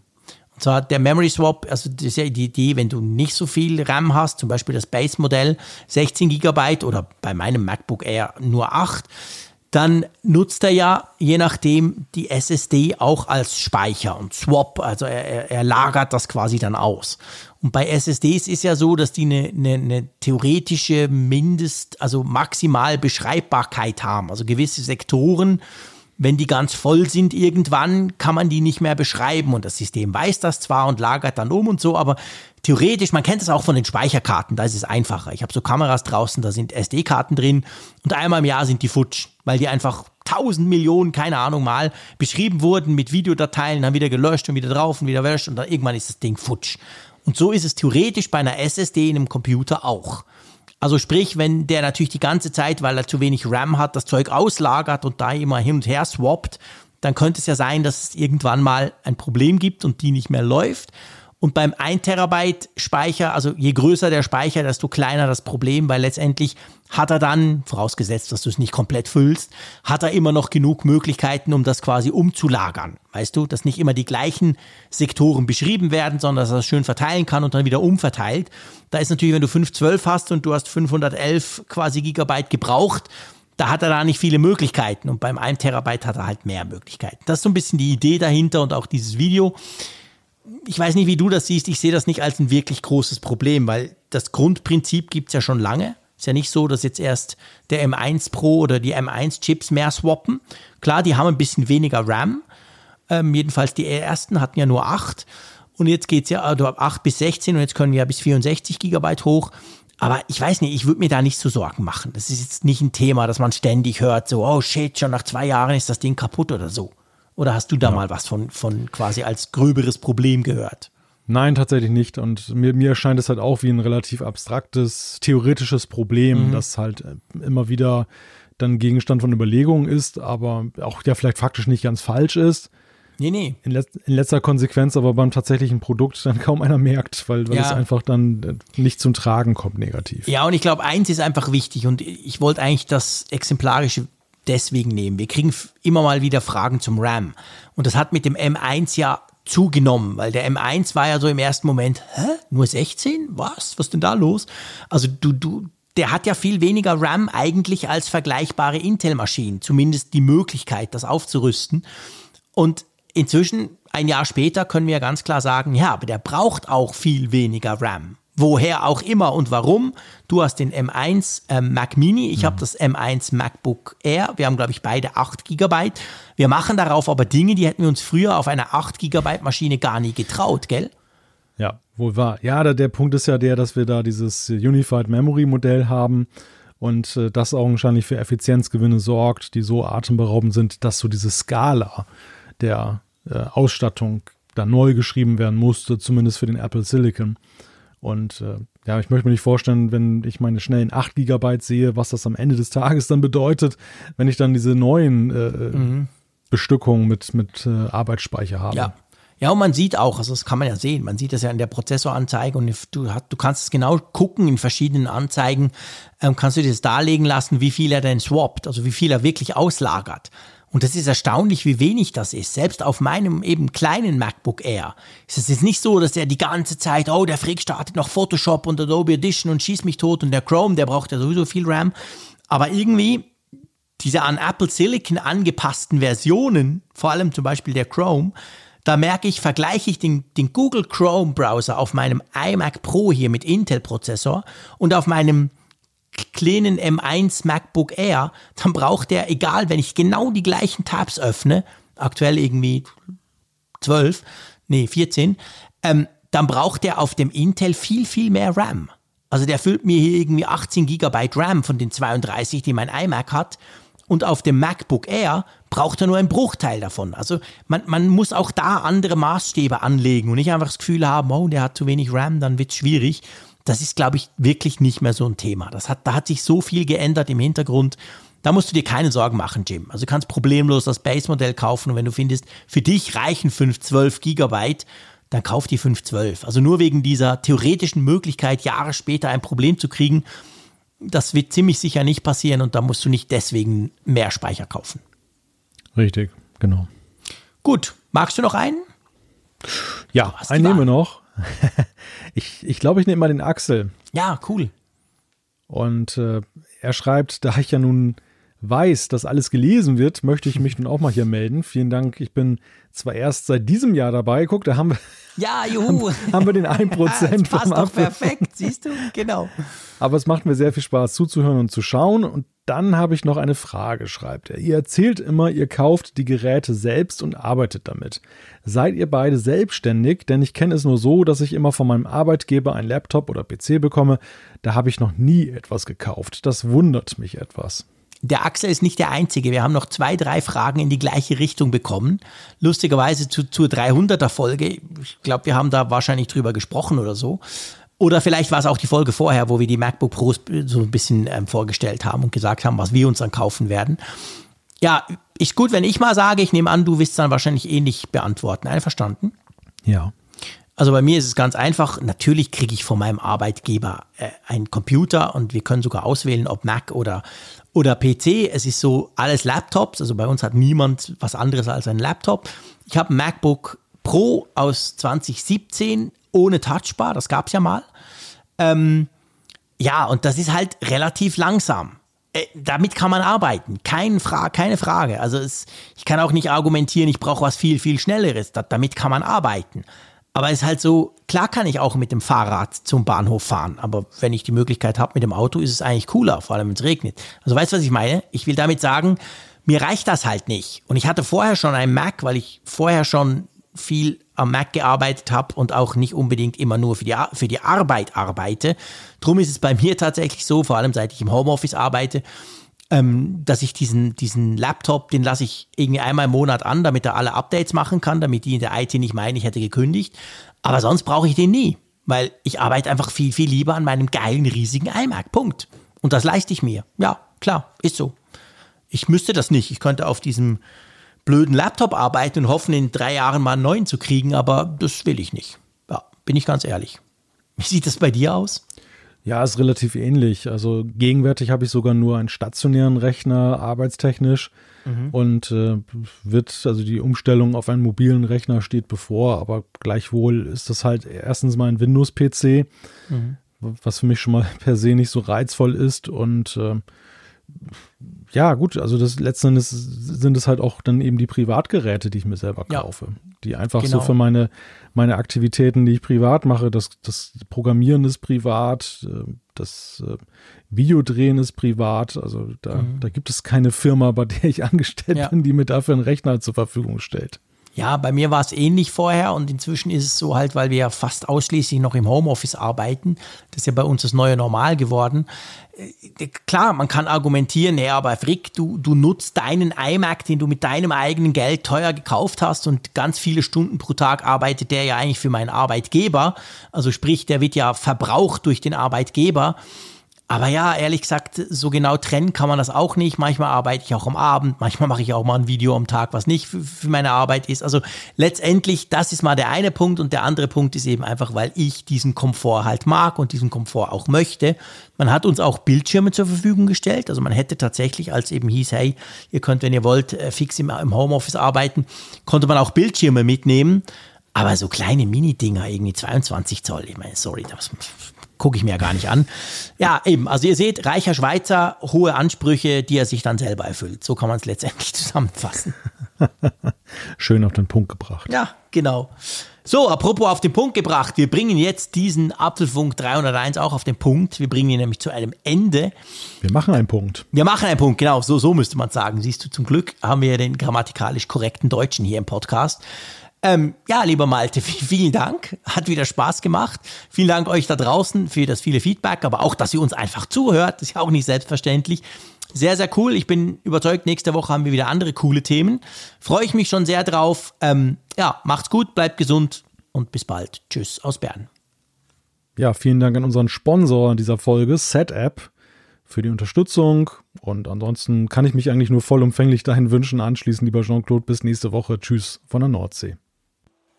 Und zwar der Memory Swap, also das ist ja die Idee, wenn du nicht so viel RAM hast, zum Beispiel das Base-Modell 16 GB oder bei meinem MacBook Air nur 8, dann nutzt er ja je nachdem die SSD auch als Speicher und Swap, also er, er lagert das quasi dann aus. Und bei SSDs ist ja so, dass die eine, eine, eine theoretische Mindest, also maximal Beschreibbarkeit haben. Also gewisse Sektoren, wenn die ganz voll sind irgendwann, kann man die nicht mehr beschreiben und das System weiß das zwar und lagert dann um und so, aber theoretisch, man kennt es auch von den Speicherkarten, da ist es einfacher. Ich habe so Kameras draußen, da sind SD-Karten drin und einmal im Jahr sind die futsch weil die einfach tausend Millionen, keine Ahnung mal, beschrieben wurden mit Videodateien, dann wieder gelöscht und wieder drauf und wieder gelöscht und dann irgendwann ist das Ding futsch. Und so ist es theoretisch bei einer SSD in einem Computer auch. Also sprich, wenn der natürlich die ganze Zeit, weil er zu wenig RAM hat, das Zeug auslagert und da immer hin und her swappt, dann könnte es ja sein, dass es irgendwann mal ein Problem gibt und die nicht mehr läuft. Und beim 1 Terabyte Speicher, also je größer der Speicher, desto kleiner das Problem, weil letztendlich hat er dann, vorausgesetzt, dass du es nicht komplett füllst, hat er immer noch genug Möglichkeiten, um das quasi umzulagern. Weißt du, dass nicht immer die gleichen Sektoren beschrieben werden, sondern dass er es schön verteilen kann und dann wieder umverteilt. Da ist natürlich, wenn du 512 hast und du hast 511 quasi Gigabyte gebraucht, da hat er da nicht viele Möglichkeiten und beim 1 Terabyte hat er halt mehr Möglichkeiten. Das ist so ein bisschen die Idee dahinter und auch dieses Video ich weiß nicht, wie du das siehst, ich sehe das nicht als ein wirklich großes Problem, weil das Grundprinzip gibt es ja schon lange. Ist ja nicht so, dass jetzt erst der M1 Pro oder die M1-Chips mehr swappen. Klar, die haben ein bisschen weniger RAM. Ähm, jedenfalls die ersten hatten ja nur 8. Und jetzt geht es ja also ab 8 bis 16 und jetzt können wir ja bis 64 Gigabyte hoch. Aber ich weiß nicht, ich würde mir da nicht so Sorgen machen. Das ist jetzt nicht ein Thema, das man ständig hört, so, oh shit, schon nach zwei Jahren ist das Ding kaputt oder so. Oder hast du da ja. mal was von, von quasi als gröberes Problem gehört? Nein, tatsächlich nicht. Und mir, mir erscheint es halt auch wie ein relativ abstraktes, theoretisches Problem, mhm. das halt äh, immer wieder dann Gegenstand von Überlegungen ist, aber auch ja vielleicht faktisch nicht ganz falsch ist. Nee, nee. In, let in letzter Konsequenz aber beim tatsächlichen Produkt dann kaum einer merkt, weil, weil ja. es einfach dann äh, nicht zum Tragen kommt negativ. Ja, und ich glaube, eins ist einfach wichtig und ich wollte eigentlich das exemplarische deswegen nehmen. Wir kriegen immer mal wieder Fragen zum RAM. Und das hat mit dem M1 ja zugenommen, weil der M1 war ja so im ersten Moment, hä? Nur 16? Was? Was denn da los? Also du, du, der hat ja viel weniger RAM eigentlich als vergleichbare Intel-Maschinen. Zumindest die Möglichkeit, das aufzurüsten. Und inzwischen, ein Jahr später, können wir ganz klar sagen, ja, aber der braucht auch viel weniger RAM. Woher auch immer und warum. Du hast den M1 äh, Mac Mini, ich mhm. habe das M1 MacBook Air. Wir haben, glaube ich, beide 8 GB. Wir machen darauf aber Dinge, die hätten wir uns früher auf einer 8 GB Maschine gar nie getraut, gell? Ja, wohl wahr. Ja, der, der Punkt ist ja der, dass wir da dieses Unified Memory Modell haben und äh, das augenscheinlich für Effizienzgewinne sorgt, die so atemberaubend sind, dass so diese Skala der äh, Ausstattung da neu geschrieben werden musste, zumindest für den Apple Silicon. Und äh, ja, ich möchte mir nicht vorstellen, wenn ich meine schnellen 8 GB sehe, was das am Ende des Tages dann bedeutet, wenn ich dann diese neuen äh, äh, mhm. Bestückungen mit, mit äh, Arbeitsspeicher habe. Ja. Ja, und man sieht auch, also das kann man ja sehen, man sieht das ja in der Prozessoranzeige und du, du kannst es genau gucken in verschiedenen Anzeigen, ähm, kannst du dir das darlegen lassen, wie viel er denn swappt, also wie viel er wirklich auslagert. Und das ist erstaunlich, wie wenig das ist. Selbst auf meinem eben kleinen MacBook Air ist es jetzt nicht so, dass der die ganze Zeit, oh, der Freak startet noch Photoshop und Adobe Edition und schießt mich tot und der Chrome, der braucht ja sowieso viel RAM. Aber irgendwie diese an Apple Silicon angepassten Versionen, vor allem zum Beispiel der Chrome, da merke ich, vergleiche ich den, den Google Chrome Browser auf meinem iMac Pro hier mit Intel Prozessor und auf meinem kleinen M1 MacBook Air, dann braucht der, egal, wenn ich genau die gleichen Tabs öffne, aktuell irgendwie 12, nee, 14, ähm, dann braucht der auf dem Intel viel, viel mehr RAM. Also der füllt mir hier irgendwie 18 GB RAM von den 32, die mein iMac hat. Und auf dem MacBook Air braucht er nur einen Bruchteil davon. Also man, man muss auch da andere Maßstäbe anlegen und nicht einfach das Gefühl haben, oh, der hat zu wenig RAM, dann wird es schwierig das ist, glaube ich, wirklich nicht mehr so ein Thema. Das hat, da hat sich so viel geändert im Hintergrund. Da musst du dir keine Sorgen machen, Jim. Also du kannst problemlos das Base-Modell kaufen und wenn du findest, für dich reichen 512 Gigabyte, dann kauf die 512. Also nur wegen dieser theoretischen Möglichkeit, Jahre später ein Problem zu kriegen, das wird ziemlich sicher nicht passieren und da musst du nicht deswegen mehr Speicher kaufen. Richtig, genau. Gut, magst du noch einen? Ja, einen nehmen wir noch. ich ich glaube, ich nehme mal den Axel. Ja, cool. Und äh, er schreibt, da ich ja nun weiß, dass alles gelesen wird, möchte ich mich nun auch mal hier melden. Vielen Dank. Ich bin zwar erst seit diesem Jahr dabei. Guck, da haben wir, ja, juhu. haben, haben wir den 1% das passt doch perfekt, siehst du? Genau. Aber es macht mir sehr viel Spaß zuzuhören und zu schauen. Und dann habe ich noch eine Frage, schreibt er. Ihr erzählt immer, ihr kauft die Geräte selbst und arbeitet damit. Seid ihr beide selbstständig? Denn ich kenne es nur so, dass ich immer von meinem Arbeitgeber ein Laptop oder PC bekomme. Da habe ich noch nie etwas gekauft. Das wundert mich etwas. der Axel ist nicht der Einzige. Wir haben noch zwei, drei Fragen in die gleiche Richtung bekommen. Lustigerweise zu, zur 300er Folge. Ich glaube, wir haben da wahrscheinlich drüber gesprochen oder so. Oder vielleicht war es auch die Folge vorher, wo wir die MacBook Pros so ein bisschen ähm, vorgestellt haben und gesagt haben, was wir uns dann kaufen werden. Ja, ist gut, wenn ich mal sage, ich nehme an, du wirst dann wahrscheinlich ähnlich beantworten. Einverstanden? Ja. Also bei mir ist es ganz einfach. Natürlich kriege ich von meinem Arbeitgeber äh, einen Computer und wir können sogar auswählen, ob Mac oder, oder PC. Es ist so alles Laptops. Also bei uns hat niemand was anderes als ein Laptop. Ich habe ein MacBook Pro aus 2017 ohne Touchbar. Das gab es ja mal. Ähm, ja, und das ist halt relativ langsam. Äh, damit kann man arbeiten. Kein Fra keine Frage. Also es, ich kann auch nicht argumentieren, ich brauche was viel, viel Schnelleres. Da, damit kann man arbeiten. Aber es ist halt so, klar kann ich auch mit dem Fahrrad zum Bahnhof fahren, aber wenn ich die Möglichkeit habe mit dem Auto, ist es eigentlich cooler, vor allem wenn es regnet. Also weißt du, was ich meine? Ich will damit sagen, mir reicht das halt nicht. Und ich hatte vorher schon einen Mac, weil ich vorher schon viel am Mac gearbeitet habe und auch nicht unbedingt immer nur für die, für die Arbeit arbeite. Drum ist es bei mir tatsächlich so, vor allem seit ich im Homeoffice arbeite, ähm, dass ich diesen, diesen Laptop, den lasse ich irgendwie einmal im Monat an, damit er alle Updates machen kann, damit die in der IT nicht meinen, ich hätte gekündigt. Aber sonst brauche ich den nie, weil ich arbeite einfach viel, viel lieber an meinem geilen, riesigen iMac. Punkt. Und das leiste ich mir. Ja, klar, ist so. Ich müsste das nicht. Ich könnte auf diesem blöden Laptop arbeiten und hoffen, in drei Jahren mal einen neuen zu kriegen, aber das will ich nicht. Ja, bin ich ganz ehrlich. Wie sieht das bei dir aus? Ja, ist relativ ähnlich. Also gegenwärtig habe ich sogar nur einen stationären Rechner, arbeitstechnisch. Mhm. Und äh, wird, also die Umstellung auf einen mobilen Rechner steht bevor, aber gleichwohl ist das halt erstens mal ein Windows-PC, mhm. was für mich schon mal per se nicht so reizvoll ist. Und äh, ja, gut, also das letzten Endes sind es halt auch dann eben die Privatgeräte, die ich mir selber kaufe. Ja. Die einfach genau. so für meine, meine Aktivitäten, die ich privat mache, das, das Programmieren ist privat, äh, das äh, Videodrehen ist privat. Also da, mhm. da gibt es keine Firma, bei der ich angestellt ja. bin, die mir dafür einen Rechner zur Verfügung stellt. Ja, bei mir war es ähnlich vorher und inzwischen ist es so halt, weil wir ja fast ausschließlich noch im Homeoffice arbeiten. Das ist ja bei uns das neue Normal geworden. Äh, klar, man kann argumentieren, ja, aber Frick, du, du nutzt deinen iMac, den du mit deinem eigenen Geld teuer gekauft hast und ganz viele Stunden pro Tag arbeitet der ja eigentlich für meinen Arbeitgeber. Also sprich, der wird ja verbraucht durch den Arbeitgeber. Aber ja, ehrlich gesagt, so genau trennen kann man das auch nicht. Manchmal arbeite ich auch am Abend, manchmal mache ich auch mal ein Video am Tag, was nicht für, meine Arbeit ist. Also letztendlich, das ist mal der eine Punkt und der andere Punkt ist eben einfach, weil ich diesen Komfort halt mag und diesen Komfort auch möchte. Man hat uns auch Bildschirme zur Verfügung gestellt. Also man hätte tatsächlich, als eben hieß, hey, ihr könnt, wenn ihr wollt, äh, fix im, im Homeoffice arbeiten, konnte man auch Bildschirme mitnehmen. Aber so kleine Mini-Dinger, irgendwie 22 Zoll, ich meine, sorry, das gucke ich mir ja gar nicht an. Ja, eben, also ihr seht, reicher Schweizer, hohe Ansprüche, die er sich dann selber erfüllt. So kann man es letztendlich zusammenfassen. Schön auf den Punkt gebracht. Ja, genau. So, apropos auf den Punkt gebracht, wir bringen jetzt diesen Apfelfunk 301 auch auf den Punkt. Wir bringen ihn nämlich zu einem Ende. Wir machen einen Punkt. Wir machen einen Punkt, genau, so, so müsste man sagen. Siehst du, zum Glück haben wir den grammatikalisch korrekten Deutschen hier im Podcast. Ähm, ja, lieber Malte, vielen Dank. Hat wieder Spaß gemacht. Vielen Dank euch da draußen für das viele Feedback, aber auch, dass ihr uns einfach zuhört. Das ist ja auch nicht selbstverständlich. Sehr, sehr cool. Ich bin überzeugt, nächste Woche haben wir wieder andere coole Themen. Freue ich mich schon sehr drauf. Ähm, ja, macht's gut, bleibt gesund und bis bald. Tschüss aus Bern. Ja, vielen Dank an unseren Sponsor dieser Folge, SetApp, für die Unterstützung. Und ansonsten kann ich mich eigentlich nur vollumfänglich dahin wünschen, anschließend, lieber Jean-Claude, bis nächste Woche. Tschüss von der Nordsee.